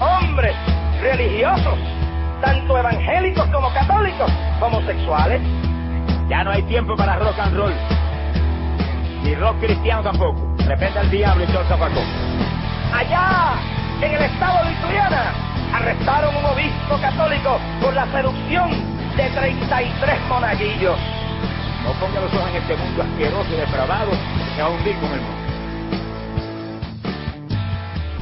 hombres religiosos, tanto evangélicos como católicos, homosexuales. Ya no hay tiempo para rock and roll. Ni rock cristiano tampoco. Repente al diablo y todo el. Allá, en el estado de Ituriana, arrestaron un obispo católico por la seducción de 33 monaguillos. No ponga los ojos en este mundo asqueroso y depravado que va a hundir con el mundo.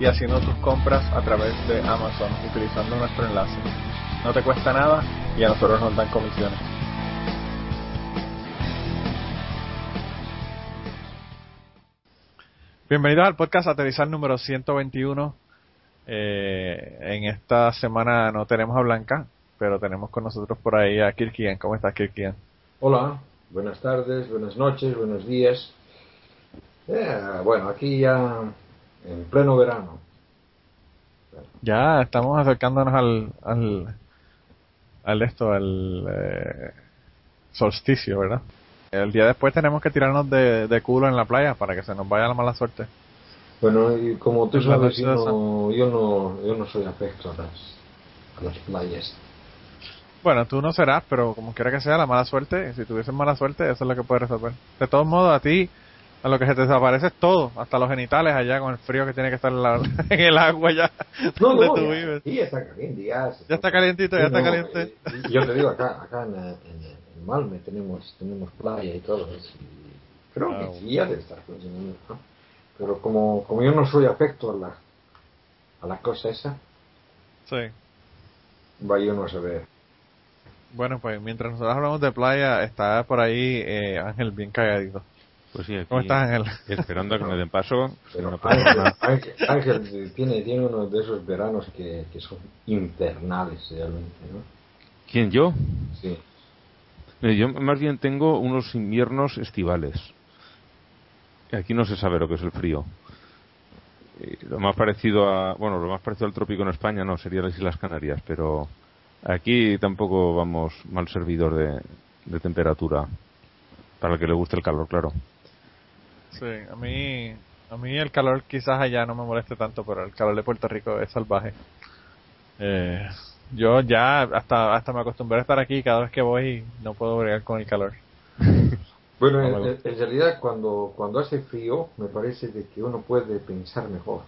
y haciendo tus compras a través de Amazon utilizando nuestro enlace. No te cuesta nada y a nosotros nos dan comisiones. Bienvenidos al podcast Aterrizar número 121. Eh, en esta semana no tenemos a Blanca, pero tenemos con nosotros por ahí a Kirkian. ¿Cómo estás, Kirkian? Hola, buenas tardes, buenas noches, buenos días. Eh, bueno, aquí ya en pleno verano. Ya estamos acercándonos al, al, al esto, al eh, solsticio, ¿verdad? El día después tenemos que tirarnos de, de culo en la playa para que se nos vaya la mala suerte. Bueno, y como tú sabes, yo no, yo no, yo no soy afecto a las, a las playas. Bueno, tú no serás, pero como quiera que sea, la mala suerte, si tuvieses mala suerte, eso es lo que puedes resolver. De todos modos, a ti, a lo que se te desaparece es todo, hasta los genitales allá con el frío que tiene que estar en, la- en el agua ya, No, donde no, tú ya, vives. sí, está caliente, ya. se Ya está calientito, ya está caliente. eh, Yo te digo, acá, acá en, en, en Malme tenemos, tenemos playa y todo eso. creo Ah, que bueno. sí, ya debe estar funcionando. Pero como, como yo no soy afecto a la, a la cosa esa, Sí. va yo no a saber. Bueno, pues mientras nosotros hablamos de playa, está por ahí eh, Ángel bien cagadito. Pues sí, aquí, ¿Cómo estás, Ángel? esperando a que me den paso. Pero Ángel, más. Ángel, Ángel tiene, tiene uno de esos veranos que, que son infernales realmente, ¿no? ¿Quién, yo? Sí. Eh, Yo más bien tengo unos inviernos estivales. Aquí no se sabe lo que es el frío. Eh, Lo más parecido a, bueno, lo más parecido al trópico en España no sería las Islas Canarias, pero aquí tampoco vamos mal servidor de, de temperatura. Para el que le guste el calor, claro. Sí, a mí, a mí el calor quizás allá no me moleste tanto, pero el calor de Puerto Rico es salvaje. Eh, yo ya hasta hasta me acostumbré a estar aquí y cada vez que voy no puedo bregar con el calor. Bueno, No en, realidad cuando, cuando hace frío me parece de que uno puede pensar mejor.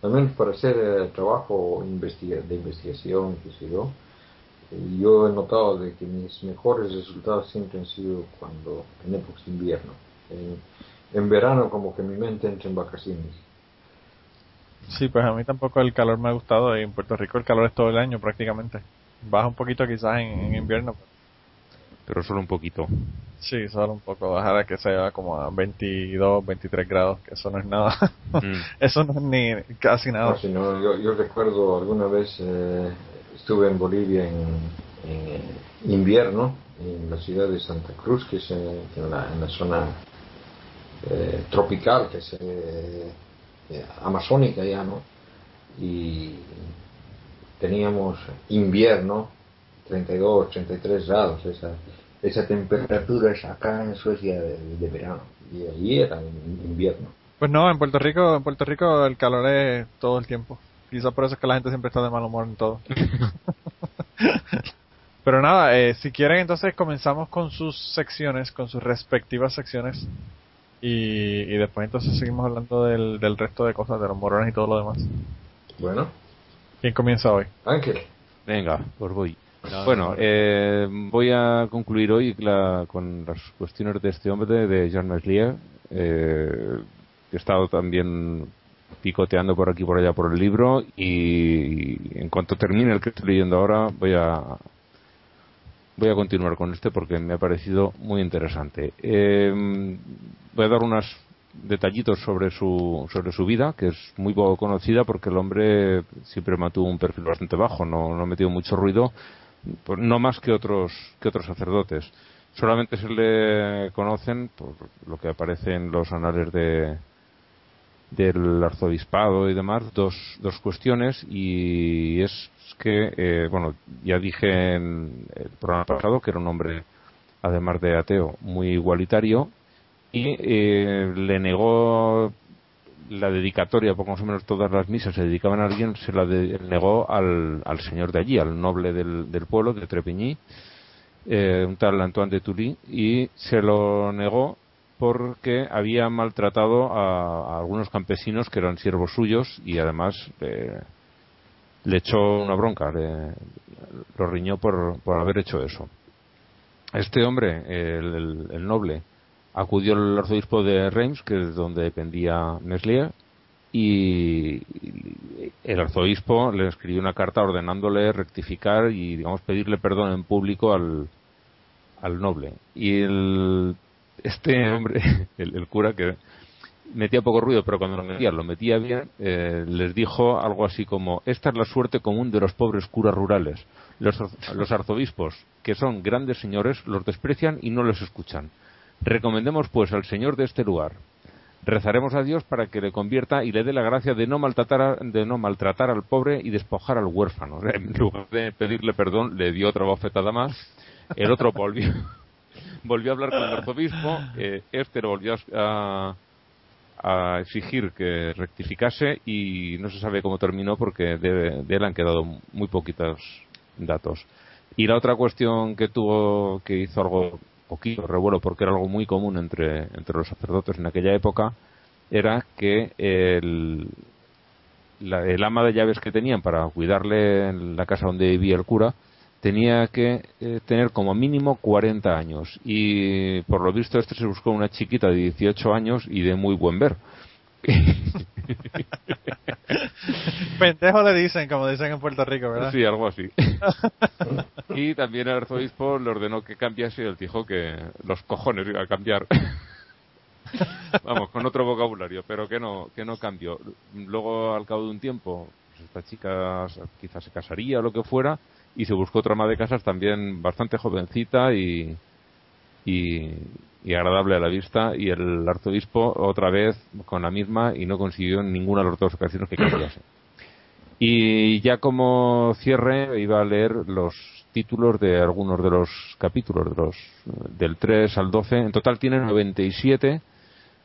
También para hacer eh, trabajo de investigación, qué sé yo, yo he notado de que mis mejores resultados siempre han sido cuando en épocas de invierno. En, en verano como que mi mente entra en vacaciones. Sí, pues a mí tampoco el calor me ha gustado y en Puerto Rico el calor es todo el año prácticamente. Baja un poquito quizás en, en invierno. Pero solo un poquito. Sí, solo un poco, bajar a que sea como a 22, 23 grados, que eso no es nada. Mm. eso no es ni casi nada. No, si no, yo, yo recuerdo alguna vez eh, estuve en Bolivia en, en, invierno, en la ciudad de Santa Cruz, que es eh, en, la, en la zona eh, tropical, que es eh, eh, amazónica ya, ¿no? Y teníamos invierno, 32, 33 grados, esa, esa temperatura es acá en Suecia de, de verano, y allí era in- invierno. Pues no, en Puerto Rico, en Puerto Rico el calor es todo el tiempo. Quizás por eso es que la gente siempre está de mal humor en todo. Pero nada, eh, si quieren entonces comenzamos con sus secciones, con sus respectivas secciones. Y, y después entonces seguimos hablando del, del resto de cosas, de los morones y todo lo demás. Bueno, ¿Quién comienza hoy? Ángel. Venga, pues voy. bueno, eh, voy a concluir hoy con las cuestiones de este hombre, de Jean Meslier, eh, que he estado también picoteando por aquí por allá por el libro y en cuanto termine el que estoy leyendo ahora voy a voy a continuar con este porque me ha parecido muy interesante. Eh, voy a dar unos detallitos sobre su, sobre su vida, que es muy poco conocida porque el hombre siempre mantuvo un perfil bastante bajo, no, no ha metido mucho ruido, no más que otros, que otros sacerdotes. Solamente se le conocen por lo que aparece en los anales de, del arzobispado y demás dos, dos cuestiones y es que, eh, bueno, ya dije en el programa pasado que era un hombre, además de ateo, muy igualitario y eh, le negó la dedicatoria, porque más o menos todas las misas se dedicaban a alguien, se la negó al, al señor de allí, al noble del, del pueblo, de Trepigny, eh, un tal Antoine de Tully, y se lo negó porque había maltratado a, algunos campesinos que eran siervos suyos y además eh, le echó una bronca, le, lo riñó por, por haber hecho eso. Este hombre, el, noble, acudió al arzobispo de Reims, que es donde dependía Meslier, y el arzobispo le escribió una carta ordenándole rectificar y digamos pedirle perdón en público al, al noble. Y el este hombre, el, cura que metía poco ruido, pero cuando lo metía, lo metía bien, eh, les dijo algo así como, esta es la suerte común de los pobres curas rurales. Los, los arzobispos, que son grandes señores, los desprecian y no los escuchan. Recomendemos pues al Señor de este lugar. Rezaremos a Dios para que le convierta y le dé la gracia de no maltratar, de no maltratar al pobre y despojar al huérfano. En lugar de pedirle perdón, le dio otra bofetada más. El otro volvió, volvió a hablar con el arzobispo, eh, lo volvió a, exigir que rectificase y no se sabe cómo terminó porque de, él han quedado muy poquitos datos. Y la otra cuestión que tuvo, que hizo algo poquito revuelo porque era algo muy común entre, entre los sacerdotes en aquella época, era que el, el ama de llaves que tenían para cuidarle en la casa donde vivía el cura, tenía que eh, tener como mínimo 40 años y por lo visto este se buscó una chiquita de 18 años y de muy buen ver. Pendejo le dicen, como dicen en Puerto Rico, ¿verdad? Sí, algo así. y también el arzobispo le ordenó que cambiase y él dijo que los cojones iba a cambiar. Vamos, con otro vocabulario, pero que no, que no cambió. Luego, al cabo de un tiempo, pues esta chica quizás se casaría o lo que fuera, y se buscó otra ama de casas también bastante jovencita y, y, agradable a la vista y el arzobispo otra vez con la misma y no consiguió en ninguna de las dos ocasiones que cambiase. Y ya como cierre iba a leer los títulos de algunos de los capítulos, de los, del 3 al 12. En total tiene 97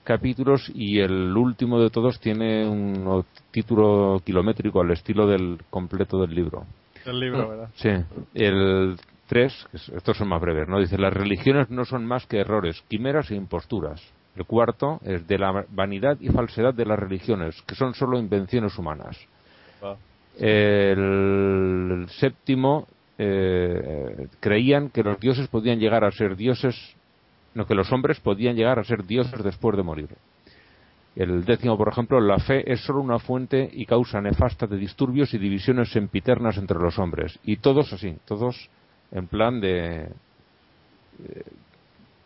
capítulos y el último de todos tiene un título kilométrico al estilo del completo del libro. El libro, ¿verdad? Sí. El 3, estos son más breves, ¿no? Dice, las religiones no son más que errores, quimeras e imposturas. El cuarto es de la vanidad y falsedad de las religiones, que son solo invenciones humanas. El, séptimo, eh, creían que los dioses podían llegar a ser dioses, no, que los hombres podían llegar a ser dioses después de morir. El décimo, por ejemplo, la fe es solo una fuente y causa nefasta de disturbios y divisiones sempiternas entre los hombres. Y todos así, todos en plan de. Eh,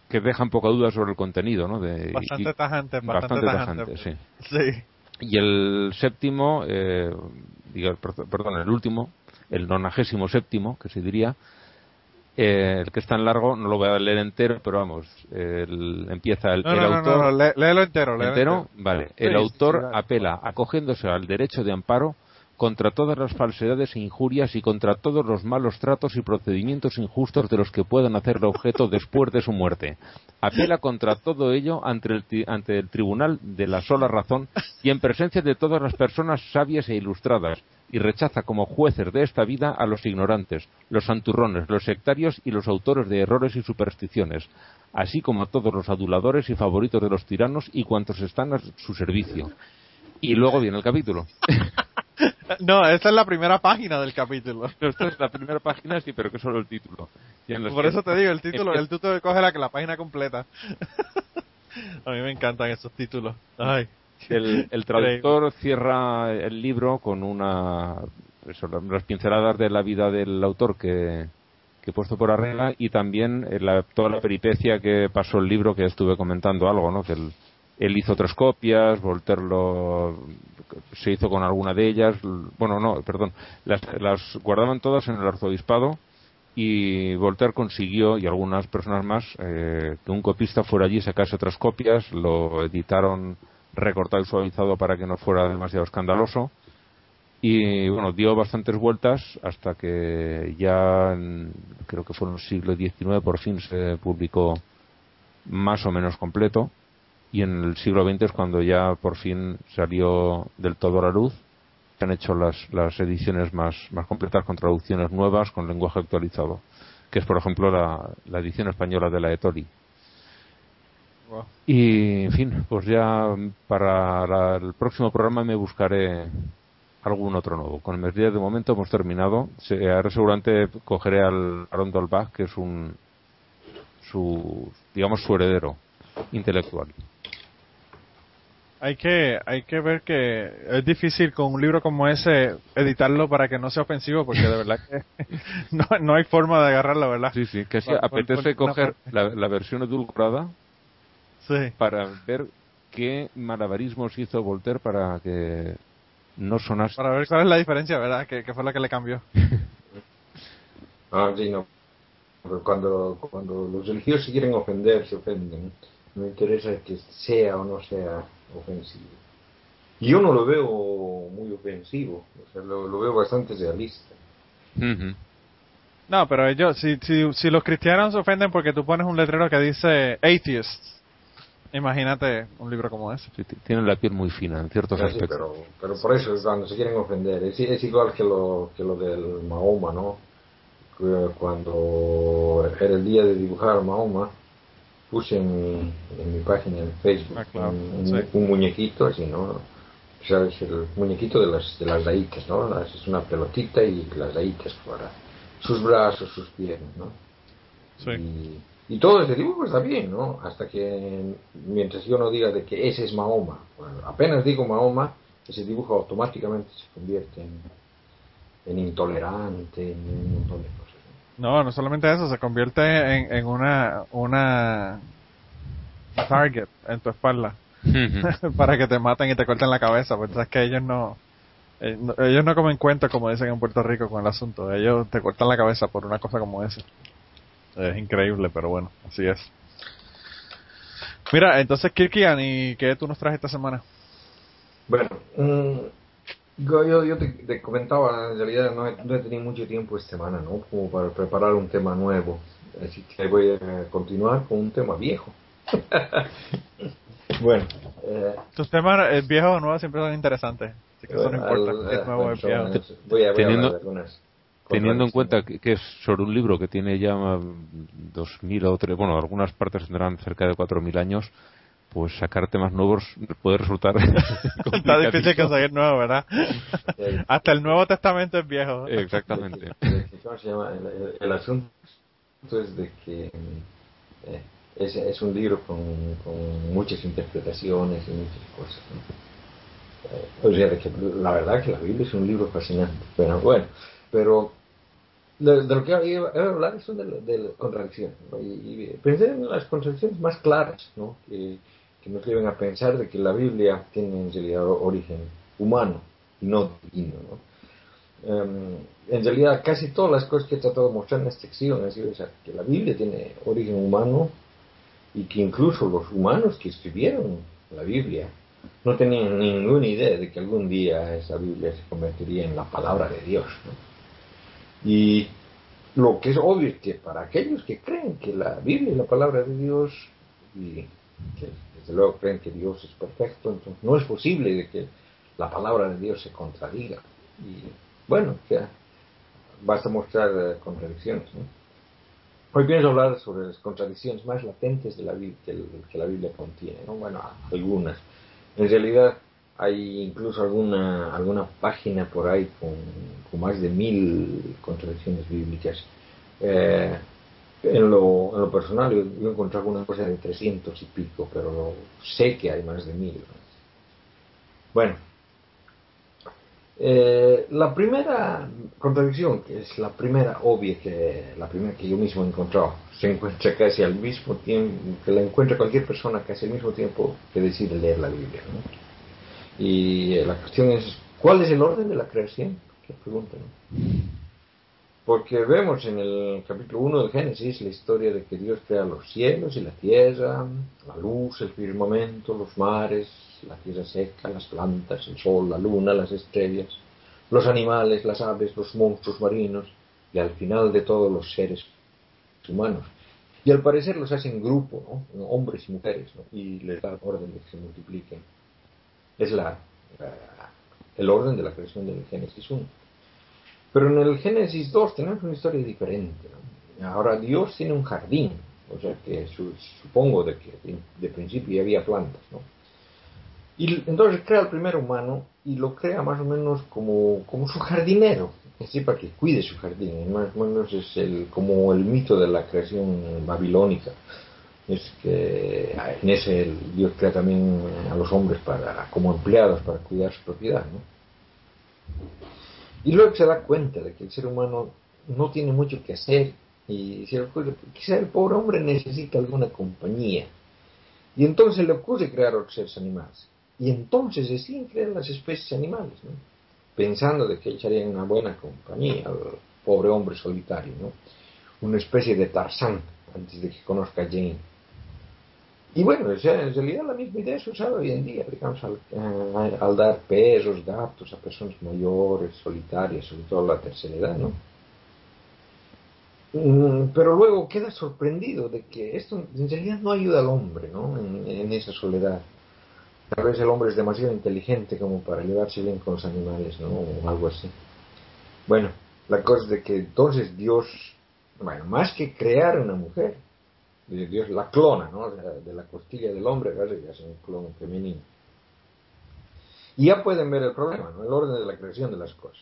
que dejan poca duda sobre el contenido, ¿no? De, bastante tajante, bastante, tajante, sí. Y el séptimo, eh, perdón, el último, el nonagésimo séptimo, que se diría, eh, el que es tan largo, no lo voy a leer entero, pero vamos, empieza el, autor. No, léelo entero, entero. Vale. el autor apela, acogiéndose al derecho de amparo, contra todas las falsedades e injurias y contra todos los malos tratos y procedimientos injustos de los que puedan hacerle objeto después de su muerte. Apela contra todo ello ante el, ante el tribunal de la sola razón y en presencia de todas las personas sabias e ilustradas, y rechaza como jueces de esta vida a los ignorantes, los santurrones, los sectarios y los autores de errores y supersticiones, así como a todos los aduladores y favoritos de los tiranos y cuantos están a su servicio. Y luego viene el capítulo. no, esta es la primera página del capítulo. esta es la primera página, sí, pero que solo el título. Por eso te digo, el título, el título coge la, la página completa. A mí me encantan esos títulos. Ay. El, el traductor cierra el libro con una eso, las pinceladas de la vida del autor que, que he puesto por arriba y también la, toda la peripecia que pasó el libro que estuve comentando algo, ¿no? Que él, él hizo tres copias, Voltaire lo, se hizo con alguna de ellas, bueno, no, perdón, las, las guardaban todas en el arzobispado y Voltaire consiguió, y algunas personas más, eh, que un copista fuera allí, sacase otras copias, lo editaron recortado y suavizado para que no fuera demasiado escandaloso. Y bueno, dio bastantes vueltas hasta que ya, creo que fue en el siglo XIX, por fin se publicó más o menos completo. Y en el siglo XX es cuando ya por fin salió del todo a la luz se han hecho las, las ediciones más, más completas con traducciones nuevas, con lenguaje actualizado, que es, por ejemplo, la, la edición española de la Y, en fin, pues ya para el próximo programa me buscaré algún otro nuevo. Con el Mesías de momento hemos terminado. ahora seguramente cogeré al Arondel Bach, que es un, su, digamos, su heredero intelectual hay que hay que ver que es difícil con un libro como ese editarlo para que no sea ofensivo porque de verdad que no, no hay forma de agarrarlo, ¿verdad? Sí, sí, que apetece coger la, versión edulcorada sí. para ver qué malabarismos hizo Voltaire para que no sonase. Para ver cuál es la diferencia, ¿verdad? Que, fue la que le cambió. ah, sí, no. Cuando, cuando los religiosos quieren ofender, se ofenden. No interesa que sea o no sea ofensivo. Y yo no lo veo muy ofensivo, o sea, lo, veo bastante realista. No, pero ellos, si, si, si los cristianos se ofenden porque tú pones un letrero que dice atheist, imagínate un libro como ese. tienen la piel muy fina en ciertos aspectos. pero, pero por eso cuando se quieren ofender, es, es igual que lo, que lo del Mahoma, ¿no? Cuando era el día de dibujar Mahoma, puse en mi, página en Facebook ah, un, muñequito así, ¿no? ¿Sabes? El muñequito de las, de las daitas, ¿no? es una pelotita y las daitas fuera. Sus brazos, sus piernas, ¿no? Y, y, todo ese dibujo está bien, ¿no? Hasta que, mientras yo no diga de que ese es Mahoma, apenas digo Mahoma, ese dibujo automáticamente se convierte en, en intolerante, en un montón de cosas. No, no solamente eso, se convierte en, en una, una target en tu espalda para que te maten y te corten la cabeza, pues es que ellos no, eh, ellos no comen cuenta como dicen en Puerto Rico con el asunto, ellos te cortan la cabeza por una cosa como esa. Es increíble, pero bueno, así es. Mira, entonces Kirkian, ¿y qué tú nos traes esta semana? Bueno, mm, yo, yo te, comentaba, en realidad no he, no he, tenido mucho tiempo esta semana, ¿no? Como para preparar un tema nuevo. Así que voy a continuar con un tema viejo. bueno. Eh, Tus temas eh, viejos o nuevos siempre son interesantes. Así que eso no importa. es nuevo es viejo. Voy a, teniendo, teniendo en cuenta que, es sobre un libro que tiene ya 2000 o tres, bueno, algunas partes tendrán cerca de 4000 años pues sacar temas nuevos puede resultar está difícil conseguir nuevo verdad hasta el Nuevo Testamento es viejo. Exactamente. El, asunto es de que eh, es, es, un libro con, con, muchas interpretaciones y muchas cosas eh, o sea que la verdad que la Biblia es un libro fascinante pero bueno pero de, lo que iba a hablar son de, de contradicciones y, pensé en las contradicciones más claras ¿no? que, nos lleven a pensar de que la Biblia tiene en realidad origen humano y no divino. Em, en realidad, casi todas las cosas que he tratado de mostrar en esta sección han sido que la Biblia tiene origen humano y que incluso los humanos que escribieron la Biblia no tenían ninguna idea de que algún día esa Biblia se convertiría en la palabra de Dios. Y lo que es obvio es que para aquellos que creen que la Biblia es la palabra de Dios y que luego creen que Dios es perfecto, entonces no es posible de que la palabra de Dios se contradiga. Y bueno, ya basta mostrar eh, contradicciones. Hoy pienso hablar sobre las contradicciones más latentes de la que, la Biblia contiene. ¿no? Bueno, algunas. En realidad hay incluso alguna alguna página por ahí con, más de mil contradicciones bíblicas. Eh, en, lo, en lo personal yo, yo encontré alguna cosa de 300 y pico, pero sé que hay más de mil. Bueno, eh, la primera contradicción, que es la primera obvia, que la primera que yo mismo he se encuentra casi al mismo tiempo, que la encuentra cualquier persona casi al mismo tiempo que decide leer la Biblia. ¿no? Y eh, la cuestión es, ¿cuál es el orden de la creación? Porque vemos en el capítulo 1 del Génesis la historia de que Dios crea los cielos y la tierra, la luz, el firmamento, los mares, la tierra seca, las plantas, el sol, la luna, las estrellas, los animales, las aves, los monstruos marinos y al final de todos los seres humanos. Y al parecer los hace en grupo, ¿no? hombres y mujeres, y les da orden de que se multipliquen. Es la, el orden de la creación del Génesis 1. Pero en el Génesis 2 tenemos una historia diferente. Ahora Dios tiene un jardín, o sea que su, supongo de que de principio ya había plantas, ¿no? Y entonces crea al primer humano y lo crea más o menos como, como su jardinero, así para que cuide su jardín. Más o menos es el, como el mito de la creación babilónica. Es que en ese Dios crea también a los hombres para, como empleados para cuidar su propiedad. ¿no? Y luego se da cuenta de que el ser humano no tiene mucho que hacer y se le ocurre, quizá el pobre hombre necesita alguna compañía. Y entonces le ocurre crear otros seres animales. Y entonces deciden crear las especies animales, ¿no? pensando de que echarían una buena compañía al pobre hombre solitario, ¿no? una especie de Tarzán antes de que conozca a Jane. Y bueno, en realidad la misma idea es usada hoy en día, digamos, al, eh, al, dar perros, gatos a personas mayores, solitarias, sobre todo a la tercera edad, ¿no? Mm, pero luego queda sorprendido de que esto en realidad no ayuda al hombre, ¿no? En, en esa soledad. Tal vez el hombre es demasiado inteligente como para llevarse bien con los animales, ¿no? O algo así. Bueno, la cosa es de que entonces Dios, bueno, más que crear una mujer, Dios la clona, ¿no? De la, de la costilla del hombre, ¿verdad? Y hace un clon femenino. Y ya pueden ver el problema, ¿no? El orden de la creación de las cosas.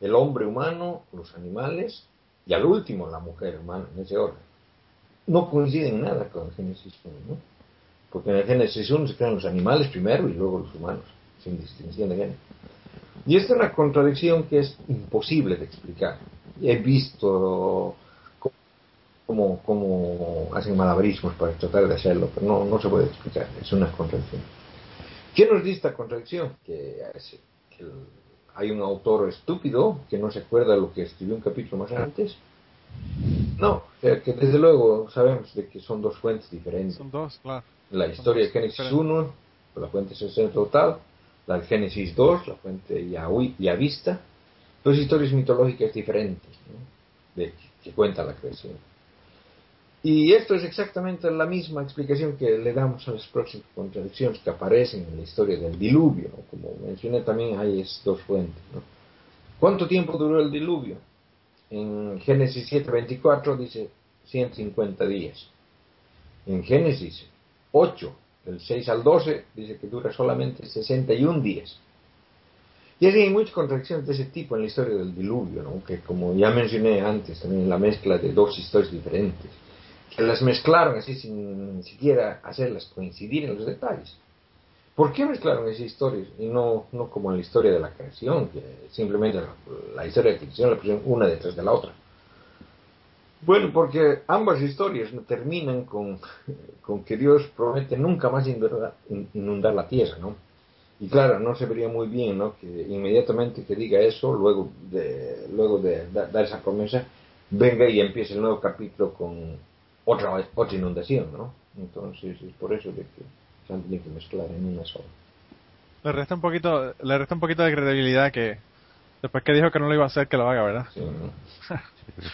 El hombre humano, los animales, y al último la mujer humana, en ese orden. No coinciden nada con Génesis 1, ¿no? Porque en el Génesis 1 se crean los animales primero y luego los humanos, sin distinción de género. Y esta es una contradicción que es imposible de explicar. He visto cómo, cómo hacen malabarismos para tratar de hacerlo, pero no, no se puede explicar, es una contradicción. ¿Qué nos dice esta contradicción? Que, es, que el, hay un autor estúpido que no se acuerda lo que escribió un capítulo más antes. No, o sea, que desde luego sabemos de que son dos fuentes diferentes. Son dos, claro. La historia de Génesis 1, la fuente 60 total, la de Génesis 2, la fuente ya vista, dos historias mitológicas diferentes ¿no? de, que cuenta la creación. Y esto es exactamente la misma explicación que le damos a las próximas contradicciones que aparecen en la historia del diluvio. Como mencioné también, hay dos fuentes. ¿Cuánto tiempo duró el diluvio? En Génesis 7:24 dice 150 días. En Génesis 8, del 6 al 12, dice que dura solamente 61 días. Y así hay muchas contradicciones de ese tipo en la historia del diluvio, que como ya mencioné antes, también la mezcla de dos historias diferentes, que las mezclaron así sin siquiera hacerlas coincidir en los detalles. ¿Por qué mezclaron esas historias y no, no como en la historia de la creación, que simplemente la, historia de la creación la pusieron una detrás de la otra? Bueno, porque ambas historias terminan con, con que Dios promete nunca más inundar, inundar, la tierra, ¿no? Y claro, no se vería muy bien, ¿no? Que inmediatamente que diga eso, luego de, luego de dar esa promesa, venga y empiece el nuevo capítulo con otra, otra inundación, ¿no? Entonces es por eso de que se han tenido que mezclar en una sola. Le resta un poquito, le resta un poquito de credibilidad que después que dijo que no lo iba a hacer, que lo haga, ¿verdad? Sí, ¿no?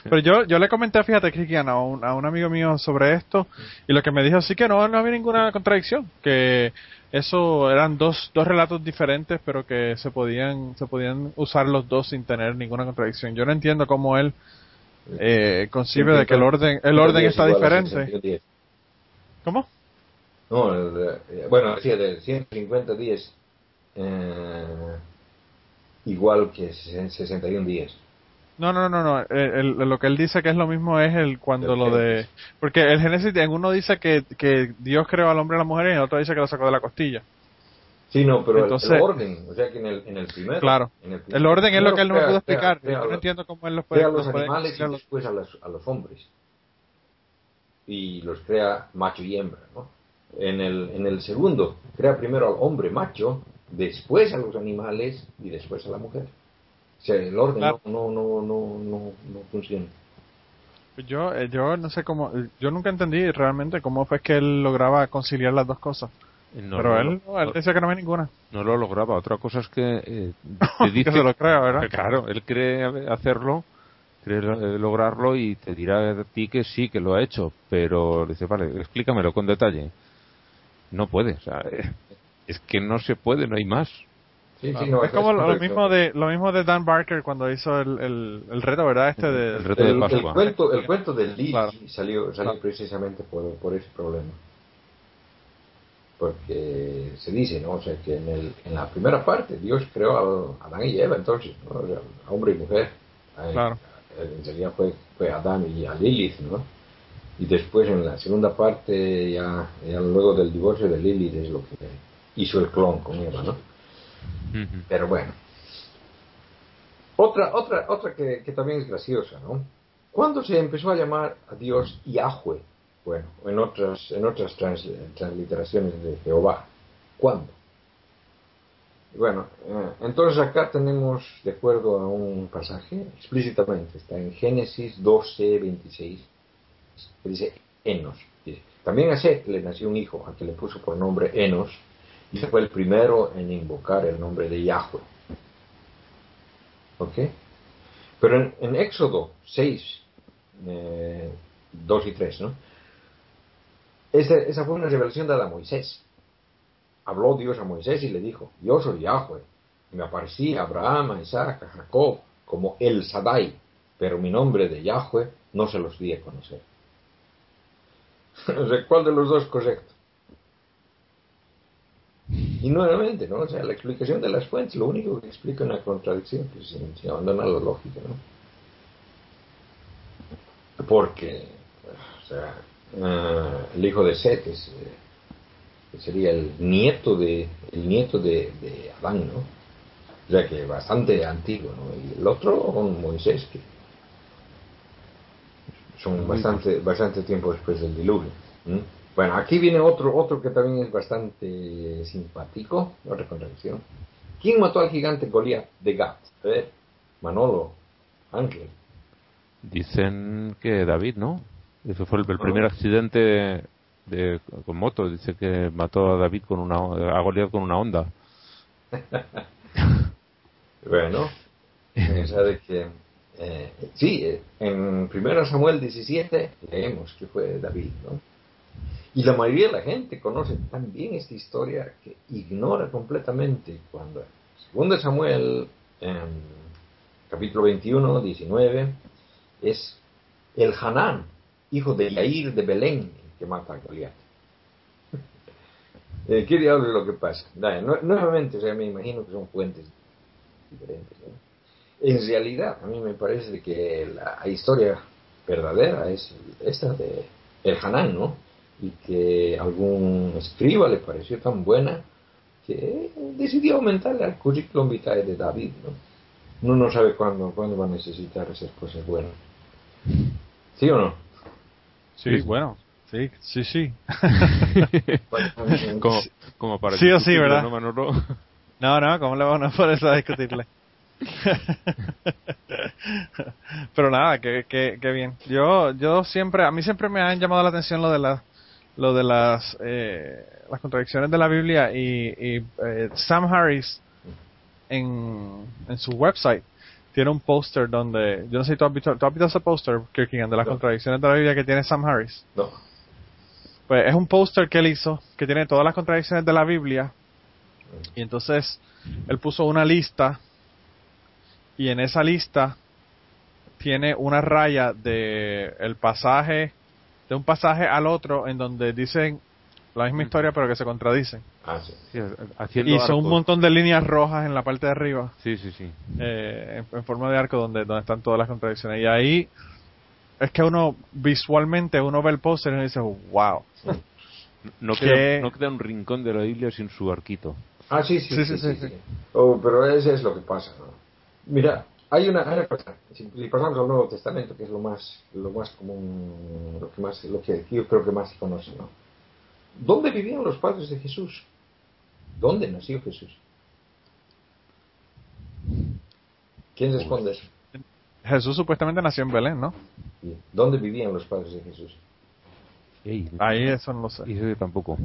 Pero yo, yo le comenté, fíjate, Cristian, a un, a un amigo mío sobre esto, y lo que me dijo sí que no, no había ninguna contradicción, que eso eran dos, dos relatos diferentes, pero que se podían, se podían usar los dos sin tener ninguna contradicción. Yo no entiendo cómo él eh, concibe de que el orden, el orden está diferente. ¿Cómo? No, el, bueno, decía de 150 días eh, igual que 61 días. No, no, no, no. El- el- lo que él dice que es lo mismo es el cuando lo de... Porque el Génesis, en uno dice que, que Dios creó al hombre y a la mujer y en el otro dice que lo sacó de la costilla. Sí, no, pero el- Entonces- el, orden, o sea que en el, en el primero. Claro. en el, El orden es lo que él no me pudo explicar. Yo no los- entiendo cómo él lo puede... crea a los animales y los- después a los, a los hombres. Y los crea macho y hembra, ¿no? En el, en el segundo, crea primero al hombre macho, después a los animales y después a la mujer. O sea, el orden Claro. no, no, no, no, no, no funciona. Yo, eh, yo no sé cómo... Yo nunca entendí realmente cómo fue que él lograba conciliar las dos cosas. No, Pero no, él, no, él decía que no había ninguna. no lo lograba. Otra cosa es que eh, te dice se lo crea, ¿verdad? Claro, él cree hacerlo, cree eh, lograrlo y te dirá a ti que sí, que lo ha hecho, pero dice, vale, explícamelo con detalle. No puede, o sea, eh, es que no se puede, no hay más. Sí, Ah, sí, no, es como lo, mismo de lo mismo de Dan Barker cuando hizo el, el, el reto, ¿verdad? Este de, El reto de el, cuento, el cuento de Lee Claro. salió, salió Claro. precisamente por, por ese problema. Porque se dice, ¿no? O sea, que en, el, en la primera parte Dios creó a Adán y Eva, entonces, ¿no? O sea, hombre y mujer. Eh, Claro. En fue, fue Adán y a Lilith, ¿no? Y después en la segunda parte, ya, ya luego del divorcio de Lilith, es lo que hizo el clon con Eva, ¿no? Ujú. Pero bueno. Otra, otra, otra que, que también es graciosa, ¿no? ¿Cuándo se empezó a llamar a Dios Yahweh? Bueno, en otras, en otras trans- transliteraciones de Jehová. ¿Cuándo? Bueno, eh, entonces acá tenemos, de acuerdo a un pasaje, explícitamente, está en Génesis 12, 26, que dice Enos. También a Seth le nació un hijo, al que le puso por nombre Enos, y ese fue el primero en invocar el nombre de Yahweh. ¿Ok? Pero en, en Éxodo 6, eh, 2 y 3, ¿no? Esa, fue una revelación dada a Moisés. Habló Dios a Moisés y le dijo, yo soy Yahweh. Me aparecí a Abraham, a Isaac, a Jacob como El Sadai, pero mi nombre de Yahweh no se los di a conocer. ¿cuál de los dos correcto? Y nuevamente, ¿no? O sea, la explicación de las fuentes, lo único que explica una contradicción, pues sin, sin abandonar la lógica, ¿no? Porque, o sea, eh, el hijo de Set es, eh, que sería el nieto de el nieto de, de Adán, ¿no? O sea que bastante antiguo, ¿no? Y el otro, con Moisés, que son bastante, bastante tiempo después del diluvio. ¿m? Bueno, aquí viene otro, otro que también es bastante simpático, otra contradicción. ¿Quién mató al gigante Goliat de Gat? Ver, Manolo, Ángel. Dicen que David, ¿no? Ese fue el, el Ah. primer accidente de, de- con moto. Dice que mató a David con una a Goliat con una onda. Bueno, de que eh, sí, eh, en 1 Samuel 17 leemos que fue David, ¿no? Y la mayoría de la gente conoce también esta historia que ignora completamente cuando 2 Samuel, en capítulo 21, 19, es el Hanán, hijo de Yair de Belén, el que mata a Goliat. Eh, ¿Qué diablos es lo que pasa? Vaya, nue- nuevamente, o sea, me imagino que son fuentes diferentes. ¿no? En realidad, a mí me parece que la historia verdadera es esta de el Hanán, ¿no? Y que algún escriba le pareció tan buena que decidió aumentarle al currículum vitae de David, ¿no? Uno no sabe cuándo, cuándo va a necesitar esas cosas buenas. ¿Sí o no? Sí, bueno, sí, sí, sí. como, como para Sí o sí, ¿verdad? ¿no, Manolo? No, no, ¿cómo le vamos a poner eso a discutirle? Pero nada, que, que, que bien. Yo, yo siempre, a mí siempre me han llamado la atención lo de las, lo de las, eh, las contradicciones de la Biblia y, y eh, Sam Harris en, en su website tiene un póster donde, yo no sé si tú has visto, ¿tú has visto ese póster, Kirkingham, de las No. contradicciones de la Biblia que tiene Sam Harris. No. Pues es un póster que él hizo que tiene todas las contradicciones de la Biblia y entonces él puso una lista y en esa lista tiene una raya de el pasaje de un pasaje al otro en donde dicen la misma historia pero que se contradicen. Ah, sí. Sí, haciendo Hizo un arcos. montón de líneas rojas en la parte de arriba, Sí, sí, sí. eh, en, en forma de arco, donde, donde están todas las contradicciones. Y ahí es que uno, visualmente, uno ve el póster y dice, wow. No Que- queda, no queda un rincón de la Biblia sin su arquito. Ah, sí, sí, Sí, sí. sí, sí, sí, sí. sí. Oh, pero eso es lo que pasa. ¿no? Mira, hay una, hay una cosa. Si, si pasamos al Nuevo Testamento, que es lo más, lo más común, lo que más, lo que yo creo que más se conoce, ¿no? ¿Dónde vivían los padres de Jesús? ¿Dónde nació Jesús? ¿Quién responde eso? Jesús supuestamente nació en Belén, ¿no? ¿Dónde vivían los padres de Jesús? Ey, Ahí eso no lo sé. eso yo tampoco.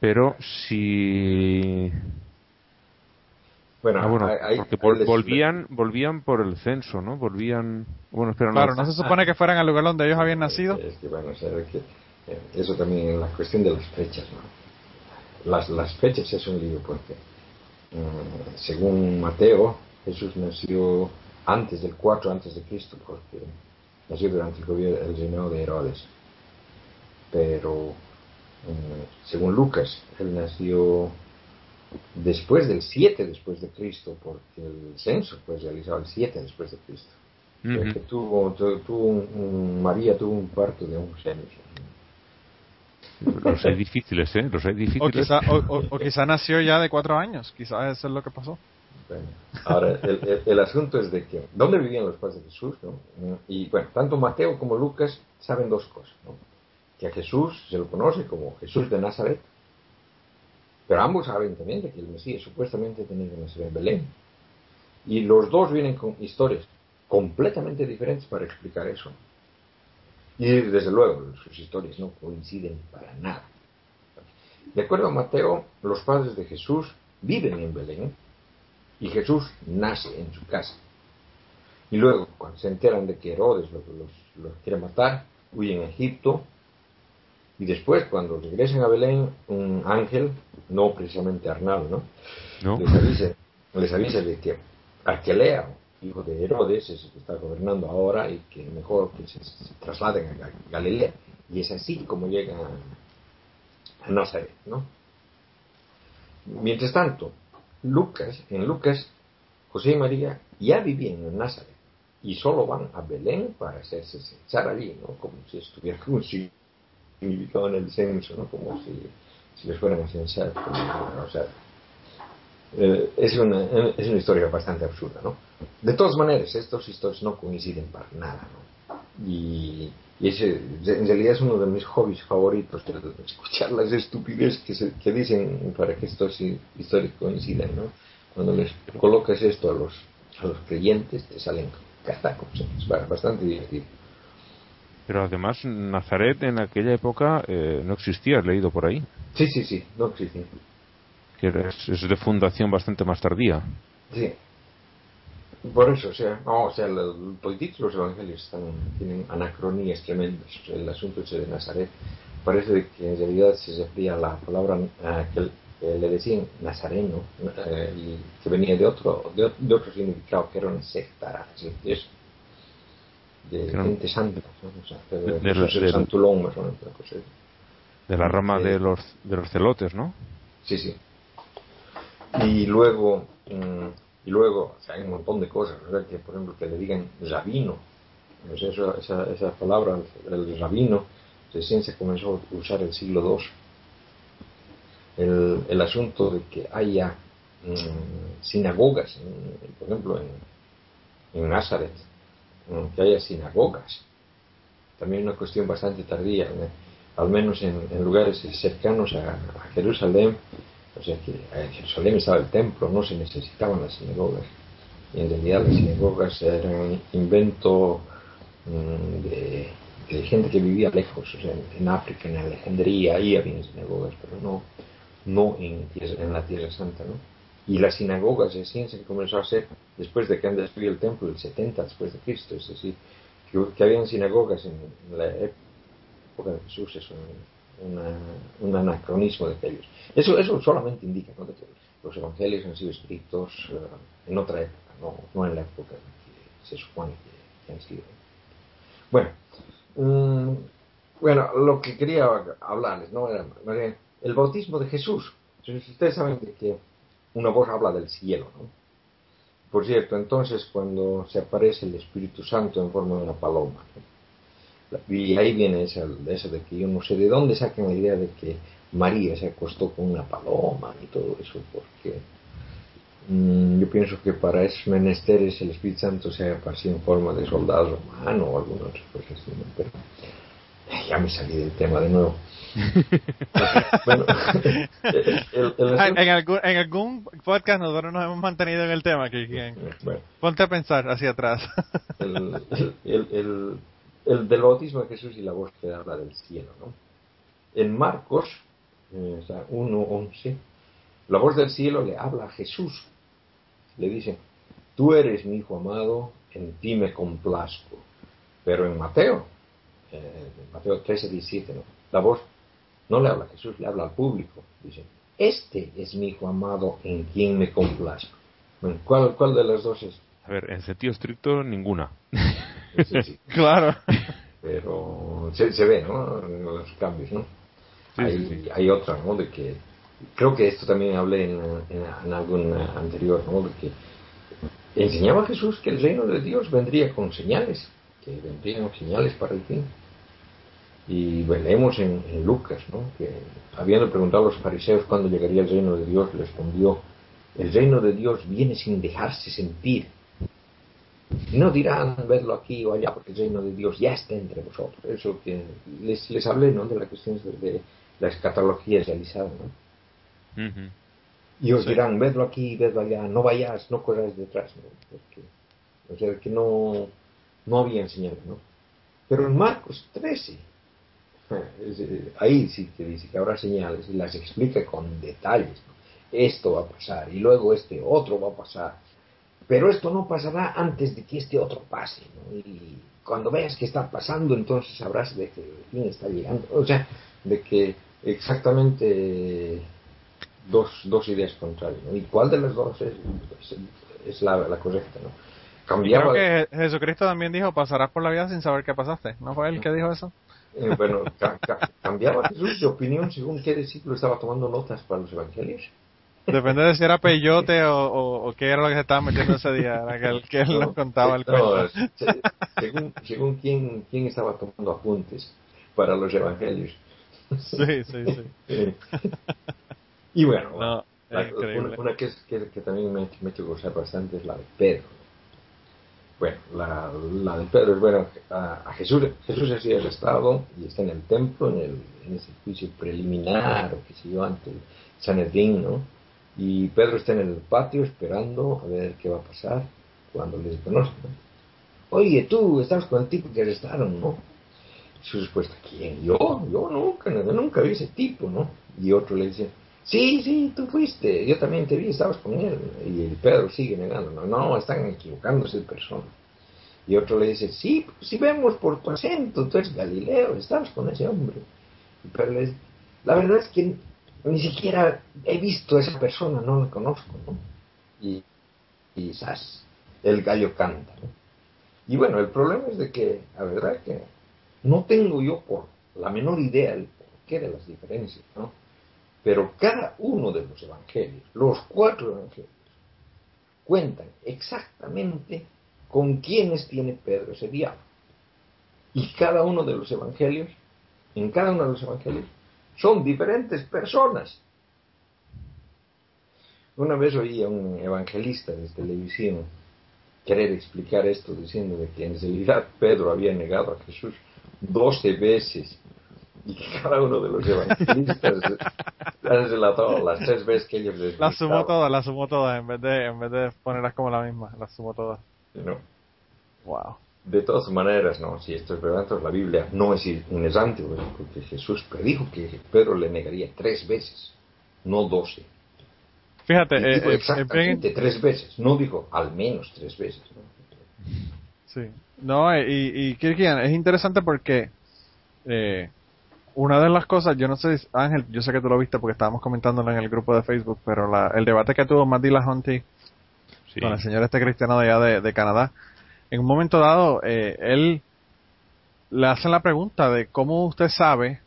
Pero si... Bueno, Ah, bueno, hay- porque hay vol- les- volvían, volvían por el censo, ¿no? Volvían... Bueno, espera, no. Claro, no se supone que fueran al lugar donde ellos habían nacido. Es que, bueno, o sea, que, eh, eso también es la cuestión de las fechas, ¿no? Las, las fechas es un lío porque, mm, según Mateo, Jesús nació antes del 4 antes de Cristo, porque nació durante el gobierno, el reinado de Herodes. Pero, mm, según Lucas, él nació después del 7 después de Cristo, porque el censo fue realizado el 7 después de Cristo. Que tuvo, tu- tuvo un- un- María tuvo un parto de 11 años. Los hay difíciles, ¿eh? Los hay O difíciles. quizá, o, o- o quizá nació ya de cuatro años. Quizás eso es lo que pasó. Bueno, ahora, el, el- el asunto es de que, ¿dónde vivían los padres de Jesús? no? Y bueno, tanto Mateo como Lucas saben dos cosas. ¿no? Que a Jesús se lo conoce como Jesús de Nazaret, pero ambos saben también de que el Mesías supuestamente tenía que nacer en Belén. Y los dos vienen con historias completamente diferentes para explicar eso. Y desde luego, sus historias no coinciden para nada. De acuerdo a Mateo, los padres de Jesús viven en Belén y Jesús nace en su casa. Y luego, cuando se enteran de que Herodes los, los- los quiere matar, huyen a Egipto. Y después, cuando regresan a Belén, un ángel, no precisamente Arnal, ¿no? ¿No? les, avisa, les avisa de que Arquelea, hijo de Herodes, es el que está gobernando ahora y que mejor que se, se trasladen a Ga- Galilea. Y es así como llegan a, Nazaret, ¿no? Mientras tanto, Lucas, en Lucas, José y María ya vivían en Nazaret y solo van a Belén para hacerse censar allí, ¿no? Como si estuviera significado en el censo, ¿no? Como si, si les fueran a censar. Eh, es, una, es una historia bastante absurda, ¿no? De todas maneras, estos historias no coinciden para nada, ¿no? Y, y ese, en realidad es uno de mis hobbies favoritos, escuchar las estupideces que, se- que dicen para que estas hi- historias coincidan, ¿no? Cuando les colocas esto a los, a los creyentes, te salen catacos, es ba- bastante divertido. Pero además, Nazaret en aquella época eh, no existía, he leído por ahí. Sí, sí, sí, no existen. Que es, es de fundación bastante más tardía. Sí. Por eso, o sea, no, o sea, los, todititos los evangelios están, tienen anacronías tremendas. O sea, el asunto ese de Nazaret parece que en realidad se refería la palabra eh, que le decían nazareno eh, y que venía de otro, de, de otro significado, que era una secta así, de gente santa, ¿no? O sea, de, De- de, el Santulón, más o menos, una cosa así. De la rama de los, de los celotes, ¿no? Sí, sí. Y luego, mm, y luego, hay un montón de cosas. Que, por ejemplo, que le digan rabino. Eso- esa, esa palabra, el rabino, recién se comenzó a usar el siglo II. El, el asunto de que haya mm, sinagogas, por ejemplo, en, en Nazaret, mm, que haya sinagogas, también una cuestión bastante tardía, al menos en, en lugares cercanos a, a Jerusalén, sea que en Jerusalén estaba el templo, no se necesitaban las sinagogas. Y en realidad las sinagogas eran invento mm, de, de gente que vivía lejos, o sea, en, África, en Alejandría, ahí había sinagogas, pero no, no en, la Tierra Santa, ¿no? Y las sinagogas recién se comenzó a hacer después de que han destruido el templo, el 70 después de Cristo, es decir, que, que habían sinagogas en, la época de Jesús, es un, una- un anacronismo de aquellos. Eso, eso solamente indica que los evangelios han sido escritos eh, en otra época, no, no en la época en que se supone que, han sido. Bueno, mm, bueno, lo que quería hablarles, ¿no? Era, el bautismo de Jesús. Ustedes saben que, una voz habla del cielo. Por cierto, entonces cuando se aparece el Espíritu Santo en forma de una paloma. Y ahí viene eso, eso de que yo no sé de dónde sacan la idea de que María se acostó con una paloma y todo eso, porque mm, yo pienso que para esos menesteres el Espíritu Santo se aparecido en forma de soldado romano o alguna otra cosa así, ¿no? pero ya me salí del tema de nuevo. bueno, el, el en, algún, en algún podcast nosotros nos hemos mantenido en el tema, que ponte a pensar hacia atrás. el, el, el, del bautismo de Jesús y la voz que habla del cielo, ¿no? En Marcos eh, 1.11, la voz del cielo le habla a Jesús. Le dice, tú eres mi hijo amado, en ti me complazco. Pero en Mateo, eh, Mateo 13, 17, ¿no? la voz no le habla a Jesús, le habla al público. Dice, este es mi hijo amado en quien me complazco. ¿cuál, ¿Cuál de las dos es? A ver, en sentido estricto, ninguna. claro. Pero se, se, ve, ¿no? Los cambios, ¿no? hay, hay otra, ¿no? De que creo que esto también hablé en, en, algún anterior, ¿no? De que enseñaba Jesús que el reino de Dios vendría con señales, que vendrían señales para el fin. Y bueno, leemos en, Lucas, ¿no? que habiendo preguntado a los fariseos cuándo llegaría el reino de Dios, respondió, el reino de Dios viene sin dejarse sentir. No dirán, verlo aquí o allá, porque el reino de Dios ya está entre vosotros. Eso que les, les hablé, ¿no? De la cuestión de, la escatología realizada, ¿no? Y os dirán, vedlo aquí, vedlo allá, no vayas, no corráis detrás, ¿no? Porque, o sea, que no, no había enseñado, ¿no? Pero en Marcos 13, eh, ahí sí que dice que habrá señales y las explica con detalles. Esto va a pasar y luego este otro va a pasar. Pero esto no pasará antes de que este otro pase. Y cuando veas que está pasando, entonces sabrás de que el fin está llegando. O sea, de que exactamente dos, dos ideas contrarias. ¿Y cuál de las dos es, es, la, la, correcta? ¿no? Cambiaba... Creo que Jesucristo también dijo, pasarás por la vida sin saber qué pasaste. ¿No fue él que dijo eso? Eh, bueno, cambiaba Jesús de opinión según qué discípulo estaba tomando notas para los evangelios. Depende de si era peyote o, qué era lo que se estaba metiendo ese día, era que él, que él nos contaba el cuento. según, según quién, quién estaba tomando apuntes para los evangelios. Sí, sí, sí. y bueno, una, una, que, que, que, también me, me ha hecho gozar bastante es la de Pedro bueno, la, la de Pedro es bueno, a, Jesús, Jesús ha sido arrestado y está en el templo, en, el, en ese juicio preliminar, o qué sé yo, ante el Sanedrín, ¿no? Y Pedro está en el patio esperando a ver qué va a pasar cuando le conocen, ¿no? Oye, tú estabas con el tipo que arrestaron, ¿no? Su respuesta, ¿quién? Yo, yo nunca, nunca vi ese tipo, ¿no? Y otro le dice, Sí, sí, tú fuiste, yo también te vi, estabas con él. Y el Pedro sigue negando, no, no, están equivocándose de persona. Y otro le dice, sí, si vemos por tu acento, tú eres Galileo, estabas con ese hombre. Y Pedro le dice, la verdad es que ni siquiera he visto a esa persona, no la conozco, ¿no? Y quizás el gallo canta. Y bueno, el problema es de que, la verdad que no tengo yo por la menor idea el porqué de las diferencias, ¿no? Pero cada uno de los evangelios, los cuatro evangelios, cuentan exactamente con quiénes tiene Pedro ese día. Y cada uno de los evangelios, en cada uno de los evangelios, son diferentes personas. Una vez oí a un evangelista de televisión querer explicar esto diciendo de que en realidad Pedro había negado a Jesús doce veces y que cada uno de los evangelistas las relató las tres veces que ellos les Las sumó todas, las sumó todas, en vez de, en vez de ponerlas como la misma, las sumó todas. No. Wow. De todas maneras, no, si esto es verdad, entonces la Biblia no es inesante, porque Jesús predijo que Pedro le negaría tres veces, no doce. Fíjate, eh, eh, exactamente tres veces, no dijo al menos tres veces. ¿no? Sí, no, y, y Kirkian, es interesante porque eh, una de las cosas, yo no sé, Ángel, yo sé que tú lo viste porque estábamos comentándolo en el grupo de Facebook, pero la, el debate que tuvo Matt Hunty con el señor este cristiano de allá de, Canadá, en un momento dado, eh, él le hacen la pregunta de cómo usted sabe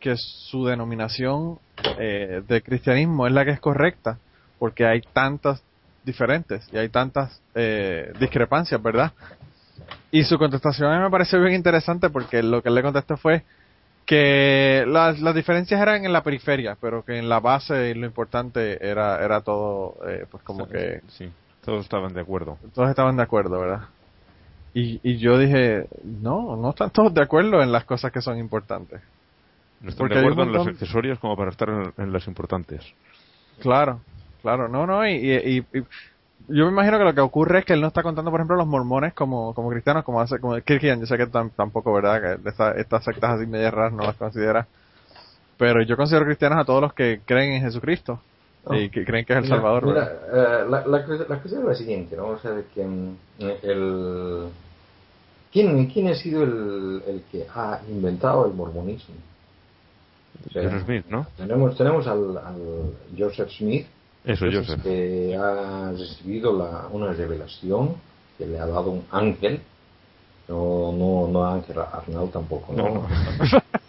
que su denominación eh, de cristianismo es la que es correcta, porque hay tantas diferentes y hay tantas eh, discrepancias, ¿verdad? Y su contestación a mí me parece bien interesante porque lo que él le contestó fue que las, las diferencias eran en la periferia, pero que en la base y lo importante era, era todo, eh, pues como que... Sí, todos estaban de acuerdo. Todos estaban de acuerdo, ¿verdad? Y, y yo dije, no, no están todos de acuerdo en las cosas que son importantes. No están de acuerdo en las accesorias como para estar en, en, las importantes. Claro, claro, no, no, y, y, y, yo me imagino que lo que ocurre es que él no está contando, por ejemplo, los mormones como, como cristianos, como hace, como Kirkian, yo sé que tampoco, ¿verdad? Que esta, estas sectas así medias raras no las considera. Pero yo considero cristianos a todos los que creen en Jesucristo y que creen que es el mira, Salvador. Mira, uh, la, la, la, cuestión es la siguiente, ¿no? O sea, de que um, el... ¿Quién, ¿Quién ha sido el, el que ha inventado el mormonismo? O sea, Joseph Smith, ¿no? Tenemos, tenemos al, al Joseph Smith, Eso, Joseph. que ha recibido la, una revelación que le ha dado un ángel, no, no, no Ángel Arnau tampoco, ¿no? No.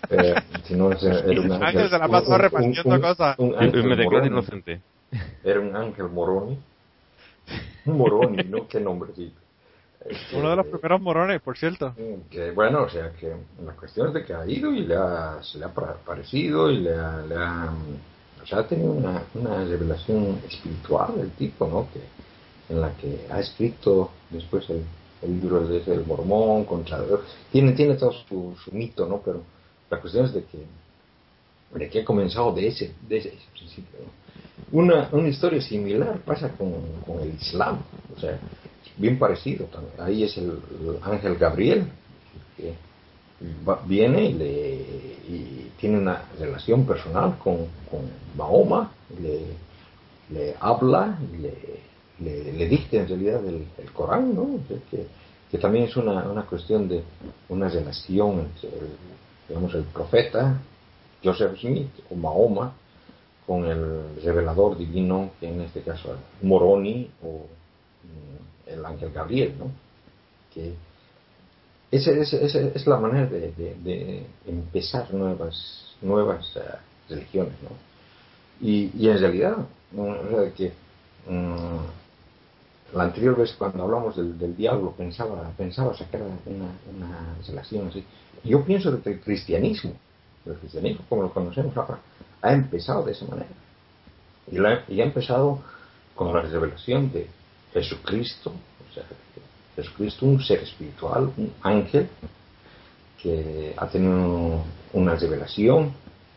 Eh, sino es, era un ángel, se la un- un- repartiendo un- cosas. me declaro inocente. Era un ángel Moroni. Un Moroni, ¿no? Qué nombrecito. Este, Uno de los primeros morones, por cierto. que bueno, o sea que la cuestión es de que ha ido y le ha, se le ha pa- parecido y le ha, le ha o sea, ha tenido una, una revelación espiritual el tipo, ¿no? Que, en la que ha escrito después el, el libro de el mormón, contra tiene, tiene todo su, su mito, ¿no? Pero la cuestión es de que de que ha comenzado de ese, de ese principio. Una, una historia similar pasa con, con el Islam, o sea, bien parecido también. Ahí es el, el ángel Gabriel, que va- viene y, le, y tiene una relación personal con, con Mahoma, le, le habla le, le, le dicta en realidad el, el Corán, ¿no? Que, que también es una, una cuestión de una relación entre el, digamos, el profeta Joseph Smith o Mahoma con el revelador divino, que en este caso es Moroni o mm, el ángel Gabriel, ¿no? Que esa es la manera de, empezar nuevas nuevas eh, religiones, ¿no? Y, en realidad, ¿no? Que mm, la anterior vez cuando hablamos del, diablo pensaba pensaba sacar una, una relación así. Yo pienso que el cristianismo, el cristianismo como lo conocemos ahora, ha empezado de esa manera. Y, la- y ha empezado con la revelación de Jesucristo, o sea, Jesucristo, un ser espiritual, un ángel, que ha tenido una revelación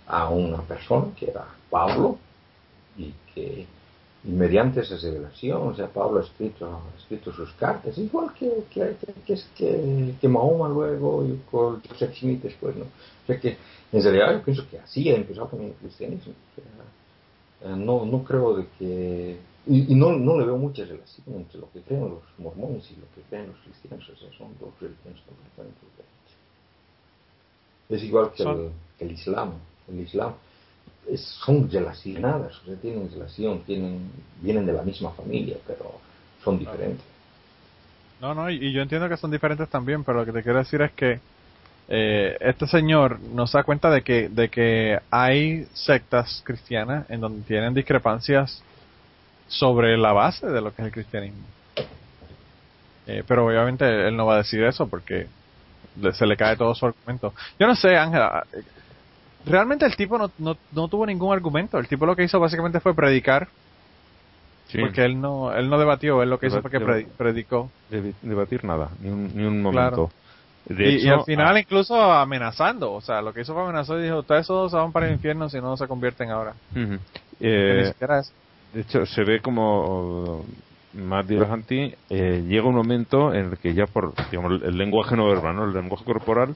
a una persona que era Pablo, y que y mediante esa revelación, o sea, Pablo ha escrito, ha escrito sus cartas, igual que, que, que, que, que Mahoma luego y con Joseph Smith después, ¿no? O sea que en realidad yo pienso que así ha empezado también el cristianismo. O sea, eh, no, no creo de que... Y, y no, no le veo mucha relación entre lo que creen los mormones y lo que creen los cristianos. O sea, son dos religiones completamente diferentes. Es igual que, el, que el Islam. El Islam es- son relacionadas, o sea, tienen relación, tienen, vienen de la misma familia, pero son diferentes. No, no, y, y yo entiendo que son diferentes también, pero lo que te quiero decir es que eh, este señor nos da cuenta de que, de que hay sectas cristianas en donde tienen discrepancias sobre la base de lo que es el cristianismo. Eh, pero obviamente él no va a decir eso porque se le cae todo su argumento. Yo no sé, Ángela, realmente el tipo no, no, no tuvo ningún argumento. El tipo lo que hizo básicamente fue predicar, Sí. porque él no, él no debatió, él lo que hizo fue que predicó. de- debatir nada, ni un, ni un Claro. momento. De y, al final ah, incluso amenazando, o sea, lo que hizo fue amenazar y dijo, ustedes todos van para el infierno si no se convierten ahora. Eh, de hecho, se ve como Matt Dillahunty eh, llega un momento en el que ya por digamos, el lenguaje no verbal, ¿no? el lenguaje corporal,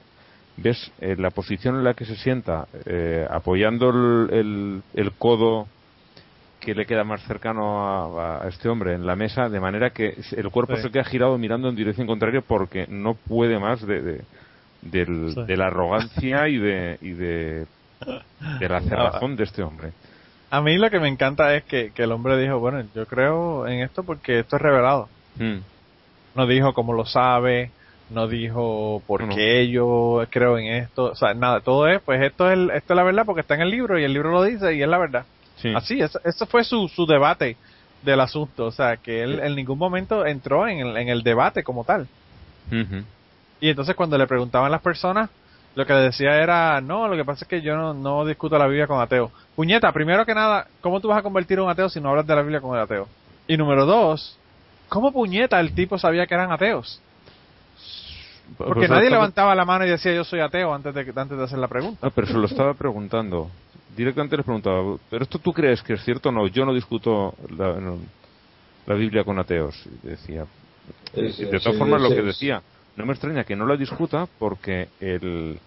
ves eh, la posición en la que se sienta, eh, apoyando el, el- el codo que le queda más cercano a, a este hombre en la mesa, de manera que el cuerpo Sí. se queda girado mirando en dirección contraria porque no puede más de, de, del- Sí. de la arrogancia y de, y de, de la cerrazón de este hombre. A mí lo que me encanta es que, que el hombre dijo, bueno, yo creo en esto porque esto es revelado. Mm. No dijo cómo lo sabe, no dijo por No, qué yo creo en esto, o sea, nada, todo es, pues esto es, el- esto es la verdad porque está en el libro y el libro lo dice y es la verdad. Sí. Así, eso, eso fue su, su debate del asunto, o sea, que él en ningún momento entró en el, en el debate como tal. Y entonces cuando le preguntaban las personas, lo que le decía era, no, lo que pasa es que yo no, no discuto la Biblia con ateos. Puñeta, primero que nada, ¿cómo tú vas a convertir a un ateo si no hablas de la Biblia con el ateo? Y número dos, ¿cómo puñeta el tipo sabía que eran ateos? Porque Pues nadie estaba- levantaba la mano y decía yo soy ateo antes de, antes de hacer la pregunta. Ah, pero se lo estaba preguntando. Directamente les preguntaba, ¿pero esto tú crees que es cierto o no? Yo no discuto la, no, la Biblia con ateos. Y decía, Es- de todas sí, formas, lo sí, que decía, no me extraña que no la discuta porque el,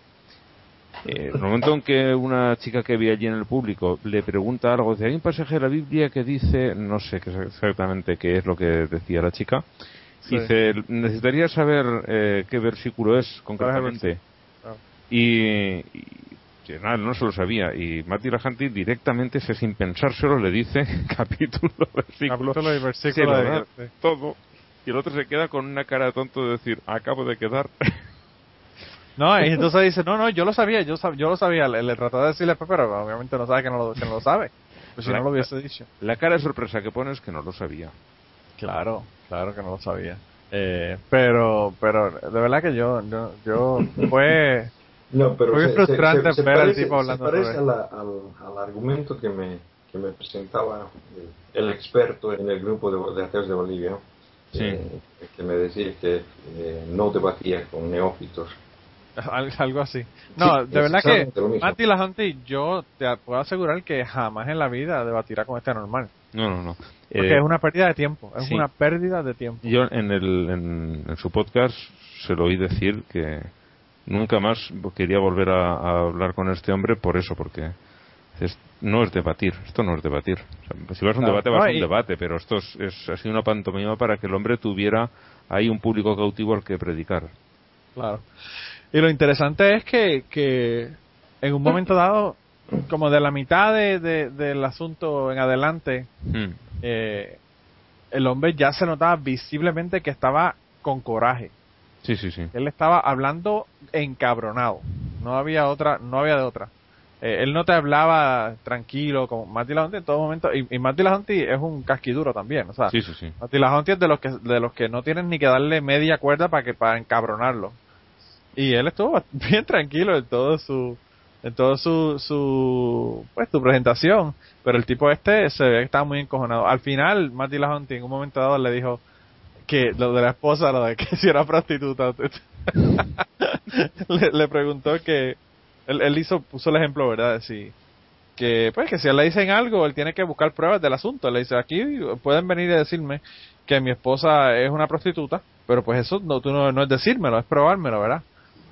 eh, el momento en que una chica que había allí en el público le pregunta algo, dice, hay un pasaje de la Biblia que dice, no sé exactamente qué es lo que decía la chica, Sí. dice, necesitaría saber eh, qué versículo es concretamente. Claro. Y, y nada, no se lo sabía. Y Mati Lajanti directamente, se- sin pensárselo, le dice capítulo, versículo, Capítulo y versículo de- da de- todo. Y el otro se queda con una cara de tonto de decir, acabo de quedar. No, y entonces dice, no, no, yo lo sabía, yo, sab- yo lo sabía, le, le trató de decirle, pero obviamente no sabe que no lo, que no lo sabe. Pues si no lo hubiese dicho. La cara de sorpresa que pone es que no lo sabía. Claro, claro que no lo sabía. Eh, pero, pero de verdad que yo, yo, yo fue, No, pero Fue se- frustrante se- se ver al parece- tipo hablando Se parece sobre- a la- al, al argumento que me, que me presentaba el, el experto en el grupo de, de ateos de Bolivia, Sí. eh, que me decía que eh, no debatía con neófitos. al- algo así. No, Sí, de verdad que. Mati Lajanti, yo te puedo asegurar que jamás en la vida debatirá con este normal. No, no, no. Porque Eh, es una pérdida de tiempo, es sí. una pérdida de tiempo. Yo en, el, en, en su podcast se lo oí decir que nunca más quería volver a, a hablar con este hombre por eso, porque es- no es debatir, esto no es debatir. O sea, si vas a un Claro. debate, vas No, a un y- debate, pero esto es, es ha sido una pantomima para que el hombre tuviera ahí un público cautivo al que predicar. Claro. Y lo interesante es que, que en un momento dado, como de la mitad de, de- del asunto en adelante, Hmm. eh, el hombre ya se notaba visiblemente que estaba con coraje. Sí, sí, sí. Él estaba hablando encabronado. No había otra, no había de otra. Eh, él no te hablaba tranquilo como Mati Lajonti en todo momento. Y, y Mati es un casquiduro también. O sea, Sí, sí, sí. Mati es de los que de los que no tienen ni que darle media cuerda para que para encabronarlo. Y él estuvo bien tranquilo en todo su en todo su su pues su presentación, pero el tipo este se ve que estaba muy encojonado. Al final Mati Lajonti en un momento dado le dijo que lo de la esposa, lo de que si era prostituta, le, le preguntó que él, él hizo puso el ejemplo, ¿verdad? Si que pues que si le dicen algo, él tiene que buscar pruebas del asunto. Le dice, aquí pueden venir y decirme que mi esposa es una prostituta, pero pues eso no, tú no, no es decírmelo, es probármelo, ¿verdad?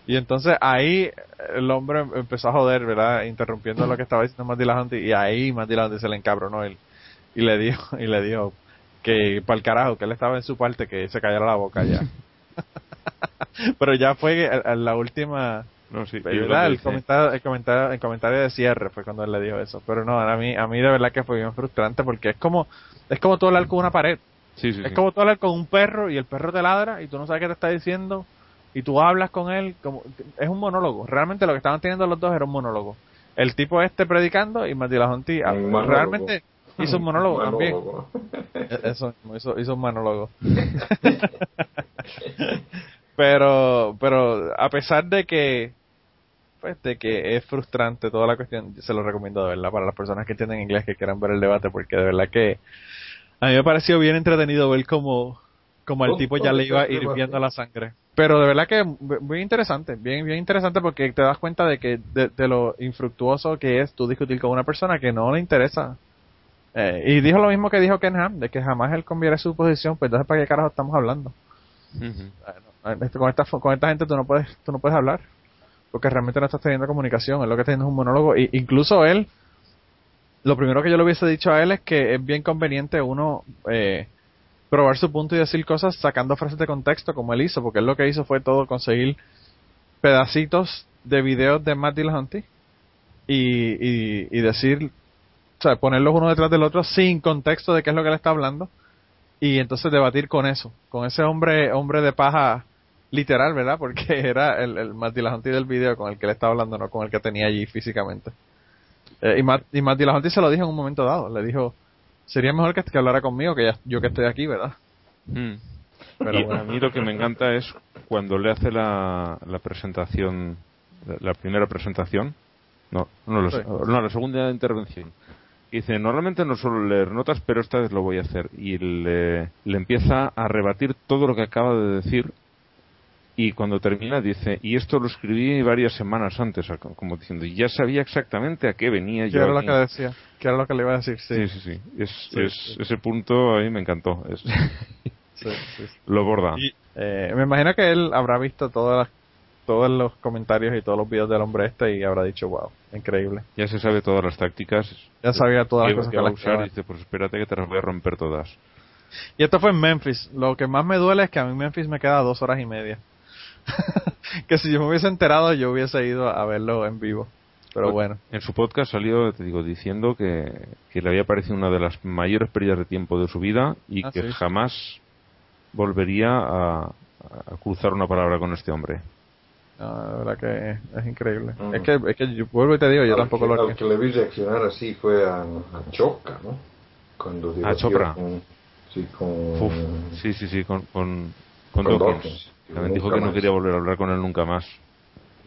Y entonces ahí el hombre empezó a joder, ¿verdad? Interrumpiendo lo que estaba diciendo Lajonti, y ahí Mati Lajonti se le encabronó él y le dijo, y le dijo que para el carajo, que él estaba en su parte, que se callara la boca ya. pero ya fue la última No, sí. ¿verdad? El comentario, el comentario, el comentario de cierre fue cuando él le dijo eso. Pero no, a mí, a mí de verdad que fue bien frustrante porque es como, es como tú hablar con una pared. Sí, sí, Es como tú hablar con un perro y el perro te ladra y tú no sabes qué te está diciendo y tú hablas con él como es un monólogo. Realmente lo que estaban teniendo los dos era un monólogo. El tipo este predicando y Mati Lajonti Un monólogo. realmente hizo un monólogo también. Monólogo. Eh, Eso, hizo, hizo un monólogo. pero, pero a pesar de que, pues, de que es frustrante toda la cuestión, se lo recomiendo de verdad para las personas que entienden inglés que quieran ver el debate, porque de verdad que a mí me pareció bien entretenido ver cómo, como el ¿Dónde- tipo ya le iba hirviendo la sangre. Pero de verdad que muy interesante, bien, bien interesante porque te das cuenta de que, de, de lo infructuoso que es tú discutir con una persona que no le interesa eh, y dijo lo mismo que dijo Ken Ham, de que jamás él cambiaría su posición, pues entonces para qué carajo estamos hablando. Bueno, este, con esta con esta gente tú no puedes tú no puedes hablar, porque realmente no estás teniendo comunicación, es lo que está teniendo es un monólogo y incluso él lo primero que yo le hubiese dicho a él es que es bien conveniente uno eh, probar su punto y decir cosas sacando frases de contexto como él hizo, porque él lo que hizo fue todo conseguir pedacitos de videos de Matt Dillahunty y, y, decir, o sea, ponerlos uno detrás del otro sin contexto de qué es lo que él está hablando y entonces debatir con eso, con ese hombre hombre de paja literal, ¿verdad? Porque era el, el Matt Dillahunty del video con el que le estaba hablando, no con el que tenía allí físicamente. Eh, y, Matt, y se lo dijo en un momento dado. Le dijo, sería mejor que, que hablara conmigo que ya, yo que estoy aquí, ¿verdad? Mm. Pero y bueno. a mí lo que me encanta es cuando le hace la, la presentación, la, la primera presentación, no, no, lo Sí. sé, no, la segunda intervención. Y dice, normalmente no suelo leer notas, pero esta vez lo voy a hacer. Y le, le empieza a rebatir todo lo que acaba de decir. Y cuando termina dice, y esto lo escribí varias semanas antes, como diciendo, ya sabía exactamente a qué venía ¿Qué yo. era lo aquí". que decía? ¿Qué era lo que le iba a decir? Sí, Sí, sí, sí. Es, Sí, es- sí. Ese punto a mí me encantó. Es- sí, sí, sí. lo borda. Y, eh, me imagino que él habrá visto todas las, todos los comentarios y todos los videos del hombre este y habrá dicho, wow, increíble. Ya se sabe todas las tácticas. Ya sabía todas las que- cosas que que va a las usar que y dice, pues espérate que te las voy a romper todas. Y esto fue en Memphis. Lo que más me duele es que a mí Memphis me queda dos horas y media. que si yo me hubiese enterado, yo hubiese ido a verlo en vivo. Pero bueno, En su podcast salió, te digo, diciendo que, que le había parecido una de las mayores pérdidas de tiempo de su vida y Ah, que sí. jamás volvería a, a cruzar una palabra con este hombre. no, la verdad que es increíble. Mm. Es que, es que yo vuelvo y te digo, yo Al tampoco que, lo al que le vi reaccionar así fue a, a Choca, ¿no? Cuando debatió Chopra. Con, sí, con... Uf, sí, sí, sí, con, con, con Con Dawkins. Dawkins. También dijo que no más. quería volver a hablar con él nunca más.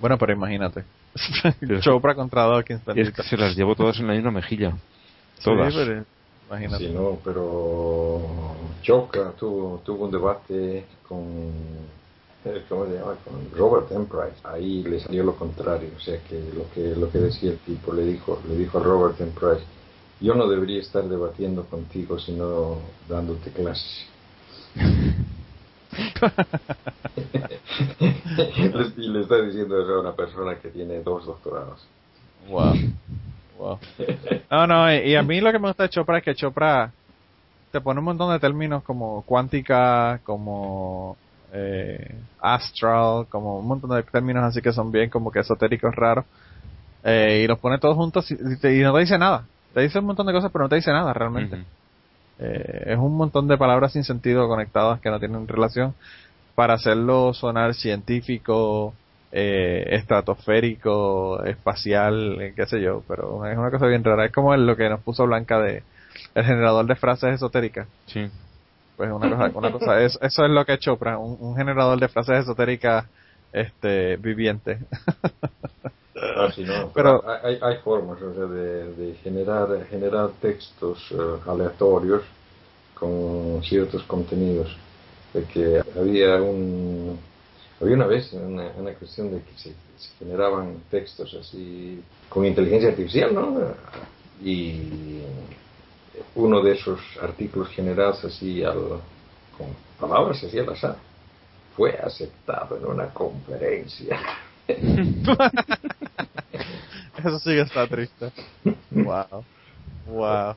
Bueno, pero imagínate. Pero- Chopra contra Dawkins, Es que se las llevó todas en la misma mejilla. Todas. Sí, pero imagínate. Sí, no, pero Choca tuvo, tuvo un debate con, eh, ¿cómo se llama? Con Robert Emprice. Ahí le salió lo contrario, o sea que lo que lo que decía el tipo le dijo le dijo a Robert Emprice, yo no debería estar debatiendo contigo sino dándote clases. y le está diciendo eso a una persona que tiene dos doctorados. Wow. Wow. No, no, y a mí lo que me gusta de Chopra es que Chopra te pone un montón de términos como cuántica, como eh, astral, como un montón de términos así que son bien como que esotéricos raros. Eh, y los pone todos juntos y, no te dice nada. Te dice un montón de cosas, pero no te dice nada realmente. Eh, es un montón de palabras sin sentido conectadas que no tienen relación para hacerlo sonar científico, eh, estratosférico, espacial, eh, qué sé yo, pero es una cosa bien rara. Es como lo que nos puso Blanca de el generador de frases esotéricas. Sí. Pues una cosa, una cosa es, eso es lo que es Chopra, un, un generador de frases esotéricas este viviente. Ah, sí, no, Pero- pero hay, hay formas o sea, de, de generar, generar textos eh, aleatorios con ciertos contenidos. De que había un había una vez una, una cuestión de que se, se generaban textos así con inteligencia artificial, ¿no? Y uno de esos artículos generados así al, con palabras así al azar fue aceptado en una conferencia. Eso sí que está triste. Wow. Wow.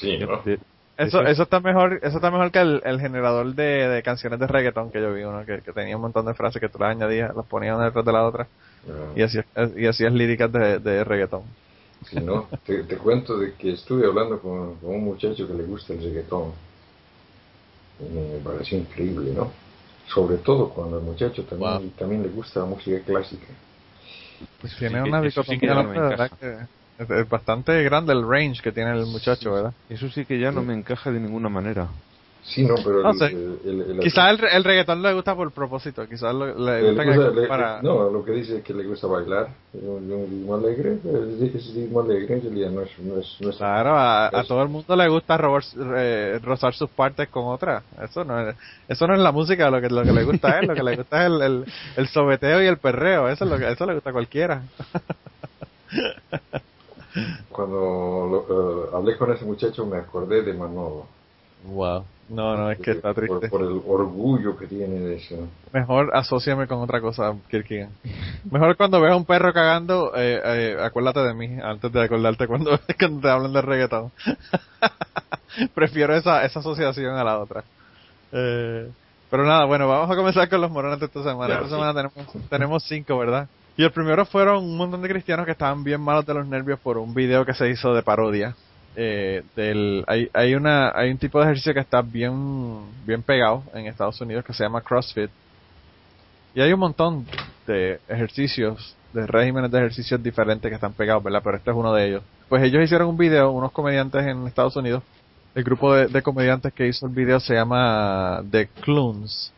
Sí, Eso, Eso- está mejor, eso está mejor que el, el generador de, de canciones de reggaeton que yo vi uno que, que tenía un montón de frases que tú las añadías, las ponías una detrás de la otra Ah, y hacías, y hacías líricas de, de reggaeton. sí, ¿no? Te, te cuento de que estuve hablando con, con un muchacho que le gusta el reggaetón. Y me pareció increíble, ¿no? Sobre todo cuando al muchacho también, Wow. también le gusta la música clásica. Pues tiene sí una sí dicotomía, de verdad que es bastante grande el range que tiene el muchacho, ¿verdad? Eso sí que ya no me encaja de ninguna manera. Sí, no, pero No el, sé. el- el- el- Quizás el, el reggaetón le gusta por propósito, quizás lo- le le gusta que gusta- le- para... No, lo que dice es que le gusta bailar. Es un, ritmo alegre. Ese ritmo alegre en realidad no es... No es, no es Claro, a, todo el mundo le gusta robar, eh, rozar sus partes con otras. Eso no es, eso no es la música, lo que, lo que le gusta él, lo que le gusta es el, el, el sobeteo y el perreo, eso es lo que, eso le gusta a cualquiera. Cuando lo- eh, hablé con ese muchacho me acordé de Manolo. Wow. No, no, es que está triste. por el orgullo que tiene de eso. Mejor asóciame con otra cosa, Kirkigan. Mejor cuando veas un perro cagando, eh, eh, acuérdate de mí, antes de acordarte cuando, cuando te hablan de reggaetón. Prefiero esa, esa asociación a la otra. Eh, pero nada, bueno, vamos a comenzar con los morones de esta semana. Esta sí. semana tenemos, tenemos cinco, ¿verdad? Y el primero fueron un montón de cristianos que estaban bien malos de los nervios por un video que se hizo de parodia. Eh, del, hay, hay una hay un tipo de ejercicio que está bien bien pegado en Estados Unidos que se llama CrossFit Y hay un montón de ejercicios, de regímenes de ejercicios diferentes que están pegados, ¿verdad? Pero este es uno de ellos. Pues ellos hicieron un video, unos comediantes en Estados Unidos. El grupo de, comediantes que hizo el video se llama The Clones.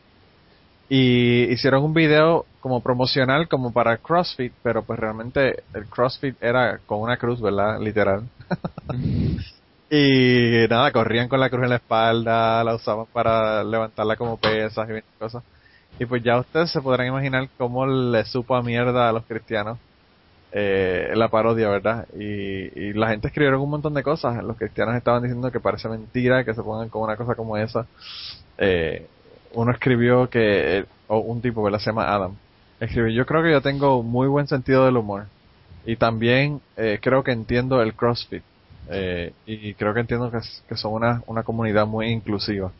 Y hicieron un video como promocional, como para CrossFit, pero pues realmente el CrossFit era con una cruz, ¿verdad? Literal. y nada, corrían con la cruz en la espalda, la usaban para levantarla como pesas y cosas. Y pues ya ustedes se podrán imaginar cómo le supo a mierda a los cristianos eh, la parodia, ¿verdad? Y, la gente escribieron un montón de cosas. Los cristianos estaban diciendo que parece mentira que se pongan con una cosa como esa. Eh, uno escribió que, o un tipo, ¿verdad? Se llama Adam. Escribió, yo creo que yo tengo muy buen sentido del humor. Y también eh, creo que entiendo el CrossFit. Eh, y creo que entiendo que, que son una, una comunidad muy inclusiva.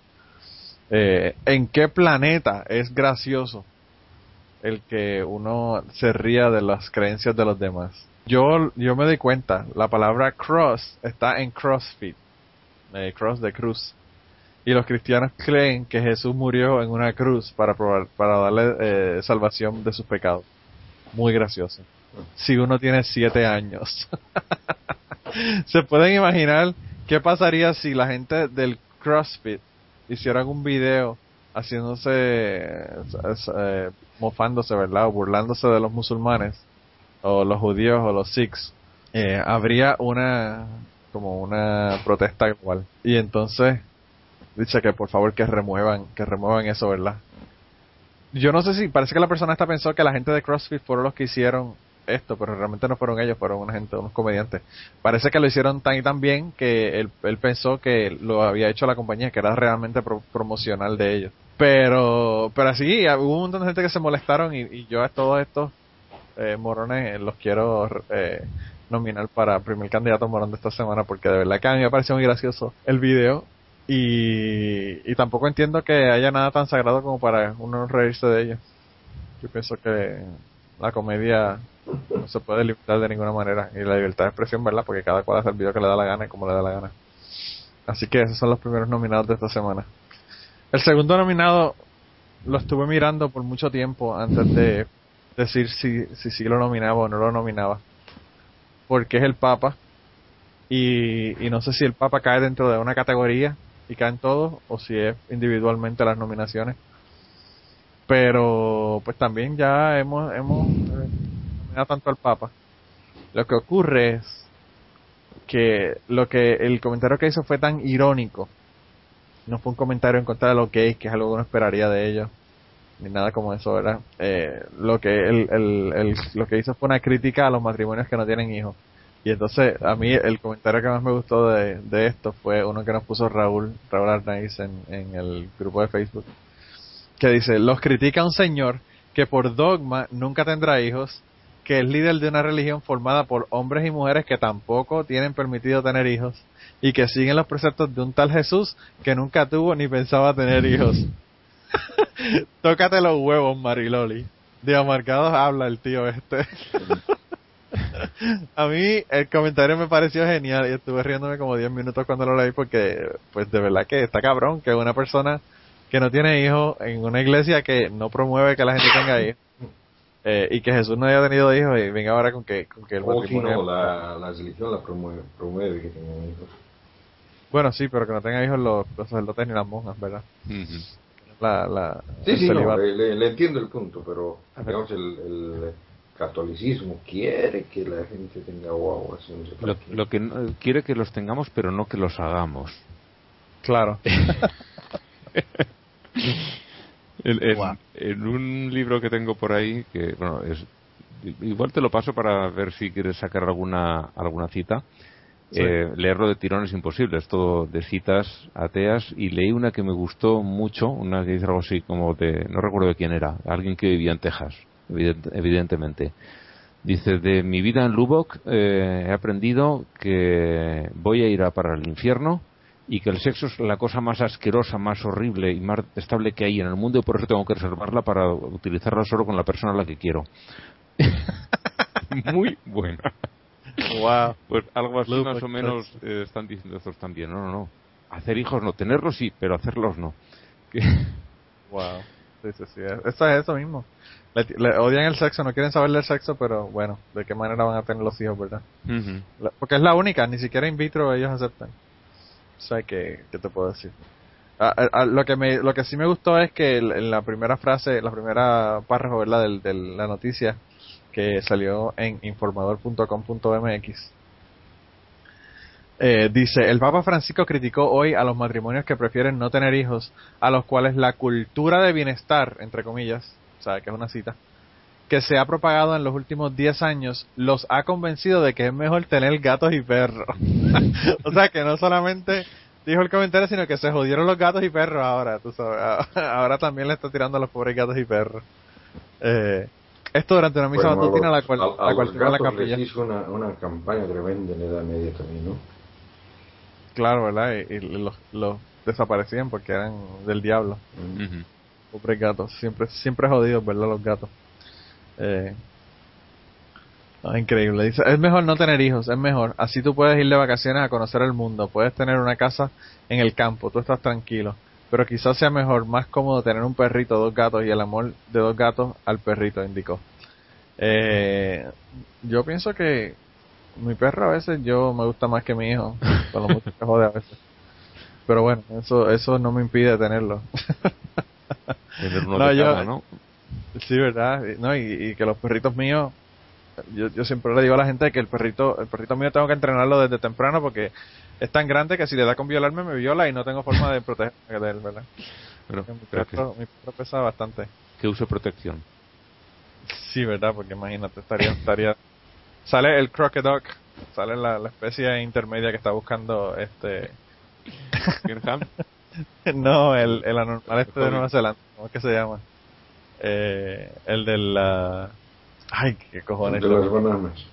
Eh, ¿En qué planeta es gracioso el que uno se ría de las creencias de los demás? Yo, yo me doy cuenta, la palabra cross está en CrossFit, cross de cruz. Y los cristianos creen que Jesús murió en una cruz para, probar, para darle eh, salvación de sus pecados. Muy gracioso. Si uno tiene siete años. ¿Se pueden imaginar qué pasaría si la gente del CrossFit hicieran un video haciéndose, eh, mofándose, ¿verdad? O burlándose de los musulmanes, o los judíos, o los sikhs, eh, habría una, como una protesta igual. Y entonces, dice que por favor que remuevan, que remuevan eso, ¿verdad? Yo no sé si, parece que la persona está pensó que la gente de CrossFit fueron los que hicieron esto, pero realmente no fueron ellos, fueron una gente, unos comediantes. Parece que lo hicieron tan y tan bien que él, él pensó que lo había hecho la compañía, que era realmente promocional de ellos. Pero, pero así, hubo un montón de gente que se molestaron y, yo a todos estos eh, morones los quiero eh, nominar para primer candidato morón de esta semana porque de verdad que a mí me pareció muy gracioso el video y, y tampoco entiendo que haya nada tan sagrado como para uno reírse de ellos. Yo pienso que la comedia no se puede limitar de ninguna manera. Y la libertad de expresión, ¿verdad? Porque cada cual hace el video que le da la gana y como le da la gana. Así que esos son los primeros nominados de esta semana. El segundo nominado lo estuve mirando por mucho tiempo antes de decir si, si sí lo nominaba o no lo nominaba. Porque es el Papa. Y, y no sé si el Papa cae dentro de una categoría y caen todos o si es individualmente las nominaciones. Pero pues también ya hemos, hemos eh, tanto al Papa. Lo que ocurre es que lo que el comentario que hizo fue tan irónico. No fue un comentario en contra de los gays, que es algo que uno esperaría de ellos, ni nada como eso, ¿verdad? Eh, lo que el, el, lo que hizo fue una crítica a los matrimonios que no tienen hijos. Y entonces, a mí el comentario que más me gustó de, de esto fue uno que nos puso Raúl, Raúl Arnaiz en, en el grupo de Facebook, que dice, los critica un señor que por dogma nunca tendrá hijos que es líder de una religión formada por hombres y mujeres que tampoco tienen permitido tener hijos y que siguen los preceptos de un tal Jesús que nunca tuvo ni pensaba tener hijos. Tócate los huevos, Mariloli. De amargados habla el tío este. A mí el comentario me pareció genial y estuve riéndome como 10 minutos cuando lo leí porque, pues de verdad que está cabrón que una persona que no tiene hijos en una iglesia que no promueve que la gente tenga hijos eh, y que Jesús no haya tenido hijos y venga ahora con que, con que el matrimonio... No, la, la religión la promueve, promueve que tengan hijos. Bueno, sí, pero que no tengan hijos los, los sacerdotes ni las monjas, ¿verdad? la, la, sí, sí, no, le, entiendo el punto, pero digamos el, el catolicismo quiere que la gente tenga guaguas. lo, lo, que quiere que los tengamos, pero no que los hagamos. Claro. En, un libro que tengo por ahí, que bueno, es, igual te lo paso para ver si quieres sacar alguna, alguna cita. Eh, leerlo de tirón es imposible, es todo de citas ateas y leí una que me gustó mucho, una que dice algo así como de, no recuerdo de quién era, alguien que vivía en Texas, evidentemente. Dice, de mi vida en Lubbock eh, he aprendido que voy a ir a para el infierno y que el sexo es la cosa más asquerosa, más horrible y más estable que hay en el mundo y por eso tengo que reservarla para utilizarla solo con la persona a la que quiero. Muy buena. Wow. Pues algo así más o menos eh, están diciendo estos también. No, no, no. Hacer hijos no, tenerlos sí, pero hacerlos no. wow. Sí, sí, sí. Eso es eso mismo. Le, le odian el sexo, no quieren saber del sexo, pero bueno, ¿de qué manera van a tener los hijos, verdad? La- Porque es la única, ni siquiera in vitro ellos aceptan. O sea, que, ¿qué te puedo decir? Ah, ah, ah, lo que me, lo que sí me gustó es que el- en la primera frase, la primera párrafo, ¿verdad? Del, de la noticia que salió en informador.com.mx. Eh, dice, el Papa Francisco criticó hoy a los matrimonios que prefieren no tener hijos, a los cuales la cultura de bienestar, entre comillas, o sea, que es una cita, que se ha propagado en los últimos 10 años los ha convencido de que es mejor tener gatos y perros. o sea, que no solamente dijo el comentario, sino que se jodieron los gatos y perros ahora, tú sabes. Ahora también le está tirando a los pobres gatos y perros. Eh, esto durante una misa Bueno, matutina, a la cual, a- a la cual los en la gatos capilla. les hizo una, una campaña tremenda en la Edad Media también, ¿no? Claro, ¿verdad? Y, y los, los desaparecían porque eran del diablo. Ujú. Pobres gatos, siempre, siempre jodidos, ¿verdad? Los gatos. Eh, increíble. Dice, es mejor no tener hijos, es mejor. Así tú puedes ir de vacaciones a conocer el mundo, puedes tener una casa en el campo, tú estás tranquilo. Pero quizás sea mejor, más cómodo tener un perrito, dos gatos y el amor de dos gatos al perrito, indicó. Eh, yo pienso que mi perro a veces yo me gusta más que mi hijo, con lo mucho que jode a veces. Pero bueno, eso, eso no me impide tenerlo. Tener uno No, de yo- ¿no? Sí, verdad. No, y, y que los perritos míos, yo, yo siempre le digo a la gente que el perrito, el perrito mío tengo que entrenarlo desde temprano porque es tan grande que si le da con violarme me viola y no tengo forma de protegerme de él, ¿verdad? Pero, mi, que, perro, mi perro pesa bastante. que use protección. Sí, verdad, porque imagínate, estaría, estaría, sale el crooked dog, sale la, la especie intermedia que está buscando este, no, el, el anormal este de. Nueva Zelanda, ¿cómo es que se llama? Eh, el de la, ay, qué El cojones. de las bananas.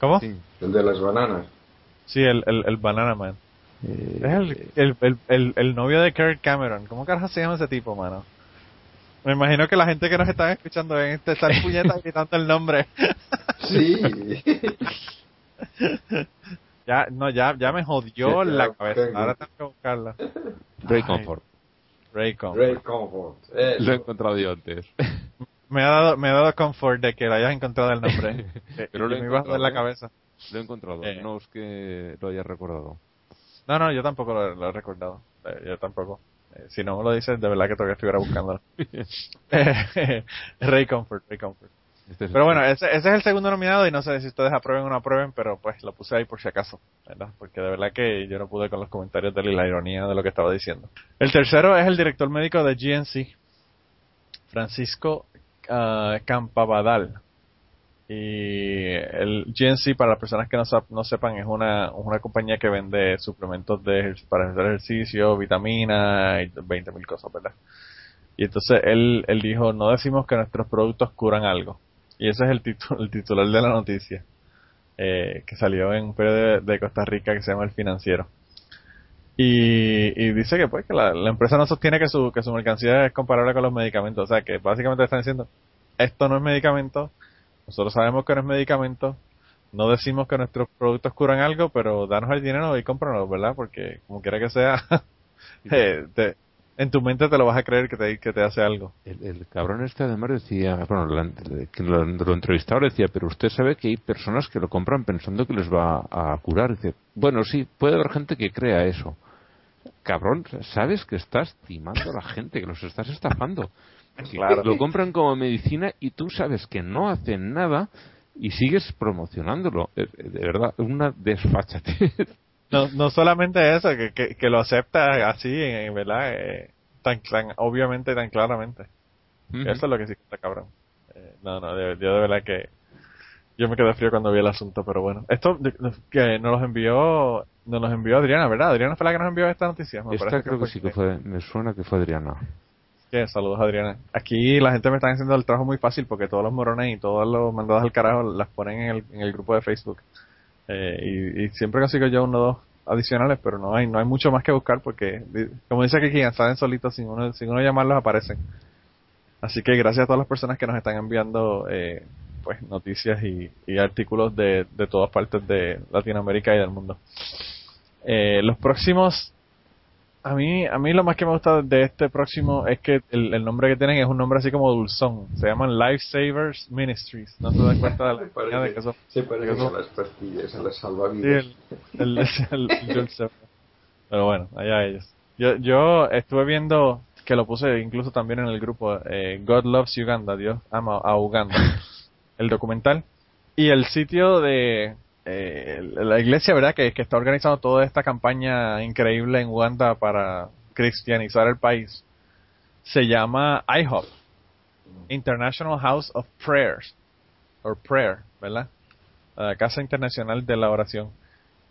¿Cómo? sí. El de las bananas. Sí, el, el, el Banana Man. Es el, el, el, el, el novio de Kirk Cameron. ¿Cómo carajo se llama ese tipo, mano? Me imagino que la gente que nos está escuchando en este estar puñetas gritando el nombre. Sí. ya, no, ya, ya me jodió la cabeza. tengo. Ahora tengo que buscarla. Ray Ay, Comfort. Ray Comfort. Ray Comfort. Eso. Lo he encontrado yo antes. Me ha dado, me ha dado confort de que le hayas encontrado el nombre. Que- Pero lo me iba a joder la encontrado, cabeza. Lo he encontrado. Eh. No es que lo haya recordado. No, no, yo tampoco lo, lo he recordado. Eh, yo tampoco. Eh, si no me lo dices, de verdad que todavía estuviera buscándolo. Eh, Ray Comfort, Ray Comfort. Este es Pero bueno, ese, ese es el segundo nominado y no sé si ustedes aprueben o no aprueben, pero pues lo puse ahí por si acaso, ¿verdad? Porque de verdad que yo no pude con los comentarios de él y la ironía de lo que estaba diciendo. El tercero es el director médico de GNC, Francisco ah, Campabadal. Y el GNC, para las personas que no, no sepan, es una, una compañía que vende suplementos de, para hacer ejercicio, vitaminas y 20.000 cosas, ¿verdad? Y entonces él, él dijo, no decimos que nuestros productos curan algo. Y ese es el, titu- el titular de la noticia, eh, que salió en un periódico de, de Costa Rica que se llama El Financiero. Y, y dice que pues que la, la empresa no sostiene que su, que su mercancía es comparable con los medicamentos. O sea que básicamente están diciendo, esto no es medicamento, nosotros sabemos que no es medicamento, no decimos que nuestros productos curan algo, pero danos el dinero y cómpranos, ¿verdad? Porque como quiera que sea, eh, te- en tu mente te lo vas a creer que te, que te hace algo. El, el cabrón este además decía, bueno, la- que lo, lo entrevistador decía, pero usted sabe que hay personas que lo compran pensando que les va a curar. Dice, bueno, sí, puede haber gente que crea eso. Cabrón, sabes que estás timando a la gente, que los estás estafando. Claro. Lo compran como medicina y tú sabes que no hacen nada y sigues promocionándolo. Eh, De verdad, una desfachatez. No, no solamente eso, que, que, que lo acepta así, eh, ¿verdad? Eh, tan, tan obviamente, tan claramente. Eso es lo que sí está cabrón. Eh, no, no, yo de verdad que yo me quedé frío cuando vi el asunto, pero bueno. Esto que nos los envió, nos los envió Adriana, ¿verdad? Adriana fue la que nos envió esta noticia. Me Esta creo que sí que fue, me suena que fue Adriana. Que saludos Adriana. Aquí la gente me está haciendo el trabajo muy fácil porque todos los morones y todos los mandados al carajo las ponen en el, en el grupo de Facebook. Eh, y, siempre consigo yo uno o dos adicionales, pero no hay no hay mucho más que buscar porque, como dice Kiki, salen solitos sin uno, sin uno llamarlos aparecen. Así que gracias a todas las personas que nos están enviando eh, pues noticias y, y artículos de, de todas partes de Latinoamérica y del mundo. Eh, los próximos A mí, a mí lo más que me gusta de este próximo es que el, el nombre que tienen es un nombre así como dulzón. Se llaman Lifesavers Ministries. No se dan cuenta de la Se de parece, que eso se parece que eso- a las pastillas, a las Sí, salvavidas. el, el, el-. Pero bueno, allá ellos. Yo, yo estuve viendo que lo puse incluso también en el grupo eh, God Loves Uganda, Dios ama a Uganda, el documental. Y el sitio de eh, la iglesia, ¿verdad? Que, está organizando toda esta campaña increíble en Uganda para cristianizar el país, se llama IHOP, International House of Prayers, or Prayer, ¿verdad? Casa Internacional de la Oración.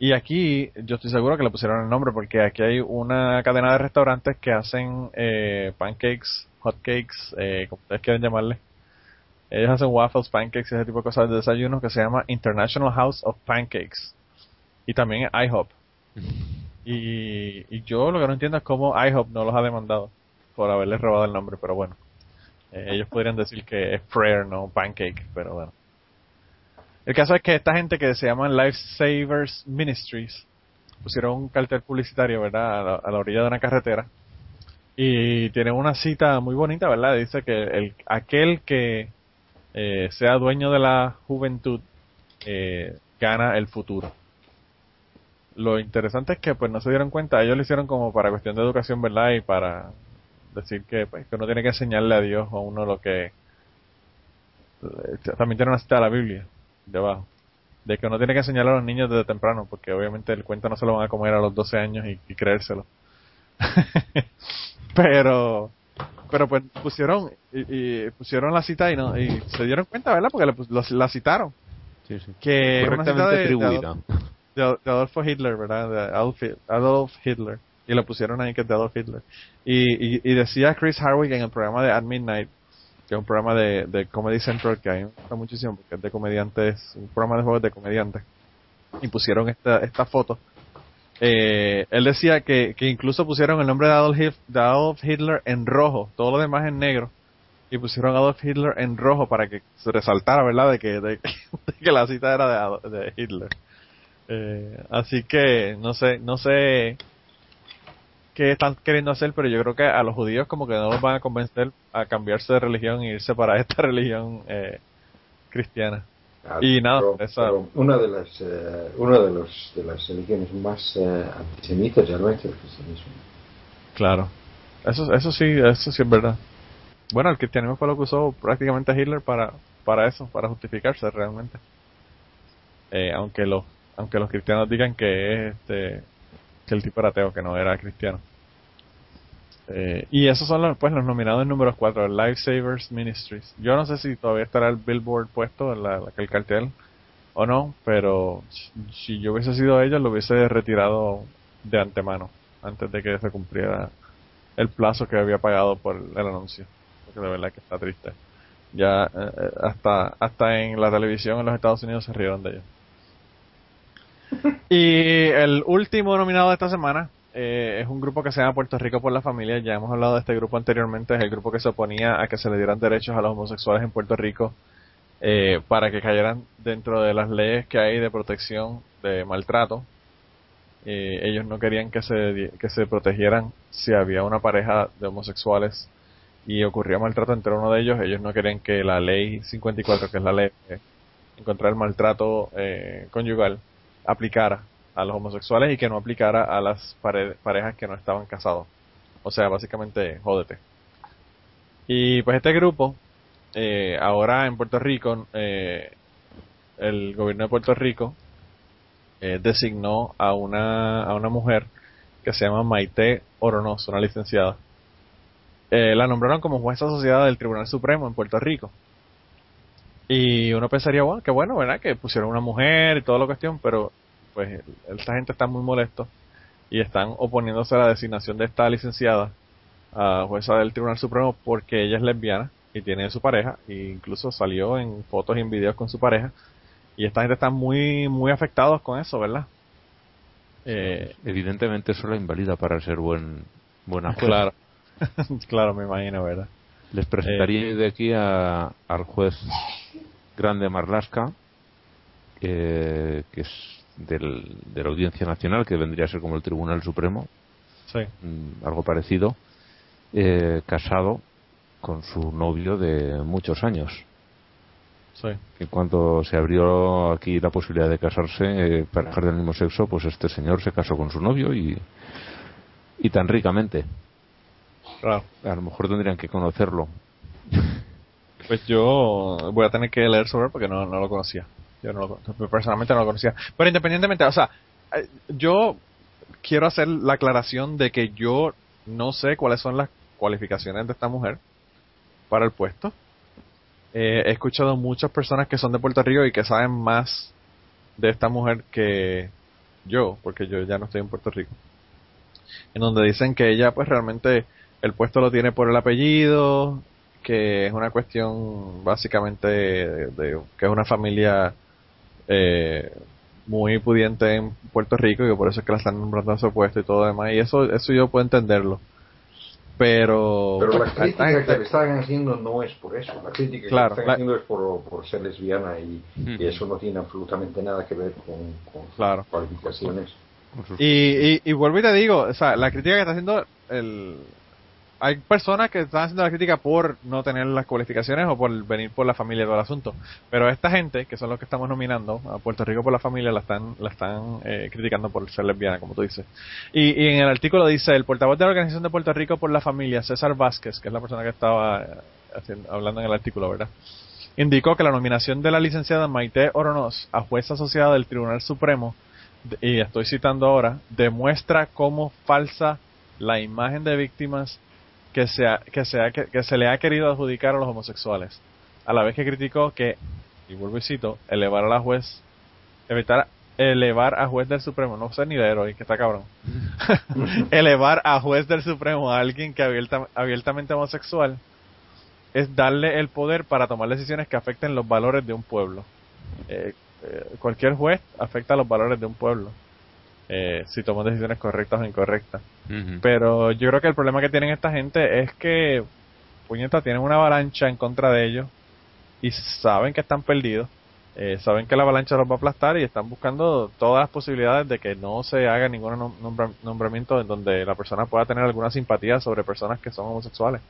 Y aquí yo estoy seguro que le pusieron el nombre porque aquí hay una cadena de restaurantes que hacen eh, pancakes, hotcakes, eh, como ustedes quieren llamarle. Ellos hacen waffles, pancakes y ese tipo de cosas de desayuno que se llama International House of Pancakes. Y también IHOP. Y, y yo lo que no entiendo es cómo IHOP no los ha demandado por haberles robado el nombre, pero bueno. Eh, ellos podrían decir que es prayer, no pancake, pero bueno. El caso es que esta gente que se llaman Lifesavers Ministries pusieron un cartel publicitario, ¿verdad? A la, a la orilla de una carretera. Y tiene una cita muy bonita, ¿verdad? Dice que el, aquel que eh, sea dueño de la juventud eh, gana el futuro. Lo interesante es que pues no se dieron cuenta, ellos lo hicieron como para cuestión de educación, ¿verdad? Y para decir que, pues, que uno tiene que enseñarle a Dios a uno lo que... eh, También tiene una cita de la Biblia debajo. De que uno tiene que enseñarle a los niños desde temprano, porque obviamente el cuento no se lo van a comer a los 12 años y creérselo. pero pero pues pusieron y, y pusieron la cita y no y se dieron cuenta, ¿verdad? Porque pus- los- la citaron. Sí, sí. Que una cita de atribuida. Adolf- de, de Adolfo Hitler, ¿verdad? De Adolf, Adolf Hitler. Y lo pusieron ahí que es de Adolf Hitler. Y, y, y decía Chris Hardwick en el programa de At Midnight, que es un programa de, de Comedy Central que a mí me gusta muchísimo porque es de comediantes, un programa de juegos de comediantes. Y pusieron esta, esta foto. Eh, él decía que, incluso pusieron el nombre de Adolf, Hif- de Adolf Hitler en rojo, todo lo demás en negro. Y pusieron Adolf Hitler en rojo para que se resaltara, ¿verdad? De que, que la cita era de Hitler. Eh, así que no sé, no sé qué están queriendo hacer, pero yo creo que a los judíos como que no los van a convencer a cambiarse de religión e irse para esta religión eh, cristiana. Ah, Y nada, pero- esa- pero una de las eh, una de los de las religiones más eh, antisemitas realmente es el cristianismo. Claro. Eso, eso sí, eso sí es verdad. Bueno, el cristianismo fue lo que usó prácticamente Hitler para, para eso, para justificarse realmente. Eh, aunque los, aunque los cristianos digan que es este, que el tipo era ateo, que no era cristiano. Eh, y esos son los, pues, los nominados números 4, el Lifesavers Ministries. Yo no sé si todavía estará el billboard puesto, en la, la- el cartel, o no, pero si- yo hubiese sido ellos, lo hubiese retirado de antemano, antes de que se cumpliera el plazo que había pagado por el anuncio. Porque de verdad que está triste. Ya eh, hasta hasta en la televisión en los Estados Unidos se rieron de ellos. Y el último nominado de esta semana eh, es un grupo que se llama Puerto Rico por la Familia. Ya hemos hablado de este grupo anteriormente. Es el grupo que se oponía a que se le dieran derechos a los homosexuales en Puerto Rico eh, para que cayeran dentro de las leyes que hay de protección de maltrato. Eh, ellos no querían que se, que se protegieran si había una pareja de homosexuales y ocurría maltrato entre uno de ellos. Ellos no querían que la ley 54, que es la ley contra del maltrato eh, conyugal, aplicara a los homosexuales y que no aplicara a las pare- parejas que no estaban casados. O sea, básicamente, jódete. Y pues este grupo, eh, ahora en Puerto Rico, eh, el gobierno de Puerto Rico eh, designó a una, a una mujer que se llama Maite Oronoz, una licenciada. Eh, la nombraron como jueza asociada del Tribunal Supremo en Puerto Rico. Y uno pensaría, bueno, qué bueno, ¿verdad? Que pusieron una mujer y toda la cuestión, pero pues esta gente está muy molesto y están oponiéndose a la designación de esta licenciada a jueza del Tribunal Supremo porque ella es lesbiana y tiene su pareja e incluso salió en fotos y en videos con su pareja y esta gente está muy muy afectados con eso, ¿verdad? Eh, Evidentemente eso la invalida para ser buen buena claro, claro, me imagino, ¿verdad? Les presentaría yo de aquí a- al juez grande Marlasca, eh, que es del- de la Audiencia Nacional, que vendría a ser como el Tribunal Supremo, Sí. mm, algo parecido, eh, casado con su novio de muchos años. Sí. Y cuando se abrió aquí la posibilidad de casarse, eh, parejas del mismo sexo, pues este señor se casó con su novio y, y tan ricamente. Claro. A lo mejor tendrían que conocerlo. Pues yo voy a tener que leer sobre él porque no, no lo conocía. Yo no lo, personalmente no lo conocía. Pero independientemente, o sea, eh, yo quiero hacer la aclaración de que yo no sé cuáles son las cualificaciones de esta mujer para el puesto. Eh, he escuchado muchas personas que son de Puerto Rico y que saben más de esta mujer que yo, porque yo ya no estoy en Puerto Rico. En donde dicen que ella pues realmente el puesto lo tiene por el apellido, que es una cuestión básicamente de, de- que es una familia eh, muy pudiente en Puerto Rico y que por eso es que la están nombrando a su puesto y todo lo demás y eso eso yo puedo entenderlo pero Pero la crítica gente- que le están haciendo no es por eso. La crítica Claro, que le la- están haciendo es por, por ser lesbiana y, eso no tiene absolutamente nada que ver con, con sus cualificaciones. y, y vuelvo y te digo, o sea, la crítica que está haciendo el... Hay personas que están haciendo la crítica por no tener las cualificaciones o por venir por la familia y todo el asunto. Pero esta gente, que son los que estamos nominando a Puerto Rico por la familia, la están, la están eh, criticando por ser lesbiana, como tú dices. Y, y en el artículo dice, el portavoz de la Organización de Puerto Rico por la familia, César Vázquez, que es la persona que estaba eh, haciendo- hablando en el artículo, ¿verdad? Indicó que la nominación de la licenciada Maite Oronoz a juez asociada del Tribunal Supremo y estoy citando ahora, demuestra cómo falsa la imagen de víctimas que se, ha- que, se ha- que, se le ha querido adjudicar a los homosexuales. A la vez que criticó que, y vuelvo y cito, elevar a la juez, evitar elevar a juez del Supremo, no sé ni leer hoy, que está cabrón, elevar a juez del Supremo a alguien que abierta, abiertamente homosexual es darle el poder para tomar decisiones que afecten los valores de un pueblo. Eh, eh, cualquier juez afecta los valores de un pueblo. Eh, si toma decisiones correctas o incorrectas. Pero yo creo que el problema que tienen esta gente es que, puñeta, tienen una avalancha en contra de ellos y saben que están perdidos. eh, saben que la avalancha los va a aplastar y están buscando todas las posibilidades de que no se haga ningún nom- nombra- nombramiento en donde la persona pueda tener alguna simpatía sobre personas que son homosexuales.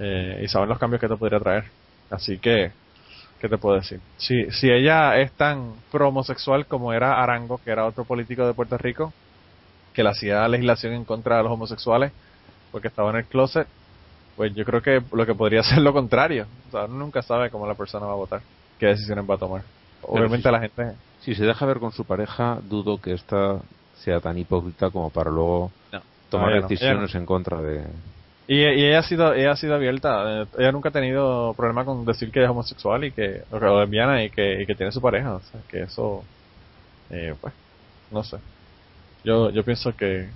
Eh, y saben los cambios que esto podría traer. Así que, ¿qué te puedo decir? Si, si ella es tan pro homosexual como era Arango, que era otro político de Puerto Rico, que le hacía legislación en contra de los homosexuales porque estaba en el closet, pues yo creo que lo que podría ser lo contrario. O sea, uno nunca sabe cómo la persona va a votar, qué decisiones va a tomar. Obviamente la gente... Si se deja ver con su pareja, dudo que esta sea tan hipócrita como para luego No, tomar no, decisiones en contra de. Y, y ella ha sido ella ha sido abierta. Eh, ella nunca ha tenido problema con decir que es homosexual y que o que- o lesbiana y que, y que tiene su pareja. O sea que eso eh, pues no sé. Yo yo pienso que,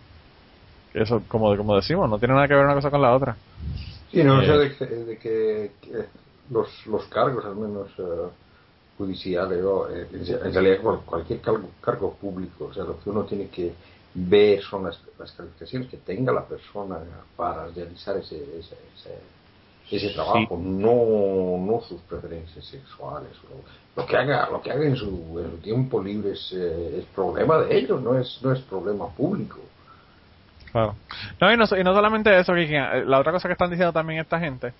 que eso como como decimos no tiene nada que ver una cosa con la otra. Sí, no, Eh. sé de, que, de que, que los, los cargos, al menos eh, judiciales, o, eh, en realidad cual- cualquier cargo, cargo público, o sea, lo que uno tiene que ver son las, las calificaciones que tenga la persona para realizar ese, ese, ese, ese trabajo, no, no sus preferencias sexuales. o Lo que haga, lo que haga en su, en su tiempo libre es, eh, es problema de ellos, no es, no es problema público. Claro. No, y no, so- y no solamente eso, Kiki, eh, la otra cosa que están diciendo también esta gente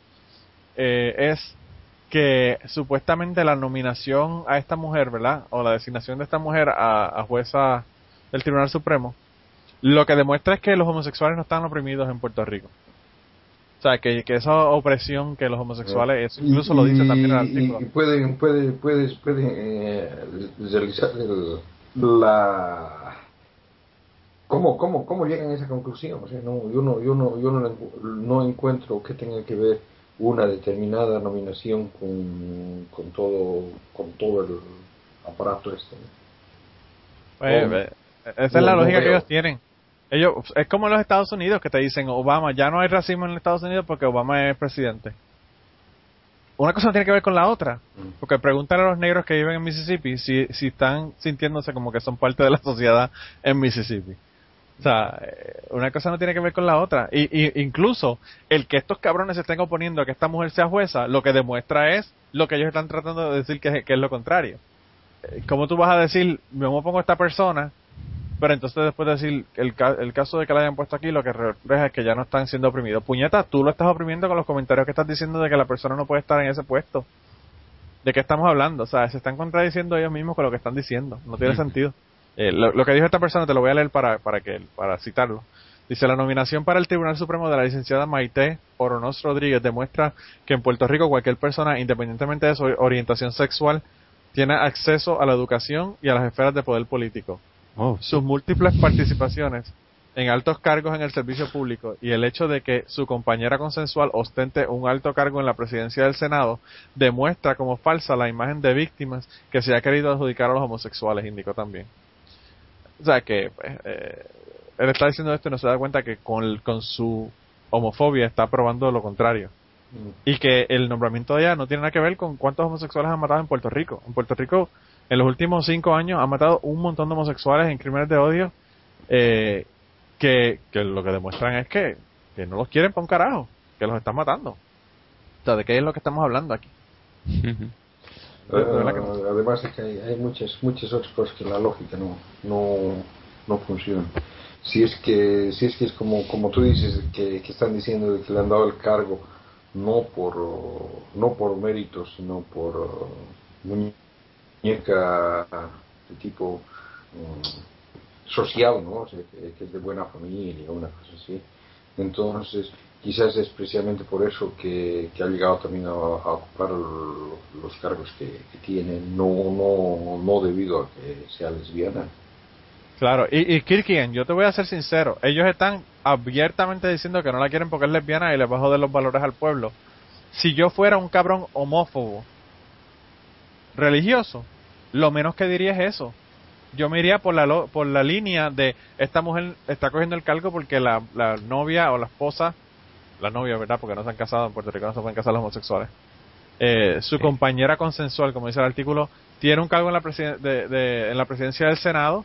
eh, es que supuestamente la nominación a esta mujer, ¿verdad? O la designación de esta mujer a, a jueza del Tribunal Supremo, lo que demuestra es que los homosexuales no están oprimidos en Puerto Rico. O sea, que, que esa opresión que los homosexuales, eso incluso lo dice también el Y- artículo. Y puede, eh, realizar el- la... ¿Cómo, cómo, ¿Cómo llegan a esa conclusión? O sea, no, yo no, yo no, yo no, no encuentro que tenga que ver una determinada nominación con, con todo, con todo el aparato este. ¿no? Pues, eh, esa es la lógica que ellos tienen. Ellos, es como en los Estados Unidos que te dicen, Obama, ya no hay racismo en los Estados Unidos porque Obama es presidente. Una cosa no tiene que ver con la otra. Mm. Porque pregúntale a los negros que viven en Mississippi si, si están sintiéndose como que son parte de la sociedad en Mississippi. O sea, eh, una cosa no tiene que ver con la otra. Y, y incluso el que estos cabrones se estén oponiendo a que esta mujer sea jueza, lo que demuestra es lo que ellos están tratando de decir que, es- que es lo contrario. Eh, ¿Cómo tú vas a decir, me opongo a esta persona Pero entonces después de decir el, el caso de que la hayan puesto aquí, lo que refleja es que ya no están siendo oprimidos. Puñeta, tú lo estás oprimiendo con los comentarios que estás diciendo de que la persona no puede estar en ese puesto. ¿De qué estamos hablando? O sea, se están contradiciendo ellos mismos con lo que están diciendo. No tiene sentido. Eh, lo, que dijo esta persona te lo voy a leer para, para, que, para citarlo. Dice, la nominación para el Tribunal Supremo de la licenciada Maite Oronos Rodríguez demuestra que en Puerto Rico cualquier persona, independientemente de su orientación sexual, tiene acceso a la educación y a las esferas de poder político. Oh. Sus múltiples participaciones en altos cargos en el servicio público y el hecho de que su compañera consensual ostente un alto cargo en la presidencia del Senado demuestra como falsa la imagen de víctimas que se ha querido adjudicar a los homosexuales, indicó también. O sea que pues, eh, él está diciendo esto y no se da cuenta que con, con su homofobia está probando lo contrario. Mm. Y que el nombramiento de ella no tiene nada que ver con cuántos homosexuales han matado en Puerto Rico. En Puerto Rico, en los últimos cinco años, han matado un montón de homosexuales en crímenes de odio eh, que, lo que demuestran es que, no los quieren para un carajo, que los están matando. O sea, ¿de qué es lo que estamos hablando aquí? además es que hay, muchas muchas otras cosas que la lógica no no, no funciona si es que si es que es como como tú dices que, están diciendo que le han dado el cargo no por no por mérito sino por muñeca de tipo mm, social, ¿no? que, es de buena familia, una cosa así. Entonces, quizás es precisamente por eso que, ha llegado también a, ocupar los cargos que, tiene, no, no, no debido a que sea lesbiana. Claro, y, y yo te voy a ser sincero, ellos están abiertamente diciendo que no la quieren porque es lesbiana y les bajo de los valores al pueblo. Si yo fuera un cabrón homófobo, religioso, lo menos que diría es eso yo me iría por la, por la línea de esta mujer está cogiendo el cargo porque la, la novia o la esposa, la novia, ¿verdad? Porque no se han casado, en Puerto Rico no se pueden casar los homosexuales. Eh, su compañera consensual, como dice el artículo, tiene un cargo en la, de, en la presidencia del Senado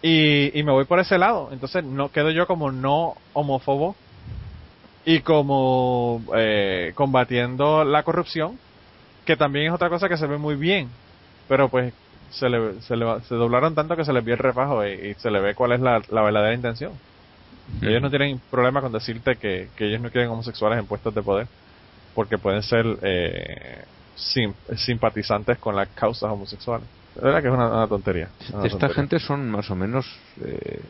y, y me voy por ese lado. Entonces no quedo yo como no homófobo y como eh, combatiendo la corrupción, que también es otra cosa que se ve muy bien. Pero pues se, le, se, le, se doblaron tanto que se les vio el refajo y, se le ve cuál es la, verdadera intención. Ellos no tienen problema con decirte que, ellos no quieren homosexuales en puestos de poder, porque pueden ser eh, simpatizantes con las causas homosexuales. La verdad que es una, tontería. Esta gente son más o menos eh,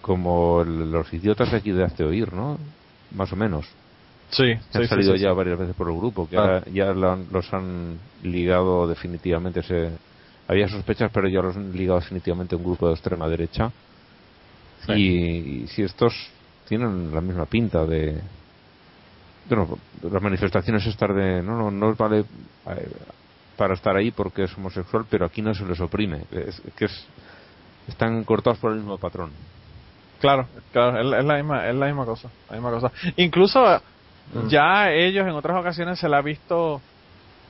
como los idiotas de aquí de Hazte Oír, ¿no? Más o menos. Sí, han salido ya varias veces por el grupo, que ah. ya los han ligado definitivamente ese, había sospechas, pero ya los han ligado definitivamente a un grupo de extrema derecha. Y, si estos tienen la misma pinta de. Bueno, las manifestaciones estar de. No, no, no vale eh, para estar ahí porque es homosexual, pero aquí no se les oprime. Es, que es, están cortados por el mismo patrón. Claro, claro, es, la misma, es la misma cosa, la misma cosa. Incluso mm. ya ellos en otras ocasiones se la ha visto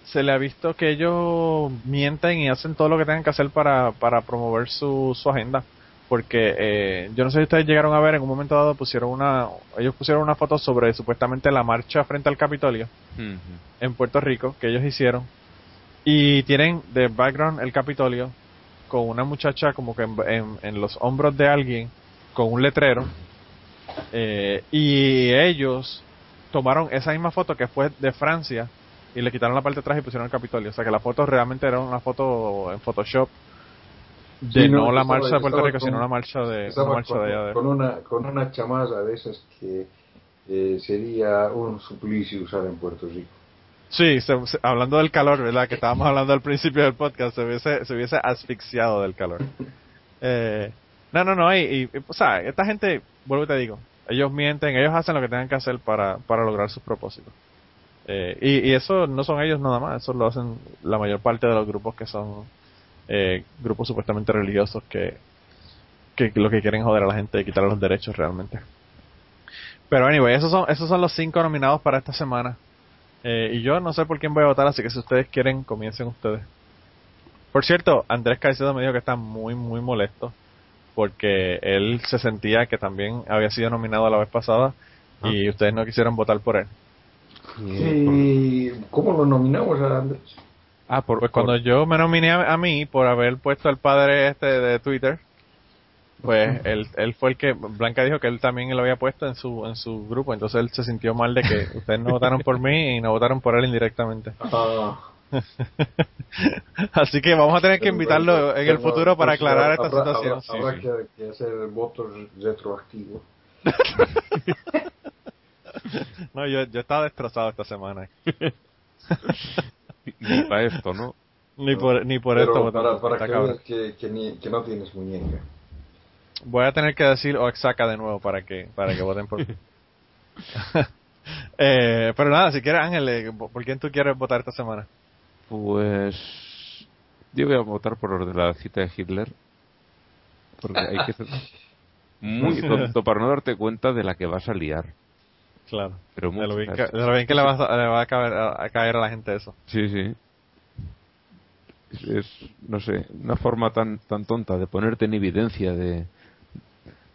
se le ha visto que ellos mienten y hacen todo lo que tengan que hacer para, para promover su, su agenda. Porque eh, yo no sé si ustedes llegaron a ver, en un momento dado pusieron una, ellos pusieron una foto sobre supuestamente la marcha frente al Capitolio en Puerto Rico que ellos hicieron. Y tienen de background el Capitolio con una muchacha como que en, en, los hombros de alguien con un letrero. Eh, y ellos tomaron esa misma foto que fue de Francia y le quitaron la parte de atrás y pusieron el Capitolio. O sea que la foto realmente era una foto en Photoshop de no, la marcha de Puerto Rico, sino una marcha de, una marcha con, de allá. Con una, con una chamada de esas que eh, sería un suplicio usar en Puerto Rico. Sí, hablando del calor, ¿verdad? Que estábamos hablando al principio del podcast, se hubiese, se hubiese asfixiado del calor. Eh, no, no, no, y, y, o sea, esta gente, vuelvo y te digo, ellos mienten, ellos hacen lo que tengan que hacer para, para lograr sus propósitos. Eh, y, eso no son ellos nada más, eso lo hacen la mayor parte de los grupos que son eh, grupos supuestamente religiosos que, que lo que quieren joder a la gente y quitar los derechos realmente. Pero anyway, esos son, esos son los cinco nominados para esta semana. Eh, y yo no sé por quién voy a votar, así que si ustedes quieren, comiencen ustedes. Por cierto, Andrés Caicedo me dijo que está muy, muy molesto porque él se sentía que también había sido nominado la vez pasada y ah. ustedes no quisieron votar por él. ¿Y cómo lo nominamos a Andrés? Ah, pues cuando yo me nominé a, mí por haber puesto al padre este de Twitter, pues él, él fue el que, Blanca dijo que él también lo había puesto en su, en su grupo, entonces él se sintió mal de que ustedes no votaron por mí y no votaron por él indirectamente. Ah, Así que vamos a tener que invitarlo en el futuro para pues, aclarar esta situación. Habrá, habrá que, que hacer votos retroactivos. No, yo, yo estaba destrozado esta semana. Ni para esto, ¿no? Ni por, ni por esto. voté para, para que que, que, ni- que no tienes muñeca. Voy a tener que decir Oaxaca de nuevo para que para que voten por mí. eh, pero nada, si quieres Ángel, eh, ¿por quién tú quieres votar esta semana? Pues yo voy a votar por los de la cita de Hitler. Porque hay que ser muy tonto para no darte cuenta de la que vas a liar. Claro. Pero De lo bien que, de lo bien que le, va, a- le va a, a- a caer a la gente eso. Sí, sí. Es, es, no sé, una forma tan tan tonta de ponerte en evidencia de...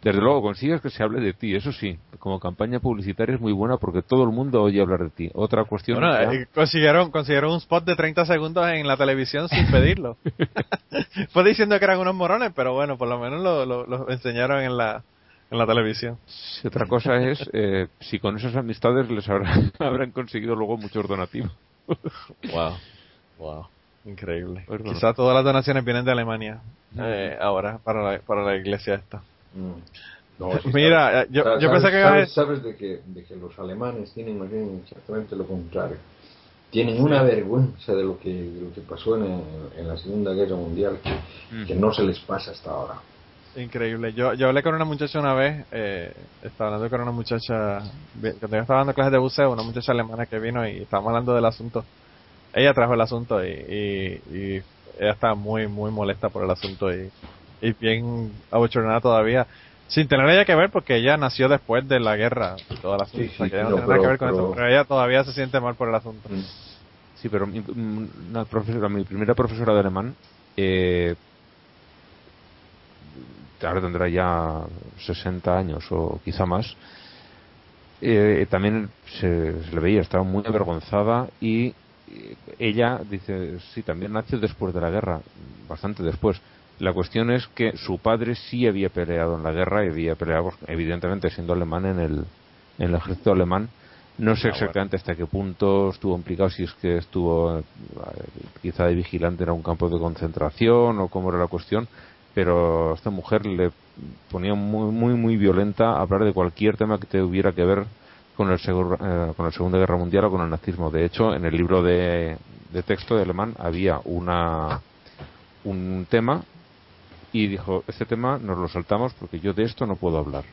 Desde luego, consigues que se hable de ti, eso sí. Como campaña publicitaria es muy buena porque todo el mundo oye hablar de ti. Otra cuestión Bueno, eh, consiguieron, consiguieron un spot de 30 segundos en la televisión sin pedirlo. Fue diciendo que eran unos morones, pero bueno, por lo menos lo, lo, lo enseñaron en la, en la televisión. Sí, Otra cosa es eh, si con esas amistades les habrán, habrán conseguido luego muchos donativos. Wow. Wow. Increíble. Pues bueno. Quizás todas las donaciones vienen de Alemania eh, ahora para la, para la iglesia esta. Mm. No, Mira, sabes- eh, yo- sabes- yo pensé que sabes, sabes de, que, de que los alemanes tienen más bien exactamente lo contrario. Tienen una vergüenza de lo que, de lo que pasó en, en la Segunda Guerra Mundial que, que no se les pasa hasta ahora. Increíble. Yo, yo hablé con una muchacha una vez, eh, estaba hablando con una muchacha, cuando yo estaba dando clases de buceo, una muchacha alemana que vino y estábamos hablando del asunto. Ella trajo el asunto y, y, y ella estaba muy, muy molesta por el asunto y, y bien abochornada todavía. Sin tener ella que ver porque ella nació después de la guerra y el asunto. Sí, ella no, no, tiene nada que ver con pero- eso, pero ella todavía se siente mal por el asunto. Mm. Sí, pero mi, mm, una profesora, mi primera profesora de alemán, eh, ahora tendrá ya 60 años o quizá más, eh, también se, se le veía, estaba muy avergonzada y eh, ella dice, sí, también nació después de la guerra, bastante después. La cuestión es que su padre sí había peleado en la guerra y había peleado, evidentemente, siendo alemán en el, en el ejército alemán. No sé Ah, exactamente hasta qué punto estuvo implicado, si es que estuvo eh, quizá de vigilante en un campo de concentración o cómo era la cuestión, pero a esta mujer le ponía muy, muy, muy violenta hablar de cualquier tema que tuviera que ver con, el segur- eh, con la Segunda Guerra Mundial o con el nazismo. De hecho, en el libro de, de texto de alemán había una, un tema y dijo, este tema nos lo saltamos porque yo de esto no puedo hablar.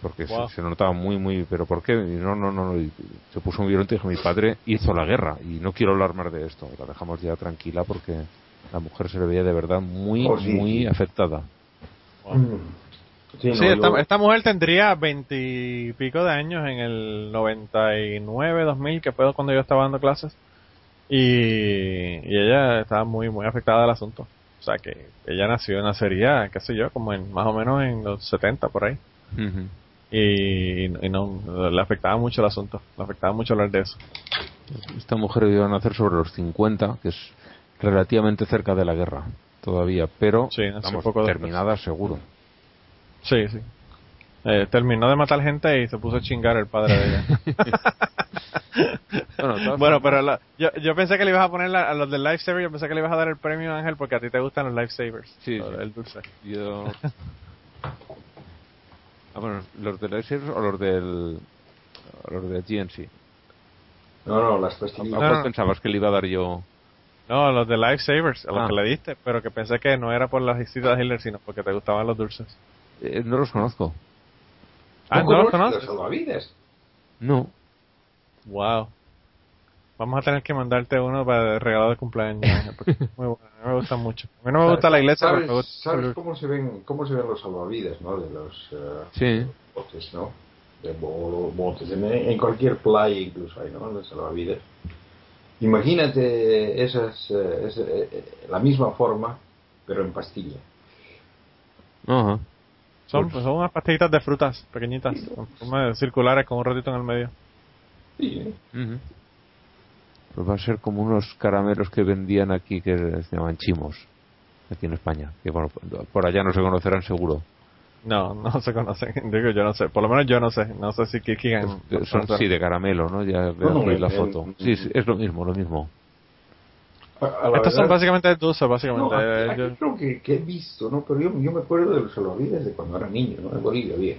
Porque se- Wow. se, notaba muy, muy, pero ¿por qué? Y no, no, no, no, y se puso muy violento y dijo, mi padre hizo la guerra y no quiero hablar más de esto. La dejamos ya tranquila porque la mujer se le veía de verdad muy, Oh, sí, muy afectada. Mm. Sí, Sí, no, esta, yo- esta mujer tendría veintipico de años en el 99, 2000, que fue cuando yo estaba dando clases. Y, y ella estaba muy, muy afectada del asunto. O sea que ella nació, nacería, qué sé yo, como en más o menos en los 70 por ahí. Y, y no, le afectaba mucho el asunto. Le afectaba mucho hablar de eso. Esta mujer debió nacer sobre los 50, que es relativamente cerca de la guerra todavía, pero Sí, poco después. terminada seguro. Sí, sí. Eh, terminó de matar gente y se puso a chingar el padre de ella. Bueno, pero la- yo, yo pensé que le ibas a poner la- a los del Lifesaver, yo pensé que le ibas a dar el premio Ángel porque a ti te gustan los Lifesavers. Sí, el, sí. el dulce. Yo... Ah, bueno, ¿los de Lexers o los del... o los de GNC? No, no, las ¿A pastillitas. cuál no. pensabas que le iba a dar yo? No, los de Lifesavers, a los Ah. que le diste, pero que pensé que no era por las visitas de Hitler, sino porque te gustaban los dulces. Eh, no los conozco. Ah, ¿No ¿no los conoces conoces? los salvavidas? No. Wow. Vamos a tener que mandarte uno para el regalo de cumpleaños, Ángel, porque es muy bueno, a mí me gustan mucho. A mí no me gusta la iglesia, ¿Sabes, pero me gusta sabes cómo se ven cómo se ven los salvavidas, no? De los Sí. botes, ¿no? De bo- botes. En, en cualquier playa incluso hay, ¿no? Los salvavidas. Imagínate esas, eh, esa- eh, eh, la misma forma, pero en pastilla. Ajá. son, pues, son unas pastillitas de frutas pequeñitas, en forma de circulares con un ratito en el medio. Sí, ¿eh? Pues va a ser como unos caramelos que vendían aquí que se llaman chimos. aquí en España. Que bueno, por allá no se conocerán seguro. No, no se conocen. Digo, yo no sé. Por lo menos yo no sé. No sé si Kikigan. Eh, Son, sí, de caramelo, ¿no? Ya veo No, no, la el- foto. el- Sí, sí, es lo mismo, lo mismo. A- Estos son básicamente dulces, básicamente. No, aquí- Eh, yo- creo que, que he visto, ¿no? Pero yo, yo me acuerdo de los salvavidas de cuando era niño, ¿no? En Bolivia, bien.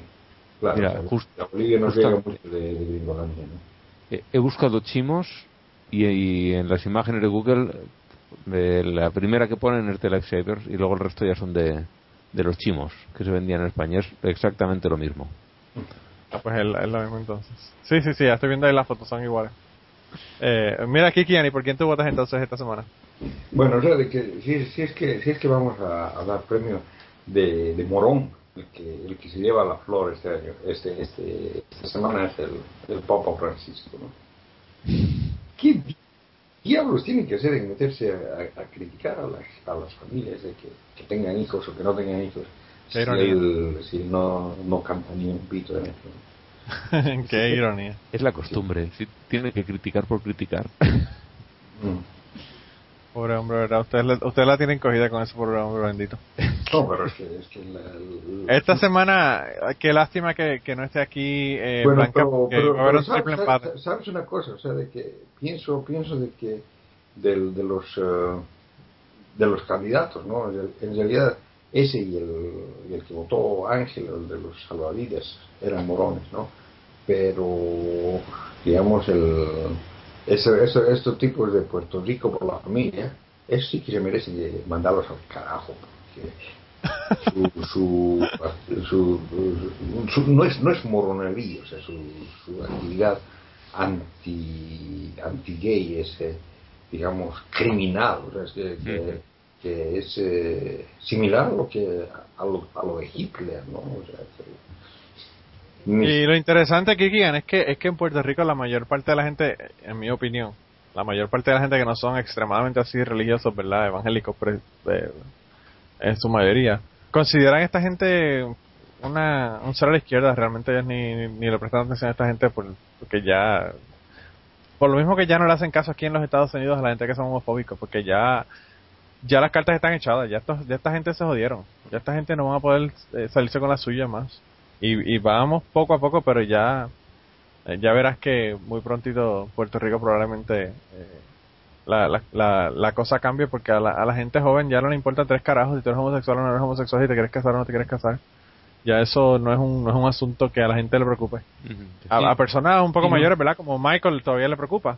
Claro, Mira, o sea, Bolivia nos justa- llega mucho de, de Gringolandia, ¿no? He buscado chimos y, y en las imágenes de Google eh, la primera que ponen es de Lifesavers y luego el resto ya son de, de los chimos que se vendían en España. Es exactamente lo mismo. Ah, pues es, lo mismo entonces. Sí, sí, sí, ya estoy viendo ahí las fotos, son iguales. Eh, mira, Kikian, ¿y por quién tú votas entonces esta semana? Bueno, o sea, de que, si, si es que si es que vamos a, a dar premio de, de Morón, el que, el que se lleva la flor este año, este, este, esta semana es el, el Papa Francisco, ¿no? ¿Qué di- diablos tiene que hacer en meterse a, a- a criticar a las, a las familias de que, que tengan hijos o que no tengan hijos? Qué Si ironía. él, si él no, no canta ni un pito de eso. Qué ironía. Es la costumbre. Si tiene que criticar por criticar. Mm. Pobre hombre, ¿verdad? Ustedes, le- ustedes la tienen cogida con ese pobre hombre bendito. No, pero es que, es que la- la- Esta semana, qué lástima que, que no esté aquí eh, bueno, Blanca, pero, pero- un sabes, una cosa, o sea, de que pienso, pienso de que del, de los eh, de los candidatos, ¿no? En realidad ese y el, y el que votó Ángel, el de los salvavidas, eran morones, ¿no? Pero digamos el ese, ese- estos tipos de Puerto Rico por la familia, eso sí que se merecen de mandarlos al carajo, porque su, su, su, su- no es no es o sea su, su actividad anti anti gay es eh, digamos criminal o sea, es que, que- que es eh, similar a lo que a lo, a lo de Hitler no o sea, que- ni- Y lo interesante, Kikian, es que, es que en Puerto Rico la mayor parte de la gente, en mi opinión, la mayor parte de la gente que no son extremadamente así religiosos, ¿verdad? Evangélicos, eh, en su mayoría, consideran esta gente una, un ser a la izquierda. Realmente ellos ni, ni, le prestan atención a esta gente por- porque ya, por lo mismo que ya no le hacen caso aquí en los Estados Unidos a la gente que son homofóbicos, porque ya, ya las cartas están echadas, ya, estos, ya esta gente se jodieron, ya esta gente no va a poder eh, salirse con la suya más. Y, y vamos poco a poco, pero ya, eh, ya verás que muy prontito Puerto Rico probablemente eh, la, la, la, la cosa cambie porque a la, a la gente joven ya no le importa tres carajos si tú eres homosexual o no eres homosexual, si te quieres casar o no te quieres casar. Ya eso no es un, no es un asunto que a la gente le preocupe. A, a personas un poco mayores, ¿verdad? Como Michael todavía le preocupa.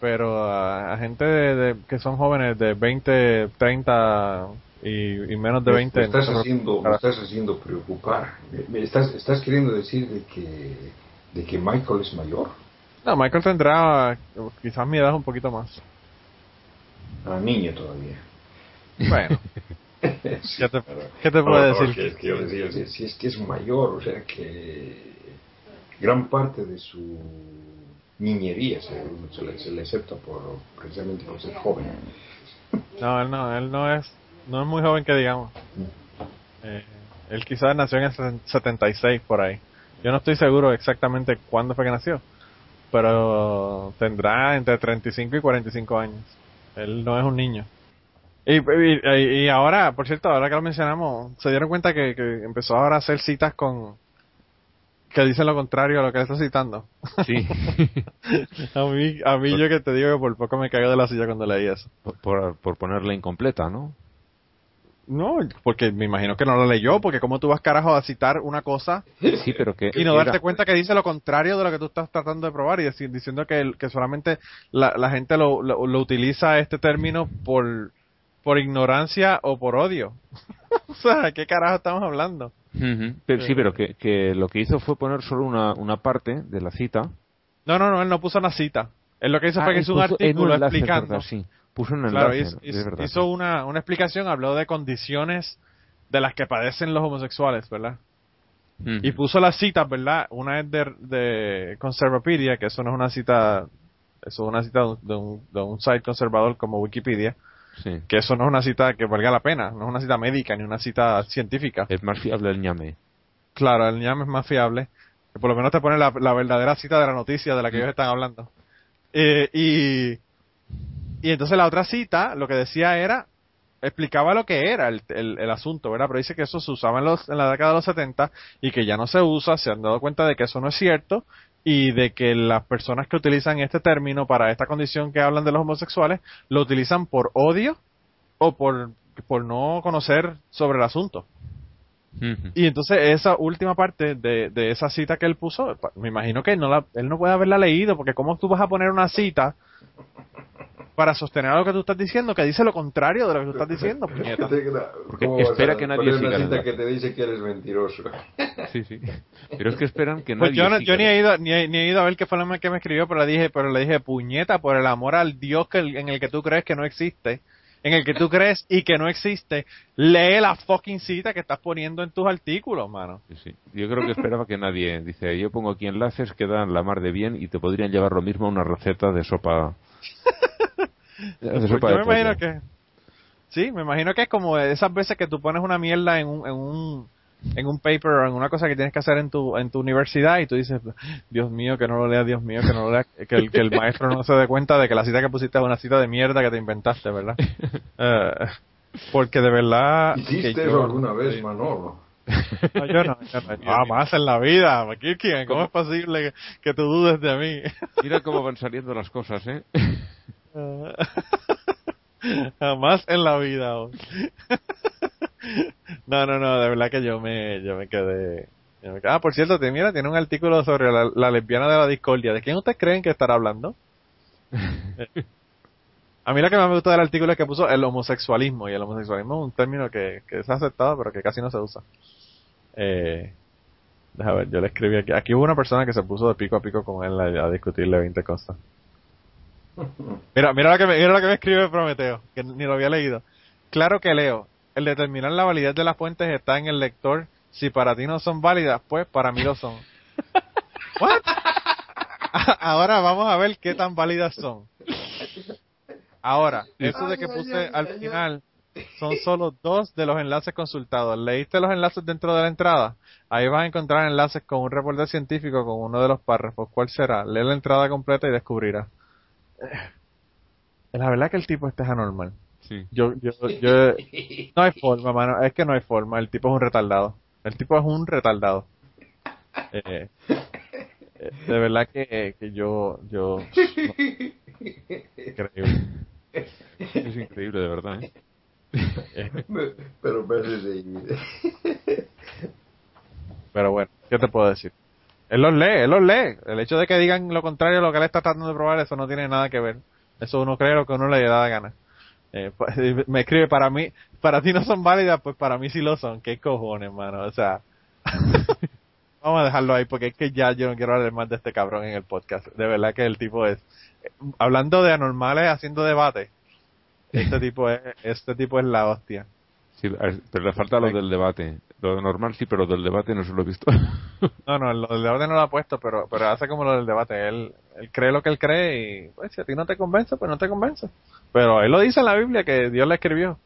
Pero a, a gente de, de- que son jóvenes de 20, 30 y, y menos de me- 20. me estás no haciendo me estás haciendo preocupar Me- me estás estás queriendo decir de que de que Michael es mayor No, Michael tendrá quizás mi edad un poquito más. A niño todavía Bueno, ¿qué te, qué te puedo no, decir? que es que yo decía, si, es que es mayor, o sea que gran parte de su niñería se, se le, se le acepta por, precisamente por ser joven. No, él no, él no es, no es muy joven que digamos. Eh, él quizás nació en el sesen- 76 por ahí. Yo no estoy seguro exactamente cuándo fue que nació, pero tendrá entre 35 y 45 años. Él no es un niño. Y, y, y ahora, por cierto, ahora que lo mencionamos, se dieron cuenta que, que empezó ahora a hacer citas con que dicen lo contrario a lo que él está citando. Sí. a mí, a mí yo que te digo que por poco me caigo de la silla cuando leí eso. por, por, por ponerla incompleta, ¿no? No, porque me imagino que no lo leyó, porque como tú vas carajo a citar una cosa Sí, pero que... y no era- darte cuenta que dice lo contrario de lo que tú estás tratando de probar y decir, diciendo que, el- que solamente la, la gente lo, lo, lo utiliza este término por, por ignorancia o por odio. o sea, ¿qué carajo estamos hablando? Pero, sí, pero que, que lo que hizo fue poner solo una, una parte de la cita. No, no, no, él no puso una cita. Él lo que hizo Ah, fue que hizo un artículo enlace, explicando. verdad, sí. Puso un Claro, enlace, hizo, es hizo- verdad. hizo una, una explicación, habló de condiciones de las que padecen los homosexuales, ¿verdad? Y puso las citas, ¿verdad? Una es de, de Conservapedia, que eso no es una cita, eso es una cita de un, de un site conservador como Wikipedia, Sí. que eso no es una cita que valga la pena, no es una cita médica ni una cita científica. Es más fiable el ñame. Claro, el ñame es más fiable, que por lo menos te pone la, la verdadera cita de la noticia de la que ellos están hablando. Eh, y, y entonces la otra cita, lo que decía era explicaba lo que era el, el, el, asunto, ¿verdad? Pero dice que eso se usaba en, los, en la década de los 70 y que ya no se usa, se han dado cuenta de que eso no es cierto y de que las personas que utilizan este término para esta condición que hablan de los homosexuales lo utilizan por odio o por, por no conocer sobre el asunto. Y entonces esa última parte de, de, esa cita que él puso, me imagino que no la, él no puede haberla leído, porque ¿cómo tú vas a poner una cita para sostener lo que tú estás diciendo, que dice lo contrario de lo que tú estás diciendo, Porque espera que nadie siga. Una que te dice que eres mentiroso. Sí, sí. Pero es que esperan que pues nadie yo, yo ni he ido ni he, ni he, ido a ver qué fue lo que me escribió, pero le dije, pero le dije, puñeta, por el amor al Dios que, en el que tú crees que no existe, en el que tú crees y que no existe, lee la fucking cita que estás poniendo en tus artículos, mano. Sí, sí. Yo creo que esperaba que nadie, dice, yo pongo aquí enlaces que dan la mar de bien y te podrían llevar lo mismo a una receta de sopa pues yo me imagino que sí me imagino que es como esas veces que tú pones una mierda en un, en un en un paper o en una cosa que tienes que hacer en tu en tu universidad y tú dices Dios mío que no lo lea Dios mío que no lo lea que el, que el maestro no se dé cuenta de que la cita que pusiste es una cita de mierda que te inventaste verdad uh, porque de verdad hiciste eso alguna vez Manolo no, yo no, yo no. Ah, más en la vida, ¿Quién? ¿Cómo es posible que, que, tú dudes de mí? Mira cómo van saliendo las cosas, ¿eh? Jamás en la vida. no, no, no, de verdad que yo me, yo me quedé. Ah, por cierto, te, mira, tiene un artículo sobre la, lesbiana de la discordia. ¿De quién ustedes creen que estará hablando? A mí lo que más me gusta del artículo es que puso el homosexualismo, y el homosexualismo es un término que, que se ha aceptado, pero que casi no se usa. Eh, déjame ver, yo le escribí aquí. Aquí hubo una persona que se puso de pico a pico con él a, a discutirle 20 cosas. Mira, mira lo que me, mira lo que me escribe Prometeo, que ni lo había leído. Claro que leo. El determinar la validez de las fuentes está en el lector. Si para ti no son válidas, pues para mí lo son. ¿What? Ahora vamos a ver qué tan válidas son. Ahora, eso de que puse al final son solo dos de los enlaces consultados. ¿Leíste los enlaces dentro de la entrada? Ahí vas a encontrar enlaces con un reporte científico con uno de los párrafos. ¿Cuál será? Lee la entrada completa y descubrirás. La verdad que el tipo este es anormal. Sí. Yo, yo, yo, no hay forma, mano. Es que no hay forma. El tipo es un retardado. El tipo es un retardado. Eh, eh, de verdad que, que yo, yo, increíble. Es increíble, de verdad, ¿eh? Pero Pero bueno, ¿qué te puedo decir? Él los lee, él los lee. El hecho de que digan lo contrario a lo que él está tratando de probar, eso no tiene nada que ver. Eso uno cree lo que uno le da gana. Eh, me escribe, para mí, para ti no son válidas, pues para mí sí lo son. ¿Qué cojones, mano? O sea, vamos a dejarlo ahí porque es que ya yo no quiero hablar más de este cabrón en el podcast. De verdad que el tipo es, hablando de anormales haciendo debate, este tipo es, este tipo es la hostia. Sí, pero le falta lo del debate. Lo normal sí, pero del debate no se lo he visto. no, no, lo del debate no lo ha puesto, pero, pero hace como lo del debate. Él, él cree lo que él cree y pues si a ti no te convence, pues no te convence. Pero él lo dice en la Biblia que Dios le escribió.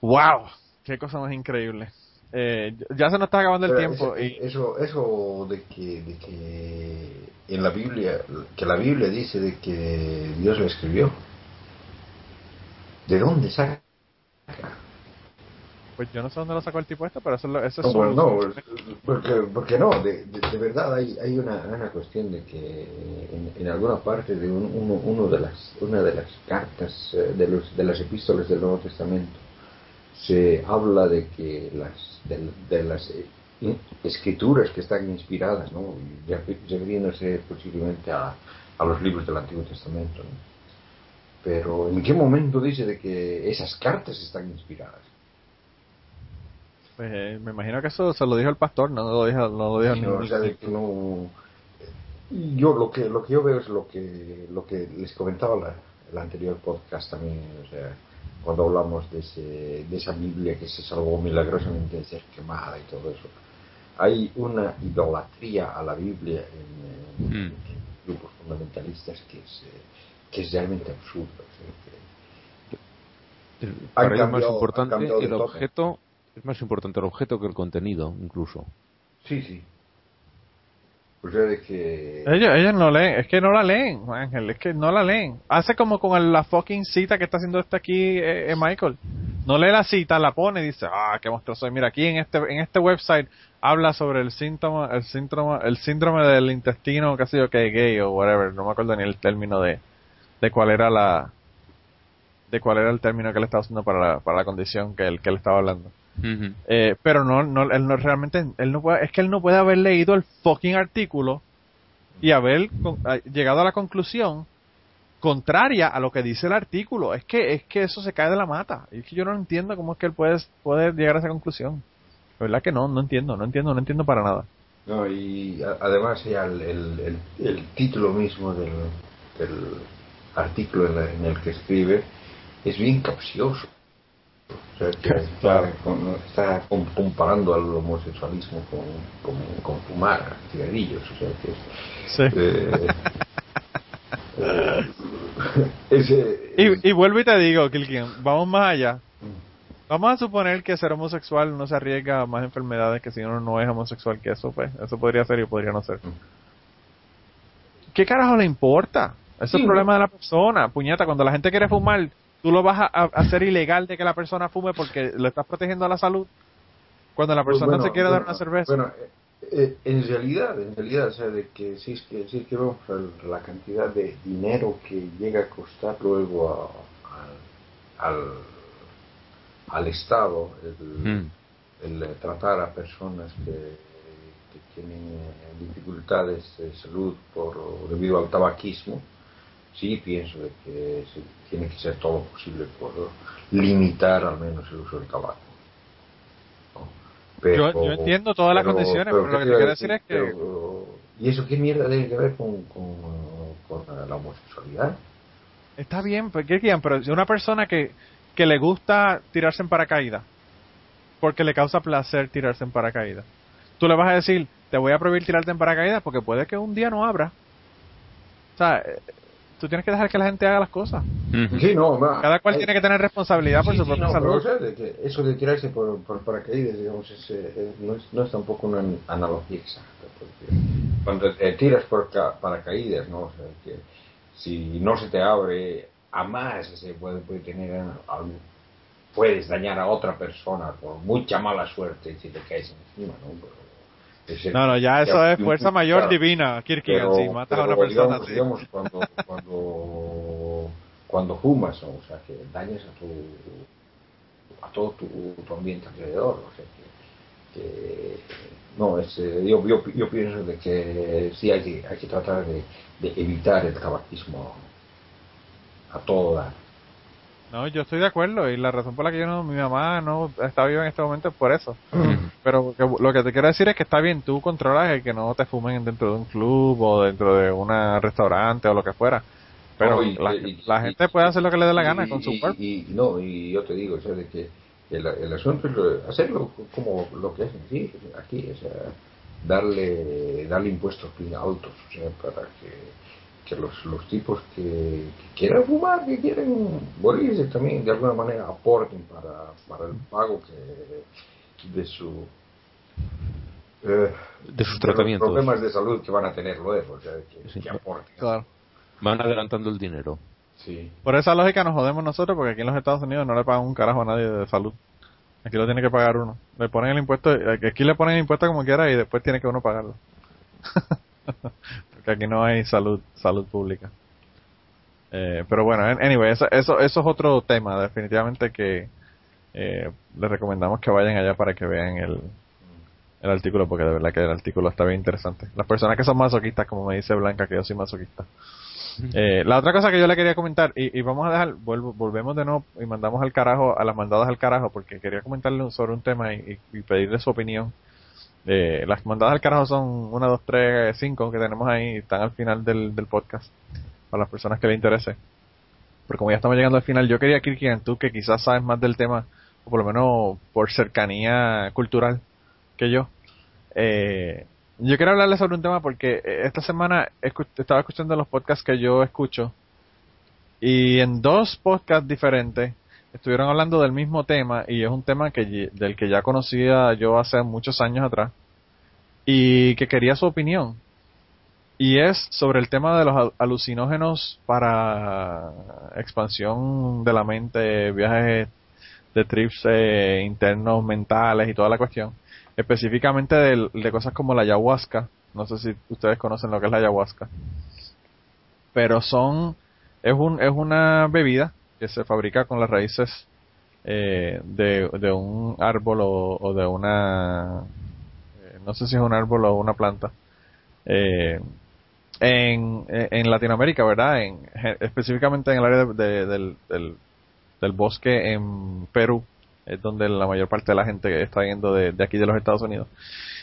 ¡Wow! ¡Qué cosa más increíble! Eh, ya se nos está acabando el tiempo. y... Eso, eso de que, de que en la Biblia, que la Biblia dice de que Dios le escribió. ¿De dónde saca? Pues yo no sé dónde lo sacó el tipo esto, pero eso, eso es... No, no porque, porque no, de, de, verdad hay, hay una, una cuestión de que en, en alguna parte de un, uno, uno, de las, una de las cartas eh, de, los, de las epístolas del Nuevo Testamento se habla de que las, de, de las eh, escrituras que están inspiradas, ¿no? ya, refiriéndose posiblemente a, a los libros del Antiguo Testamento. ¿no? Pero ¿en qué momento dice de que esas cartas están inspiradas? Pues eh, me imagino que eso se lo dijo el pastor, no lo dijo, no lo dijo no, o sea, de que no, yo lo que lo que yo veo es lo que lo que les comentaba la, el anterior podcast también, o sea, cuando hablamos de, ese, de esa Biblia que se salvó milagrosamente de ser quemada y todo eso. Hay una idolatría a la Biblia en, en, mm. en grupos fundamentalistas que es, eh, que es realmente absurdo. O sea, que Para cambiado, más importante el objeto es más importante el objeto que el contenido, incluso. Sí, sí. Sea, de que... Ellos, ellos no leen, es que no la leen, Ángel, es que no la leen. Hace como con el- la fucking cita que está haciendo este aquí, eh, eh, Michael. No lee la cita, la pone y dice, ah, qué monstruo soy. Mira, aquí en este, en este website habla sobre el síntoma, el síndrome, el síndrome del intestino, sé yo, que gay o whatever. No me acuerdo ni el término de, de cuál era la, de cuál era el término que él estaba usando para la, para la condición que él, que él estaba hablando. Eh, pero no, no, él no realmente, él no puede, es que él no puede haber leído el fucking artículo y haber con- a- llegado a la conclusión contraria a lo que dice el artículo. Es que, es que eso se cae de la mata. Y es que yo no entiendo cómo es que él puede, puede llegar a esa conclusión. La verdad que no, no entiendo, no entiendo, no entiendo para nada. No, y a- además ya el, el, el, el título mismo del, del artículo en, la- en el que escribe es bien capcioso. O sea, que está, comparando al homosexualismo con, con, con fumar cigarrillos. O sea, que Sí. eh, eh, ese, Y, y vuelvo y te digo, Kilkian, vamos más allá. Vamos a suponer que ser homosexual no se arriesga a más enfermedades que si uno no es homosexual, que eso pues, eso podría ser y podría no ser. ¿Qué carajo le importa? Eso es Sí, el problema de la persona. Puñeta, cuando la gente quiere fumar, tú lo vas a, a hacer ilegal de que la persona fume porque le estás protegiendo a la salud. Cuando la Pues persona bueno, se quiere dar bueno, una cerveza. Bueno, eh, eh, en realidad, en realidad, o sea, de que si es que, si es que la cantidad de dinero que llega a costar luego a- al, al, al Estado el, Mm. el, eh, tratar a personas que, que tienen eh, dificultades de salud por debido al tabaquismo, sí pienso de que se tiene que ser todo posible por limitar al menos el uso del tabaco. ¿no? Pero- Yo- yo entiendo todas las condiciones, pero lo ¿qué que te quiero decir es que- ¿Y eso qué mierda tiene que ver con, con, con la homosexualidad? Está bien, pues. Pero si una persona que, que le gusta tirarse en paracaídas, porque le causa placer tirarse en paracaídas, tú le vas a decir, te voy a prohibir tirarte en paracaídas porque puede que un día no abra. O sea, tú tienes que dejar que la gente haga las cosas. Sí, no, va, Cada cual hay- tiene que tener responsabilidad por su sí, propia no, pero, salud. de eso de tirarse por, por paracaídas, digamos, es, eh, es- no, es, no es tampoco una analogía exacta. Porque cuando te tiras por ca- paracaídas, ¿no? O sea, que si no se te abre, a más se puede, puede tener algo, puedes dañar a otra persona por mucha mala suerte si te caes encima, ¿no? Pero el- No, no, ya eso es fuerza mayor claro. divina, Pero- si matas a una persona digamos, así. digamos, cuando, cuando, cuando fumas, o sea, que dañas a tu a todo tu, tu ambiente alrededor, o sea, que, que no, es, eh, yo, yo, yo pienso de que sí hay que, hay que tratar de, de evitar el tabaquismo a todo dar. No, yo estoy de acuerdo y la razón por la que yo no, mi mamá no está viva en este momento es por eso. Pero que- lo que te quiero decir es que está bien, tú controlas el que no te fumen dentro de un club o dentro de un restaurante o lo que fuera. Pero No, y- la, y- la y- gente puede hacer lo que le dé la gana con su cuerpo. Y, no, y yo te digo, o sea, de que el, el asunto es lo- hacerlo como lo que hacen aquí, aquí, o sea, darle, darle impuestos bien altos, o sea, para que, que los, los tipos que, que quieran fumar, que quieren morirse también de alguna manera aporten para, para el pago que de su eh, De sus los tratamientos. problemas de salud que van a tener luego, o sea, que, Sí. que aporten. Claro. Van adelantando el dinero. Sí. Por esa lógica nos jodemos nosotros porque aquí en los Estados Unidos no le pagan un carajo a nadie de salud. Aquí lo tiene que pagar uno. Le ponen el impuesto, aquí le ponen el impuesto como quiera y después tiene que uno pagarlo. porque aquí no hay salud, salud pública. Eh, pero bueno, an- anyway, eso, eso, eso es otro tema, definitivamente que eh, les recomendamos que vayan allá para que vean el, el artículo, porque de verdad que el artículo está bien interesante. Las personas que son masoquistas, como me dice Blanca, que yo soy masoquista. Eh, la otra cosa que yo le quería comentar, y, y vamos a dejar, vuelvo, volvemos de nuevo y mandamos al carajo, a las mandadas al carajo, porque quería comentarle sobre un tema y pedirle su opinión. Eh, las mandadas al carajo son una, dos, tres, cinco que tenemos ahí, están al final del, del podcast, para las personas que le interese. Pero como ya estamos llegando al final, yo quería, Kirkian, tú que quizás sabes más del tema, o por lo menos por cercanía cultural que yo, eh, yo quiero hablarles sobre un tema porque eh, esta semana estaba escuchando los podcasts que yo escucho y en dos podcasts diferentes estuvieron hablando del mismo tema y es un tema que del que ya conocía yo hace muchos años atrás y que quería su opinión. y es sobre el tema de los alucinógenos para expansión de la mente, viajes de trips eh, internos mentales y toda la cuestión. Específicamente de, de, cosas como la ayahuasca. No sé si ustedes conocen lo que es la ayahuasca. Pero son, es, un, es una bebida que se fabrica con las raíces eh, de, de, un árbol o, de una, eh, no sé si es un árbol o una planta. Eh, en, en Latinoamérica, ¿verdad? En, específicamente en el área de, del, del, del bosque en Perú, es donde la mayor parte de la gente está yendo de, de, aquí de los Estados Unidos.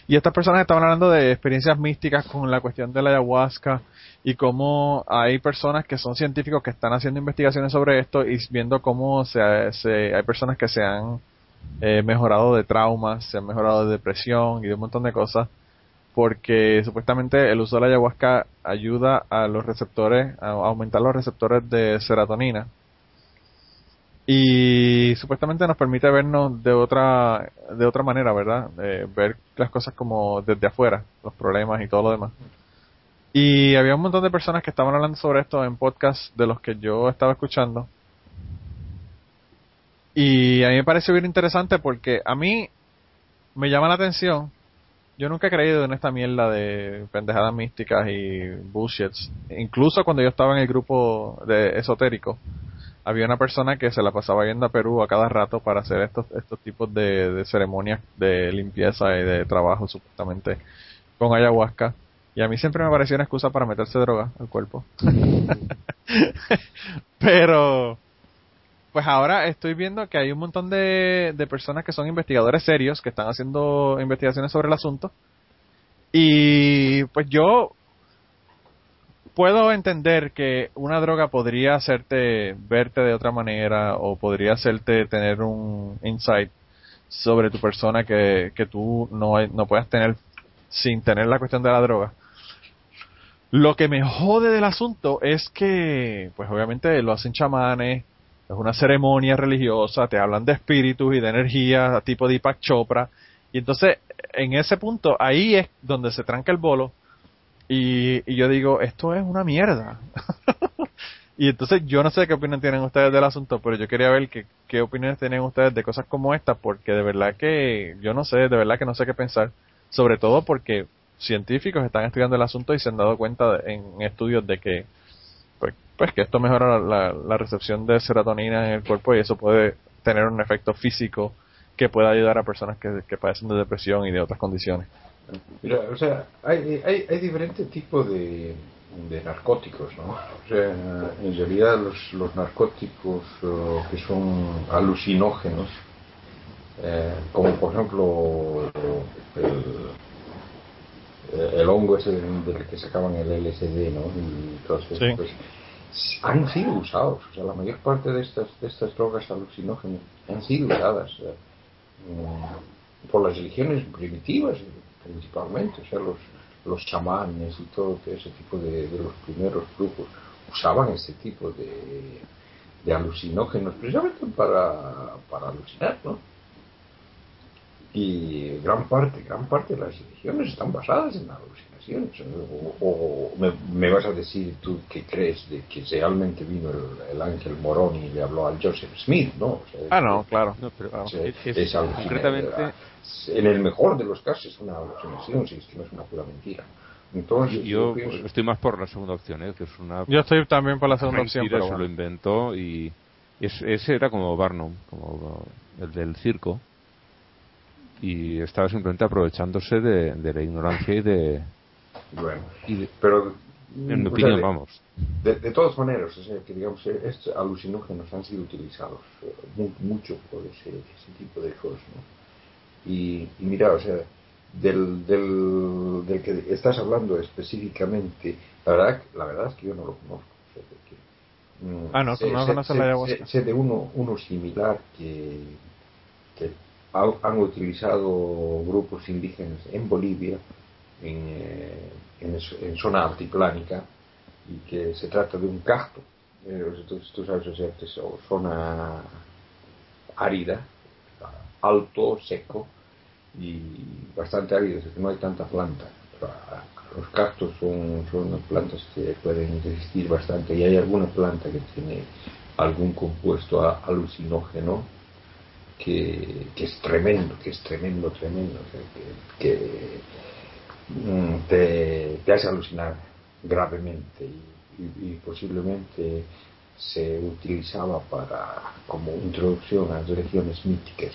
Y estas personas estaban hablando de experiencias místicas con la cuestión de la ayahuasca y cómo hay personas que son científicos que están haciendo investigaciones sobre esto y viendo cómo se, se hay personas que se han eh, mejorado de traumas, se han mejorado de depresión y de un montón de cosas porque supuestamente el uso de la ayahuasca ayuda a los receptores, a aumentar los receptores de serotonina y supuestamente nos permite vernos de otra de otra manera, ¿verdad? ver las cosas como desde afuera, los problemas y todo lo demás. Y había un montón de personas que estaban hablando sobre esto en podcasts de los que yo estaba escuchando. Y a mí me parece bien interesante porque a mí me llama la atención. Yo nunca he creído en esta mierda de pendejadas místicas y bullshits. Incluso cuando yo estaba en el grupo de esotérico, había una persona que se la pasaba yendo a Perú a cada rato para hacer estos, estos tipos de, ceremonias de limpieza y de trabajo supuestamente con ayahuasca. Y a mí siempre me pareció una excusa para meterse droga al cuerpo. Pero, pues ahora estoy viendo que hay un montón de, de personas que son investigadores serios, que están haciendo investigaciones sobre el asunto. Y pues yo puedo entender que una droga podría hacerte verte de otra manera o podría hacerte tener un insight sobre tu persona que, que tú no, no puedas tener sin tener la cuestión de la droga. Lo que me jode del asunto es que, pues obviamente lo hacen chamanes, es una ceremonia religiosa, te hablan de espíritus y de energía, tipo Deepak Chopra, y entonces en ese punto ahí es donde se tranca el bolo, y, yo digo, esto es una mierda. y entonces yo no sé qué opinión tienen ustedes del asunto, pero yo quería ver qué, qué opiniones tienen ustedes de cosas como esta, porque de verdad que yo no sé, de verdad que no sé qué pensar. Sobre todo porque científicos están estudiando el asunto y se han dado cuenta en estudios de que pues, pues que esto mejora la, la, recepción de serotonina en el cuerpo y eso puede tener un efecto físico que pueda ayudar a personas que, que padecen de depresión y de otras condiciones. O sea, hay, hay, diferentes tipos de, de narcóticos, ¿no? O sea, en realidad los, los narcóticos que son alucinógenos, eh, como por ejemplo el, el hongo ese del que sacaban el LSD, ¿no? Y todos pues, han sido usados, o sea, la mayor parte de estas, de estas drogas alucinógenas han sido usadas mm, por las religiones primitivas, principalmente, o sea, los, los chamanes y todo ese tipo de, de los primeros grupos usaban este tipo de, de alucinógenos precisamente para, para alucinar, ¿no? Y gran parte, gran parte de las religiones están basadas en alucinaciones. O, me, vas a decir tú que crees de que realmente vino el, ángel Morón y le habló al Joseph Smith, ¿no? ah, no, claro. es, concretamente... En el mejor de los casos es una alucinación, si es que no es una pura mentira. Entonces, yo, estoy más por la segunda opción, ¿eh? que es una. Yo estoy también por la segunda opción. Pero se lo inventó y ese era como Barnum, como el del circo y estaba simplemente aprovechándose de, de la ignorancia y de. Bueno, pero. En mi opinión, de, vamos. De, de, todas maneras, o sea, que digamos, estos alucinógenos han sido utilizados eh, mucho por ese, ese, tipo de cosas, ¿no? Y, y mira, o sea, del, del, del, que estás hablando específicamente, la verdad, la verdad es que yo no lo conozco. O sea, que, mm, ah, no, sé, no conoces la ayahuasca. Sé, sé, de uno, uno similar que, que han utilizado grupos indígenas en Bolivia, en, eh, en, zona altiplánica, y que se trata de un cacto, eh, tú, sabes, o sea, es zona árida, alto, seco y bastante árido, es que no hay tanta planta. los cactus son, son plantas que pueden resistir bastante y hay alguna planta que tiene algún compuesto alucinógeno que, es tremendo, que es tremendo, tremendo, que, mm, te, hace alucinar gravemente y, posiblemente se utilizaba para como introducción a las religiones míticas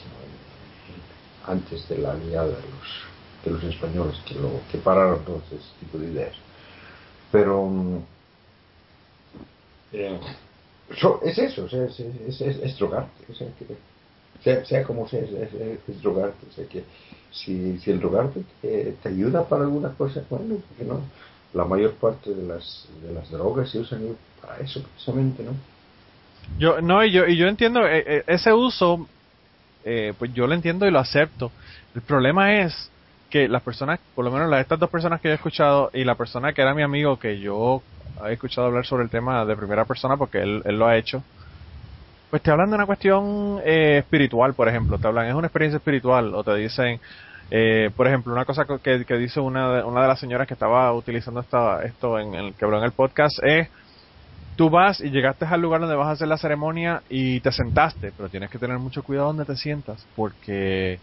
antes de la aliada de los de los españoles que lo que pararon todo ese tipo de ideas. Pero mm, eh, es eso es, es, es, drogarte sea, como sea es, drogarte que si, si el drogarte te, ayuda para alguna cosa bueno porque no la mayor parte de las de las drogas se usan para eso precisamente no yo no y yo y yo entiendo eh, eh, ese uso pues yo lo entiendo y lo acepto. El problema es que las personas, por lo menos las, estas dos personas que he escuchado y la persona que era mi amigo que yo he escuchado hablar sobre el tema de primera persona porque él, él lo ha hecho, pues te hablan de una cuestión eh, espiritual, por ejemplo, te hablan, es una experiencia espiritual o te dicen, eh, por ejemplo, una cosa que, que dice una de, una de las señoras que estaba utilizando esta, esto en el que habló en el podcast es, tú vas y llegaste al lugar donde vas a hacer la ceremonia y te sentaste, pero tienes que tener mucho cuidado donde te sientas porque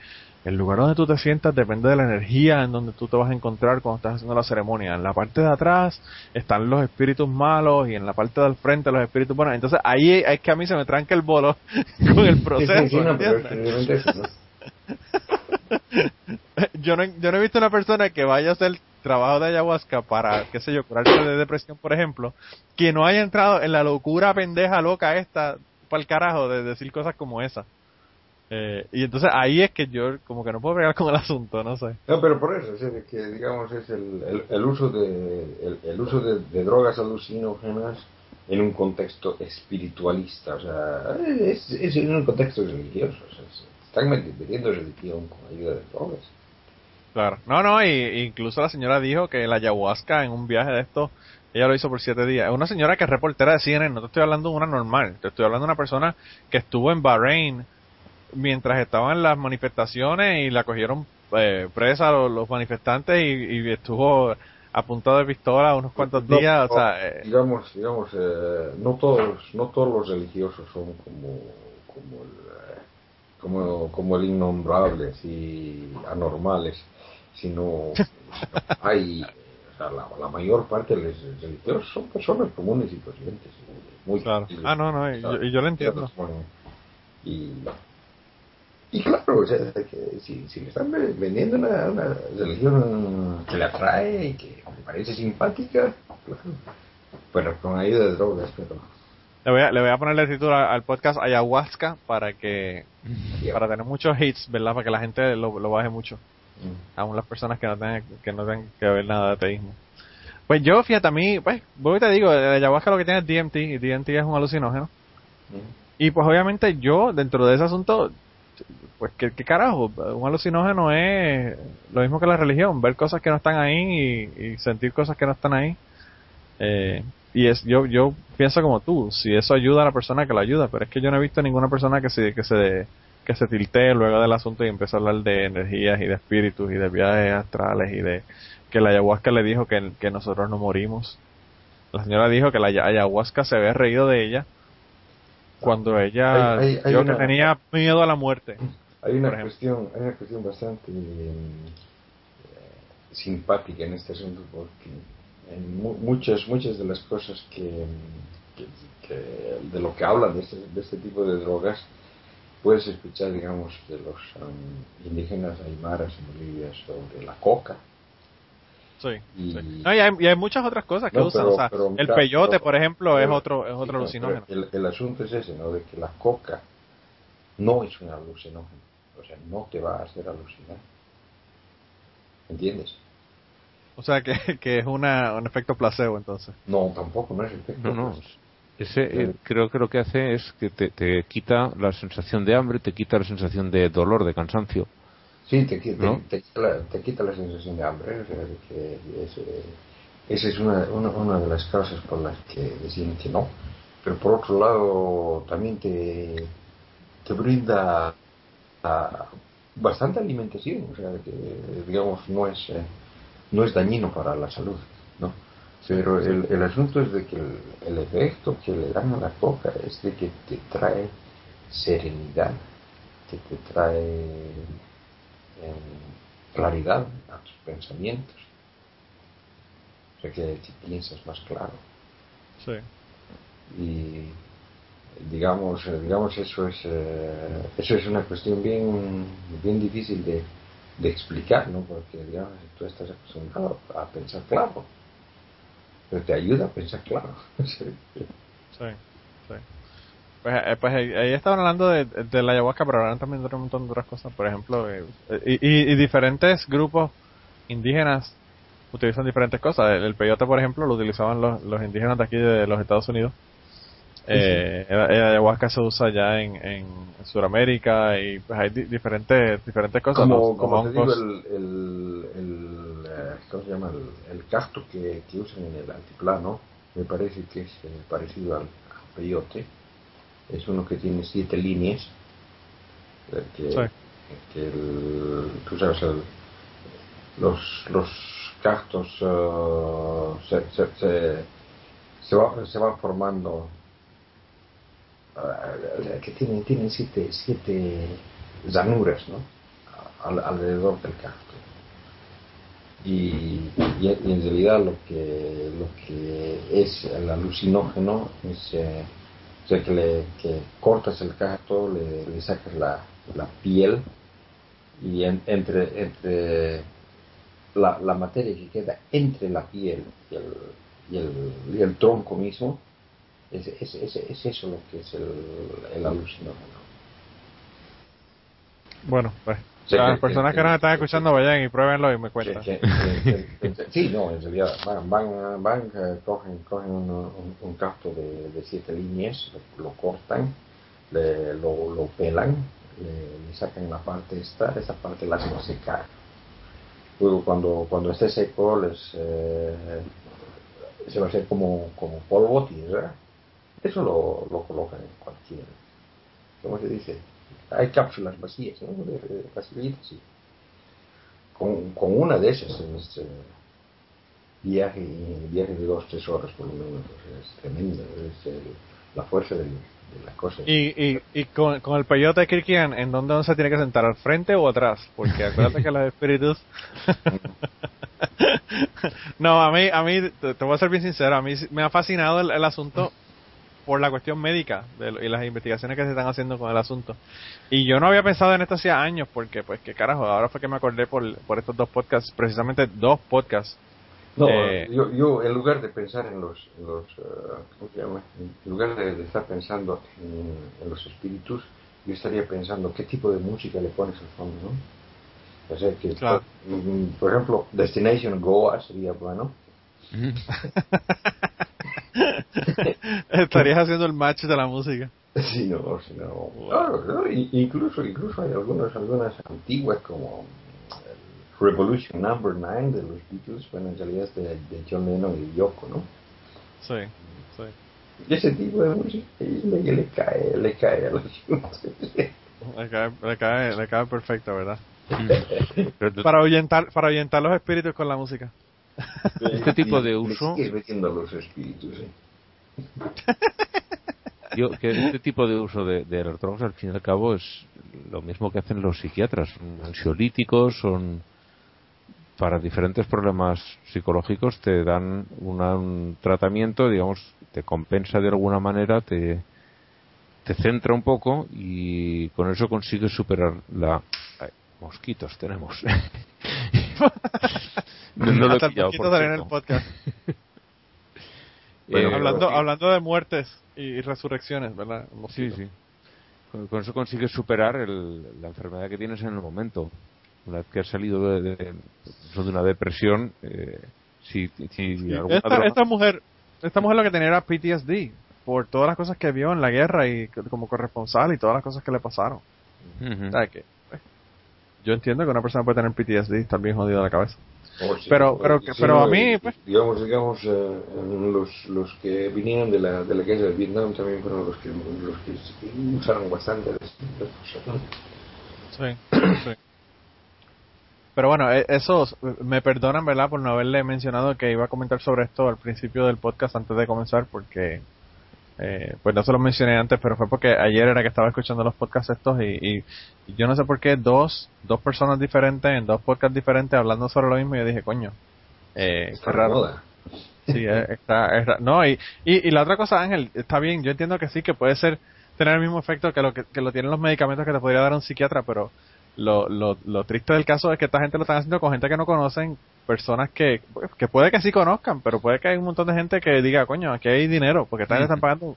el lugar donde tú te sientas depende de la energía en donde tú te vas a encontrar cuando estás haciendo la ceremonia. En la parte de atrás están los espíritus malos y en la parte del frente los espíritus buenos. Entonces ahí es que a mí se me tranca el bolo con el proceso. yo, no, yo no he visto una persona que vaya a hacer trabajo de ayahuasca para, qué sé yo, curarse de depresión, por ejemplo, que no haya entrado en la locura pendeja loca esta para el carajo de decir cosas como esa. Eh, y entonces ahí es que yo como que no puedo pegar con el asunto, no sé. No, pero por eso, es que digamos es el, el, uso de el, uso de, drogas alucinógenas en un contexto espiritualista, o sea, es, es en un contexto religioso, o sea, están metiendo religión con ayuda de drogas. Claro, no, no, y, incluso la señora dijo que la ayahuasca en un viaje de esto, ella lo hizo por siete días. Una señora que es reportera de CNN, no te estoy hablando de una normal, te estoy hablando de una persona que estuvo en Bahrein mientras estaban las manifestaciones y la cogieron eh, presa los, manifestantes y, estuvo apuntado de pistola unos cuantos días. o sea, eh, digamos, digamos eh, no todos, no todos los religiosos son como como el, como, como el innombrable, y anormales, sino hay la, mayor parte de los religiosos son personas comunes y corrientes. Muy claro. Ah, no, no, y yo, y yo lo entiendo. Y y claro, o sea, que si, si le están vendiendo una, una, religión que le atrae y que le parece simpática, claro. Bueno, con ayuda de drogas, pero... Le voy a, le voy a ponerle el título al podcast Ayahuasca para que para tener muchos hits, ¿verdad? Para que la gente lo, lo baje mucho. Mm. Aún las personas que no tengan que no tengan que ver nada de ateísmo. Pues yo, fíjate, a mí, pues, voy te digo, el ayahuasca lo que tiene es DMT, y DMT es un alucinógeno. Mm. Y pues obviamente yo, dentro de ese asunto, pues ¿qué, carajo, un alucinógeno es lo mismo que la religión, ver cosas que no están ahí y, sentir cosas que no están ahí. Eh, y es yo yo pienso como tú, si eso ayuda a la persona que lo ayuda, pero es que yo no he visto ninguna persona que se que se que se tiltee luego del asunto y empiece a hablar de energías y de espíritus y de viajes astrales y de que la ayahuasca le dijo que, que nosotros no morimos. La señora dijo que la ayahuasca se había reído de ella cuando ella yo que tenía miedo a la muerte. Hay una cuestión, hay una cuestión bastante eh, simpática en este asunto porque en muchas muchas de las cosas que, de lo que hablan de este, de este tipo de drogas puedes escuchar digamos de los um, indígenas aymaras en Bolivia sobre la coca Sí. Y, hay, muchas otras cosas que usan. o sea, el peyote, por ejemplo, es otro, es otro alucinógeno. El, asunto es ese, ¿no? De que la coca no es un alucinógeno. Sea, no te va a hacer alucinar. ¿Entiendes? O sea, que, que es una, un efecto placebo, entonces. No, tampoco, no es efecto no, Ese, eh, creo que lo que hace es que te, te quita la sensación de hambre, te quita la sensación de dolor, de cansancio Sí, te, te, quita la sensación de hambre. O sea, que esa es una, una, de las causas por las que deciden que no. Pero por otro lado, también te, te brinda bastante alimentación. O sea, que digamos, no es. Eh, no es dañino para la salud, ¿no? Pero el, el asunto es de que el, el efecto que le dan a la coca es de que te trae serenidad, que te trae eh, claridad a tus pensamientos. O sea, que, que piensas más claro. Sí. y digamos eh, digamos eso es eh, eso es una cuestión bien bien difícil de, de explicar no porque digamos tú estás acostumbrado a pensar claro pero te ayuda a pensar claro Sí. Sí. Pues, eh, pues ahí estaban hablando de, de la ayahuasca, pero hablan también de un montón de otras cosas. Por ejemplo, eh, y, y- y diferentes grupos indígenas utilizan diferentes cosas. El, el peyote, por ejemplo, lo utilizaban los, los indígenas de aquí de los Estados Unidos. Eh, el, el ayahuasca se usa ya en, en Sudamérica y pues hay di- diferentes diferentes cosas. como, como te digo el, el, el, eh, ¿cómo se llama? el, cacto que, que usan en el altiplano me parece que es eh, parecido al, peyote es uno que tiene siete líneas eh, que, Sí. que el- tú sabes el- los los cactos eh, se, se, se, se, va- se van formando que tienen, tienen siete, siete llanuras ¿no? Al- alrededor del cacto. Y, y, en realidad lo que, lo que es el alucinógeno es eh, que, le, que cortas el cacto, le, le sacas la, la piel y en- entre, entre la, la materia que queda entre la piel y el, y el, y el tronco mismo, es, es, es, es eso lo que es el, el alucinógeno. Bueno, pues Sí, las personas que- que nos están escuchando vayan y pruébenlo y me cuentan. sí, no, en realidad van, van, van eh, cogen, cogen un, un, un cacto de, de siete líneas, lo, lo cortan, le- lo, lo pelan, le, le sacan la parte esta, esa parte la hacen secar. Luego cuando, cuando esté seco les, eh, se va a hacer como, como polvo, tierra. Eso lo, lo colocan en cualquier, ¿cómo se dice? Hay cápsulas vacías, ¿no? De, de sí con, con una de esas en este viaje, viaje de dos, tres horas por lo menos, es tremendo, es la fuerza de la cosa. Y, y, y con, con el peyote Kirkian, ¿en dónde uno se tiene que sentar? ¿Al frente o atrás? Porque acuérdate que los espíritus... no, a mí, a mí te, voy a ser bien sincero, a mí me ha fascinado el asunto por la cuestión médica de lo- y las investigaciones que se están haciendo con el asunto. Y yo no había pensado en esto hacía años, porque pues qué carajo, ahora fue que me acordé por, por estos dos podcasts, precisamente dos podcasts. no, eh, yo, yo en lugar de pensar en los, en los eh, ¿cómo se llama? En lugar de, de estar pensando en, en los espíritus, yo estaría pensando qué tipo de música le pones al fondo, ¿no? O sea que, Claro. por, mm, por ejemplo, Destination Goa sería bueno. Estarías haciendo el match de la música. Sí, no, sí, no. Claro, ¿no? I- incluso, incluso hay algunas, algunas antiguas como Revolution Number 9 de los Beatles, bueno, en realidad es de, de John Lennon y Yoko, ¿no? Sí, sí. Y ese tipo de música le, le cae, le cae a gente. Le cae, le cae, le cae perfecto, ¿verdad? Para ahuyentar, para ahuyentar los espíritus con la música. Este tipo de uso- los espíritus, ¿eh? yo, que este tipo de uso de, de drogas al fin y al cabo es lo mismo que hacen los psiquiatras. Son ansiolíticos, son para diferentes problemas psicológicos te dan una- un tratamiento, digamos, te compensa de alguna manera, te, te centra un poco y con eso consigues superar la... ay, mosquitos tenemos. no, no lo he Hasta el pillado, por en el podcast. Eh, hablando, hablando de muertes y resurrecciones, ¿verdad? Sí, sí. Con, con eso consigues superar el- la enfermedad que tienes en el momento. Una vez que has salido de, de, de una depresión, eh, si, si Sí, Esta, droga- esta mujer, esta mujer lo que tenía era PTSD por todas las cosas que vio en la guerra y como corresponsal y todas las cosas que le pasaron. O sea que, yo entiendo que una persona puede tener PTSD y estar bien jodida de la cabeza. Oh, sí, Pero- oh, pero sí, pero a mí, pues- digamos, digamos, eh, los, los que vinieron de la, de la guerra de Vietnam también fueron los que, los que usaron bastante de. Sí, sí. Pero bueno, e, eso me perdonan, ¿verdad? Por no haberle mencionado que iba a comentar sobre esto al principio del podcast antes de comenzar, porque eh, pues no se lo mencioné antes, pero fue porque ayer era que estaba escuchando los podcasts estos y, yo no sé por qué dos, dos personas diferentes en dos podcasts diferentes hablando sobre lo mismo y yo dije, coño, eh, qué raro. Sí, está, no, y, y, la otra cosa, Ángel, está bien, yo entiendo que sí, que puede ser tener el mismo efecto que lo que, que lo tienen los medicamentos que te podría dar un psiquiatra, pero lo, lo, lo triste del caso es que esta gente lo están haciendo con gente que no conocen, personas que, que puede que sí conozcan, pero puede que hay un montón de gente que diga, coño, aquí hay dinero, porque esta gente están pagando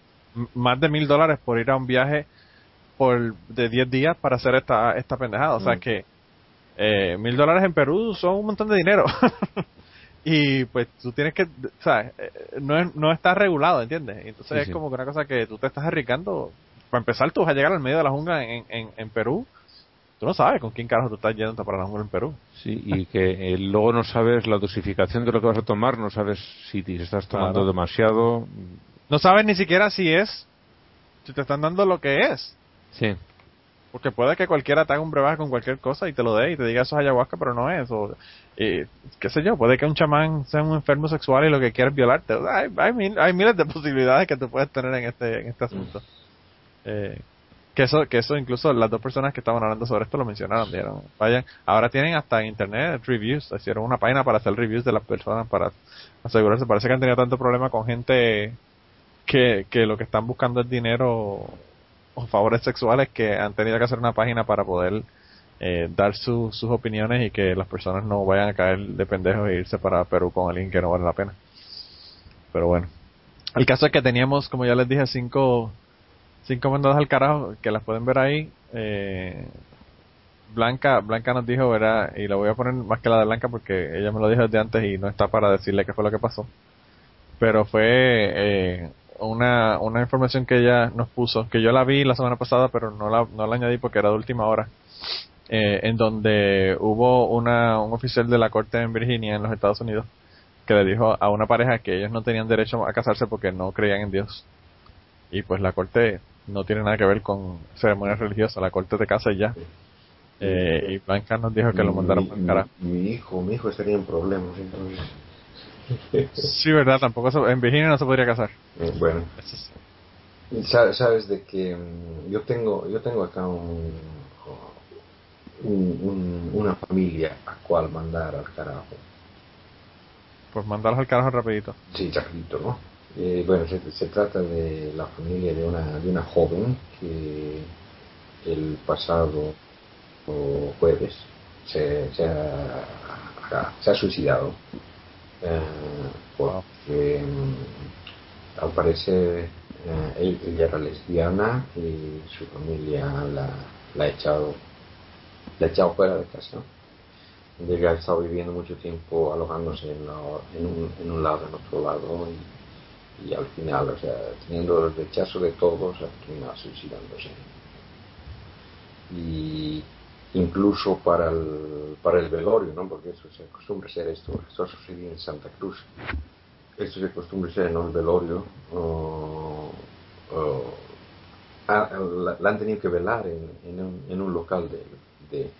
más de mil dólares por ir a un viaje por de 10 días para hacer esta, esta pendejada. O sea que eh, mil dólares en Perú son un montón de dinero. y pues tú tienes que, ¿sabes? Eh, no, es, no está regulado, ¿entiendes? Entonces es como que una cosa que tú te estás arriesgando. Para empezar, tú vas a llegar al medio de la jungla en, en, en Perú tú no sabes con quién carajo tú estás yendo para la jungla en Perú. Sí, y que eh, luego no sabes la dosificación de lo que vas a tomar, no sabes si te estás tomando demasiado. No sabes ni siquiera si es, si te están dando lo que es. Sí. Porque puede que cualquiera te haga un brebaje con cualquier cosa y te lo dé y te diga eso es ayahuasca, pero no es. O, qué sé yo, puede que un chamán sea un enfermo sexual y lo que quiera es violarte. hay, hay, miles de posibilidades que tú puedes tener en este, en este asunto. Eh, que eso, que eso incluso las dos personas que estaban hablando sobre esto lo mencionaron, dijeron, vayan, ahora tienen hasta internet reviews, hicieron una página para hacer reviews de las personas para asegurarse, parece que han tenido tanto problema con gente que, que lo que están buscando es dinero o favores sexuales que han tenido que hacer una página para poder eh, dar sus opiniones y que las personas no vayan a caer de pendejos e irse para Perú con alguien que no vale la pena. Pero bueno. El caso es que teníamos, como ya les dije, cinco cinco mandadas al carajo, que las pueden ver ahí. Eh, Blanca, Blanca nos dijo, ¿verdad? Y la voy a poner más que la de Blanca porque ella me lo dijo desde antes y no está para decirle qué fue lo que pasó. Pero fue eh, una, una información que ella nos puso, que yo la vi la semana pasada, pero no la, no la añadí porque era de última hora. Eh, en donde hubo una, un oficial de la corte en Virginia, en los Estados Unidos, que le dijo a una pareja que ellos no tenían derecho a casarse porque no creían en Dios. Y pues la corte no tiene nada que ver con ceremonias religiosas, la corte de casa y ya. Eh, y Blanca nos dijo que lo mandaron para cara. Mi hijo, mi hijo estaría en problemas entonces. sí, verdad, tampoco en Virginia no se podría casar. Eh, bueno. Sabes de que mm, yo tengo yo tengo acá un, un, una familia a cual mandar al carajo. Pues mandarlos al carajo rapidito. Sí, rapidito, ¿no? Eh, bueno, se, trata de la familia de una, de una joven que el pasado jueves se, se, ha, se ha, suicidado. Eh, porque mm, al parecer eh, ella era lesbiana y su familia la, la, ha echado la ha echado fuera de casa. Ella ha estado viviendo mucho tiempo alojándose en, en, un, en un lado en otro lado y y al final, o sea, teniendo el rechazo de todos, al final suicidándose. Y incluso para el, para el velorio, ¿no? Porque eso se acostumbra a ser esto, esto sucedió en Santa Cruz. Esto se acostumbra a ser en el velorio. Ah, la, han tenido que velar en, un, local de,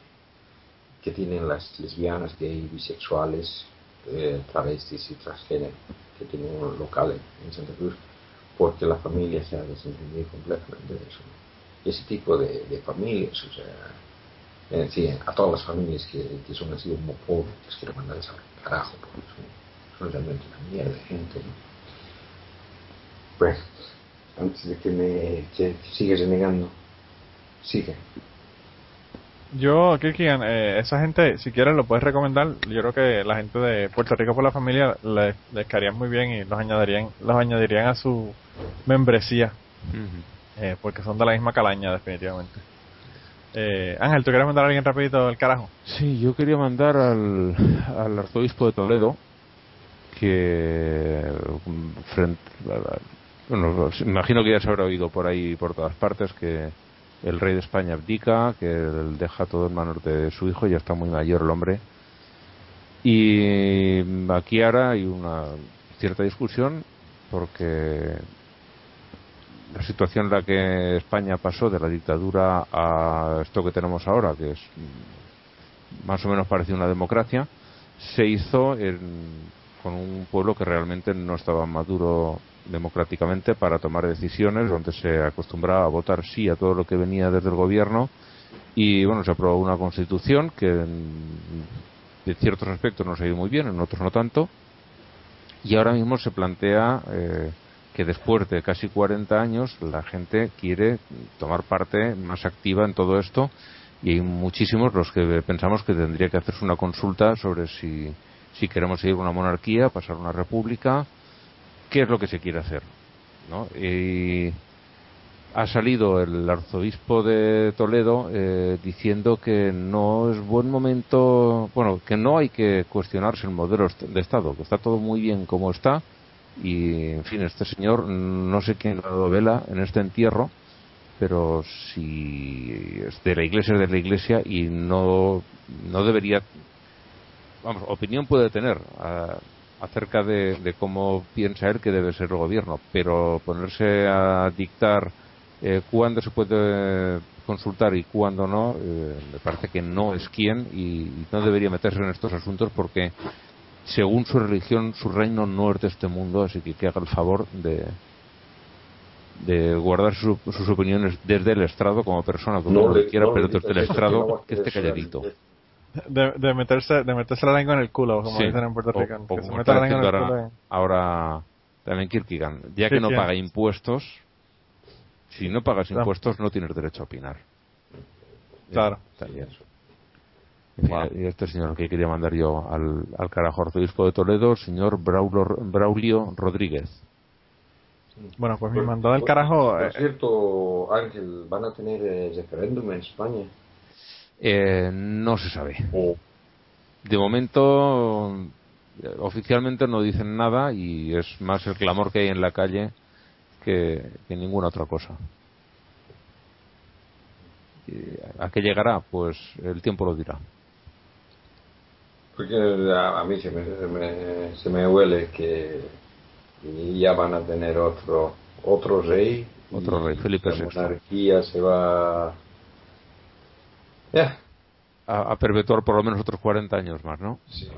que tienen las lesbianas, gay, bisexuales, eh, travestis y transgénero que tiene un local en, Santa Cruz, porque la familia se ha desentendido completamente de eso. Ese tipo de, familias, o sea, a todas las familias que, que son así como pobres, quiero mandar esa carajo, porque son, realmente una mierda de gente. Bueno, antes de que me que sigues renegando, sigue. Yo, Kirkian, eh, esa gente, si quieres, lo puedes recomendar. Yo creo que la gente de Puerto Rico por la familia les, les muy bien y los añadirían, los añadirían a su membresía. eh, porque son de la misma calaña, definitivamente. Eh, Ángel, ¿tú quieres mandar a alguien rapidito al carajo? Sí, yo quería mandar al, al arzobispo de Toledo, que frente, bueno, imagino que ya se habrá oído por ahí por todas partes que el rey de España abdica, que él deja todo en manos de su hijo, ya está muy mayor el hombre. Y aquí ahora hay una cierta discusión porque la situación en la que España pasó de la dictadura a esto que tenemos ahora, que es más o menos parecía una democracia, se hizo con un pueblo que realmente no estaba maduro democráticamente para tomar decisiones, donde se acostumbraba a votar sí a todo lo que venía desde el gobierno. Y bueno, se aprobó una constitución que en, ciertos aspectos nos ha ido muy bien, en otros no tanto. Y ahora mismo se plantea eh, que después de casi 40 años la gente quiere tomar parte más activa en todo esto. Y hay muchísimos los que pensamos que tendría que hacerse una consulta sobre si, si queremos seguir una monarquía, pasar a una república, qué es lo que se quiere hacer. ha salido el arzobispo de Toledo eh, diciendo que no es buen momento, bueno, que no hay que cuestionarse el modelo de Estado, que está todo muy bien como está y, en fin, este señor no sé quién ha dado vela en este entierro, pero si es de la iglesia es de la iglesia y no, no debería, vamos, opinión puede tener. Ah, acerca de, cómo piensa él que debe ser el gobierno, pero ponerse a dictar eh, cuándo se puede consultar y cuándo no, eh, me parece que no es quien y, no debería meterse en estos asuntos porque según su religión su reino no es de este mundo, así que que haga el favor de de guardar sus opiniones desde el estrado como persona, como lo quiera, pero desde el estrado que esté calladito de, de, meterse de meterse la lengua en el culo, como dicen en Puerto Rico. que se meta la lengua en el culo. Ahora, también Kirkigan, ya que no paga impuestos, si no pagas impuestos no tienes derecho a opinar. Claro. Y este señor que quería mandar yo al, al carajo arzobispo de Toledo, señor Braulio, Rodríguez. Bueno, pues me mandó del carajo. Por, eh, cierto, Ángel, ¿van a tener eh, referéndum en España? Eh, no se sabe. Oh. De momento, oficialmente no dicen nada y es más el clamor que hay en la calle que, ninguna otra cosa. ¿A qué llegará? Pues el tiempo lo dirá. Porque a, mí se me, se me, huele que ya van a tener otro otro rey. Otro rey, Felipe VI. La monarquía se va a, perpetuar por lo menos otros 40 años más, ¿no? Sí.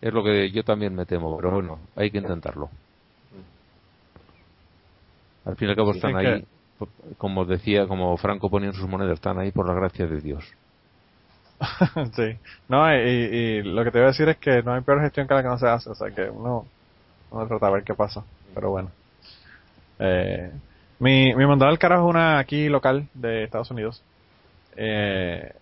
Es lo que yo también me temo, pero bueno, hay que intentarlo. Al fin y al cabo están ahí, como decía, como Franco ponía en sus monedas, están ahí por la gracia de Dios. sí. No, y, lo que te voy a decir es que no hay peor gestión que la que no se hace, o sea que uno, uno trata de ver qué pasa, pero bueno. Eh, mi, mi mandado al carajo es una aquí local de Estados Unidos eh,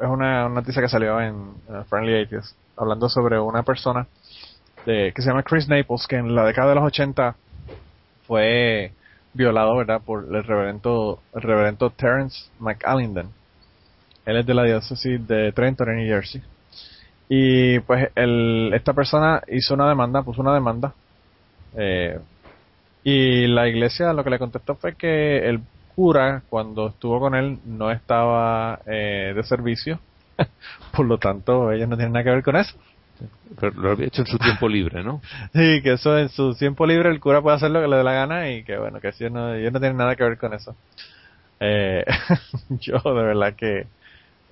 es una, noticia que salió en, Friendly Atheist, hablando sobre una persona de, que se llama Chris Naples, que en la década de los 80 fue violado, ¿verdad?, por el reverendo, el reverendo Terence McAlinden. Él es de la diócesis de Trenton, en New Jersey. Y pues el, esta persona hizo una demanda, puso una demanda. Eh, y la iglesia lo que le contestó fue que el cura cuando estuvo con él no estaba eh, de servicio, por lo tanto ellos no tienen nada que ver con eso. Pero lo había hecho en su tiempo libre, ¿no? sí, que eso en su tiempo libre el cura puede hacer lo que le dé la gana y que bueno, que ellos no, ellos no tienen nada que ver con eso. Eh, yo de verdad que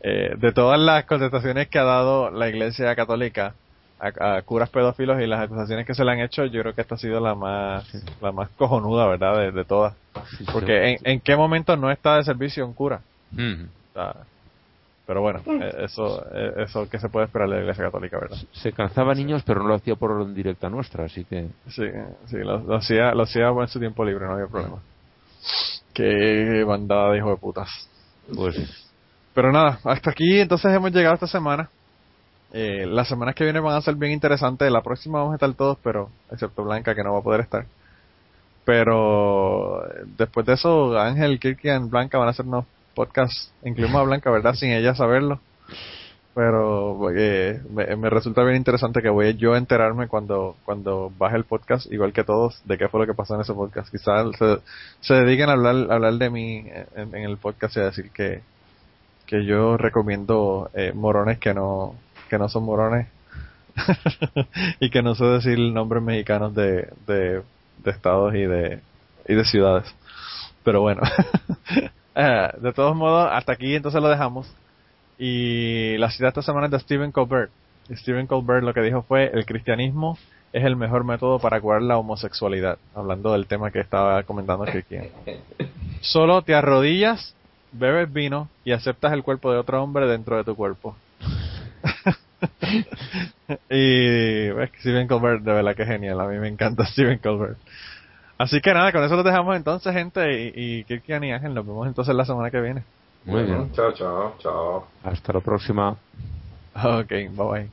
eh, de todas las contestaciones que ha dado la Iglesia Católica a, curas pedófilos y las acusaciones que se le han hecho, yo creo que esta ha sido la más la más cojonuda, ¿verdad? De, todas. Porque en, qué momento no está de servicio un cura. pero bueno, eh, eso eh, eso que se puede esperar de la Iglesia Católica, ¿verdad? Se calzaba niños, pero no lo hacía por orden directa nuestra, así que... Sí, sí, lo, hacía, lo hacía en su tiempo libre, no había problema. Qué bandada de hijo de putas. Pues Pero nada, hasta aquí entonces hemos llegado esta semana. Eh, las semanas que vienen van a ser bien interesantes. La próxima vamos a estar todos, pero excepto Blanca que no va a poder estar. Pero después de eso, Ángel, Kirky y Blanca van a hacer unos podcasts. Incluimos a Blanca, ¿verdad? Sin ella saberlo. Pero eh, me, resulta bien interesante que voy yo a enterarme cuando, cuando baje el podcast, igual que todos, de qué fue lo que pasó en ese podcast. Quizás se, dediquen a hablar, hablar de mí en, el podcast y a decir que, que yo recomiendo eh, morones que no, que no son morones y que no sé decir nombres mexicanos de, de, estados y de, y de ciudades. Pero bueno, eh, de todos modos, hasta aquí entonces lo dejamos. Y la cita esta semana es de Stephen Colbert. Stephen Colbert lo que dijo fue, el cristianismo es el mejor método para curar la homosexualidad, hablando del tema que estaba comentando Cristian. Solo te arrodillas, bebes vino y aceptas el cuerpo de otro hombre dentro de tu cuerpo. y es que Stephen Colbert de verdad que es genial, a mí me encanta Stephen Colbert. Así que nada, con eso lo dejamos entonces, gente, y, y Kirkian y Ángel, nos vemos entonces la semana que viene. Muy bien. Chao, chao, chao. Hasta la próxima. Ok, bye bye.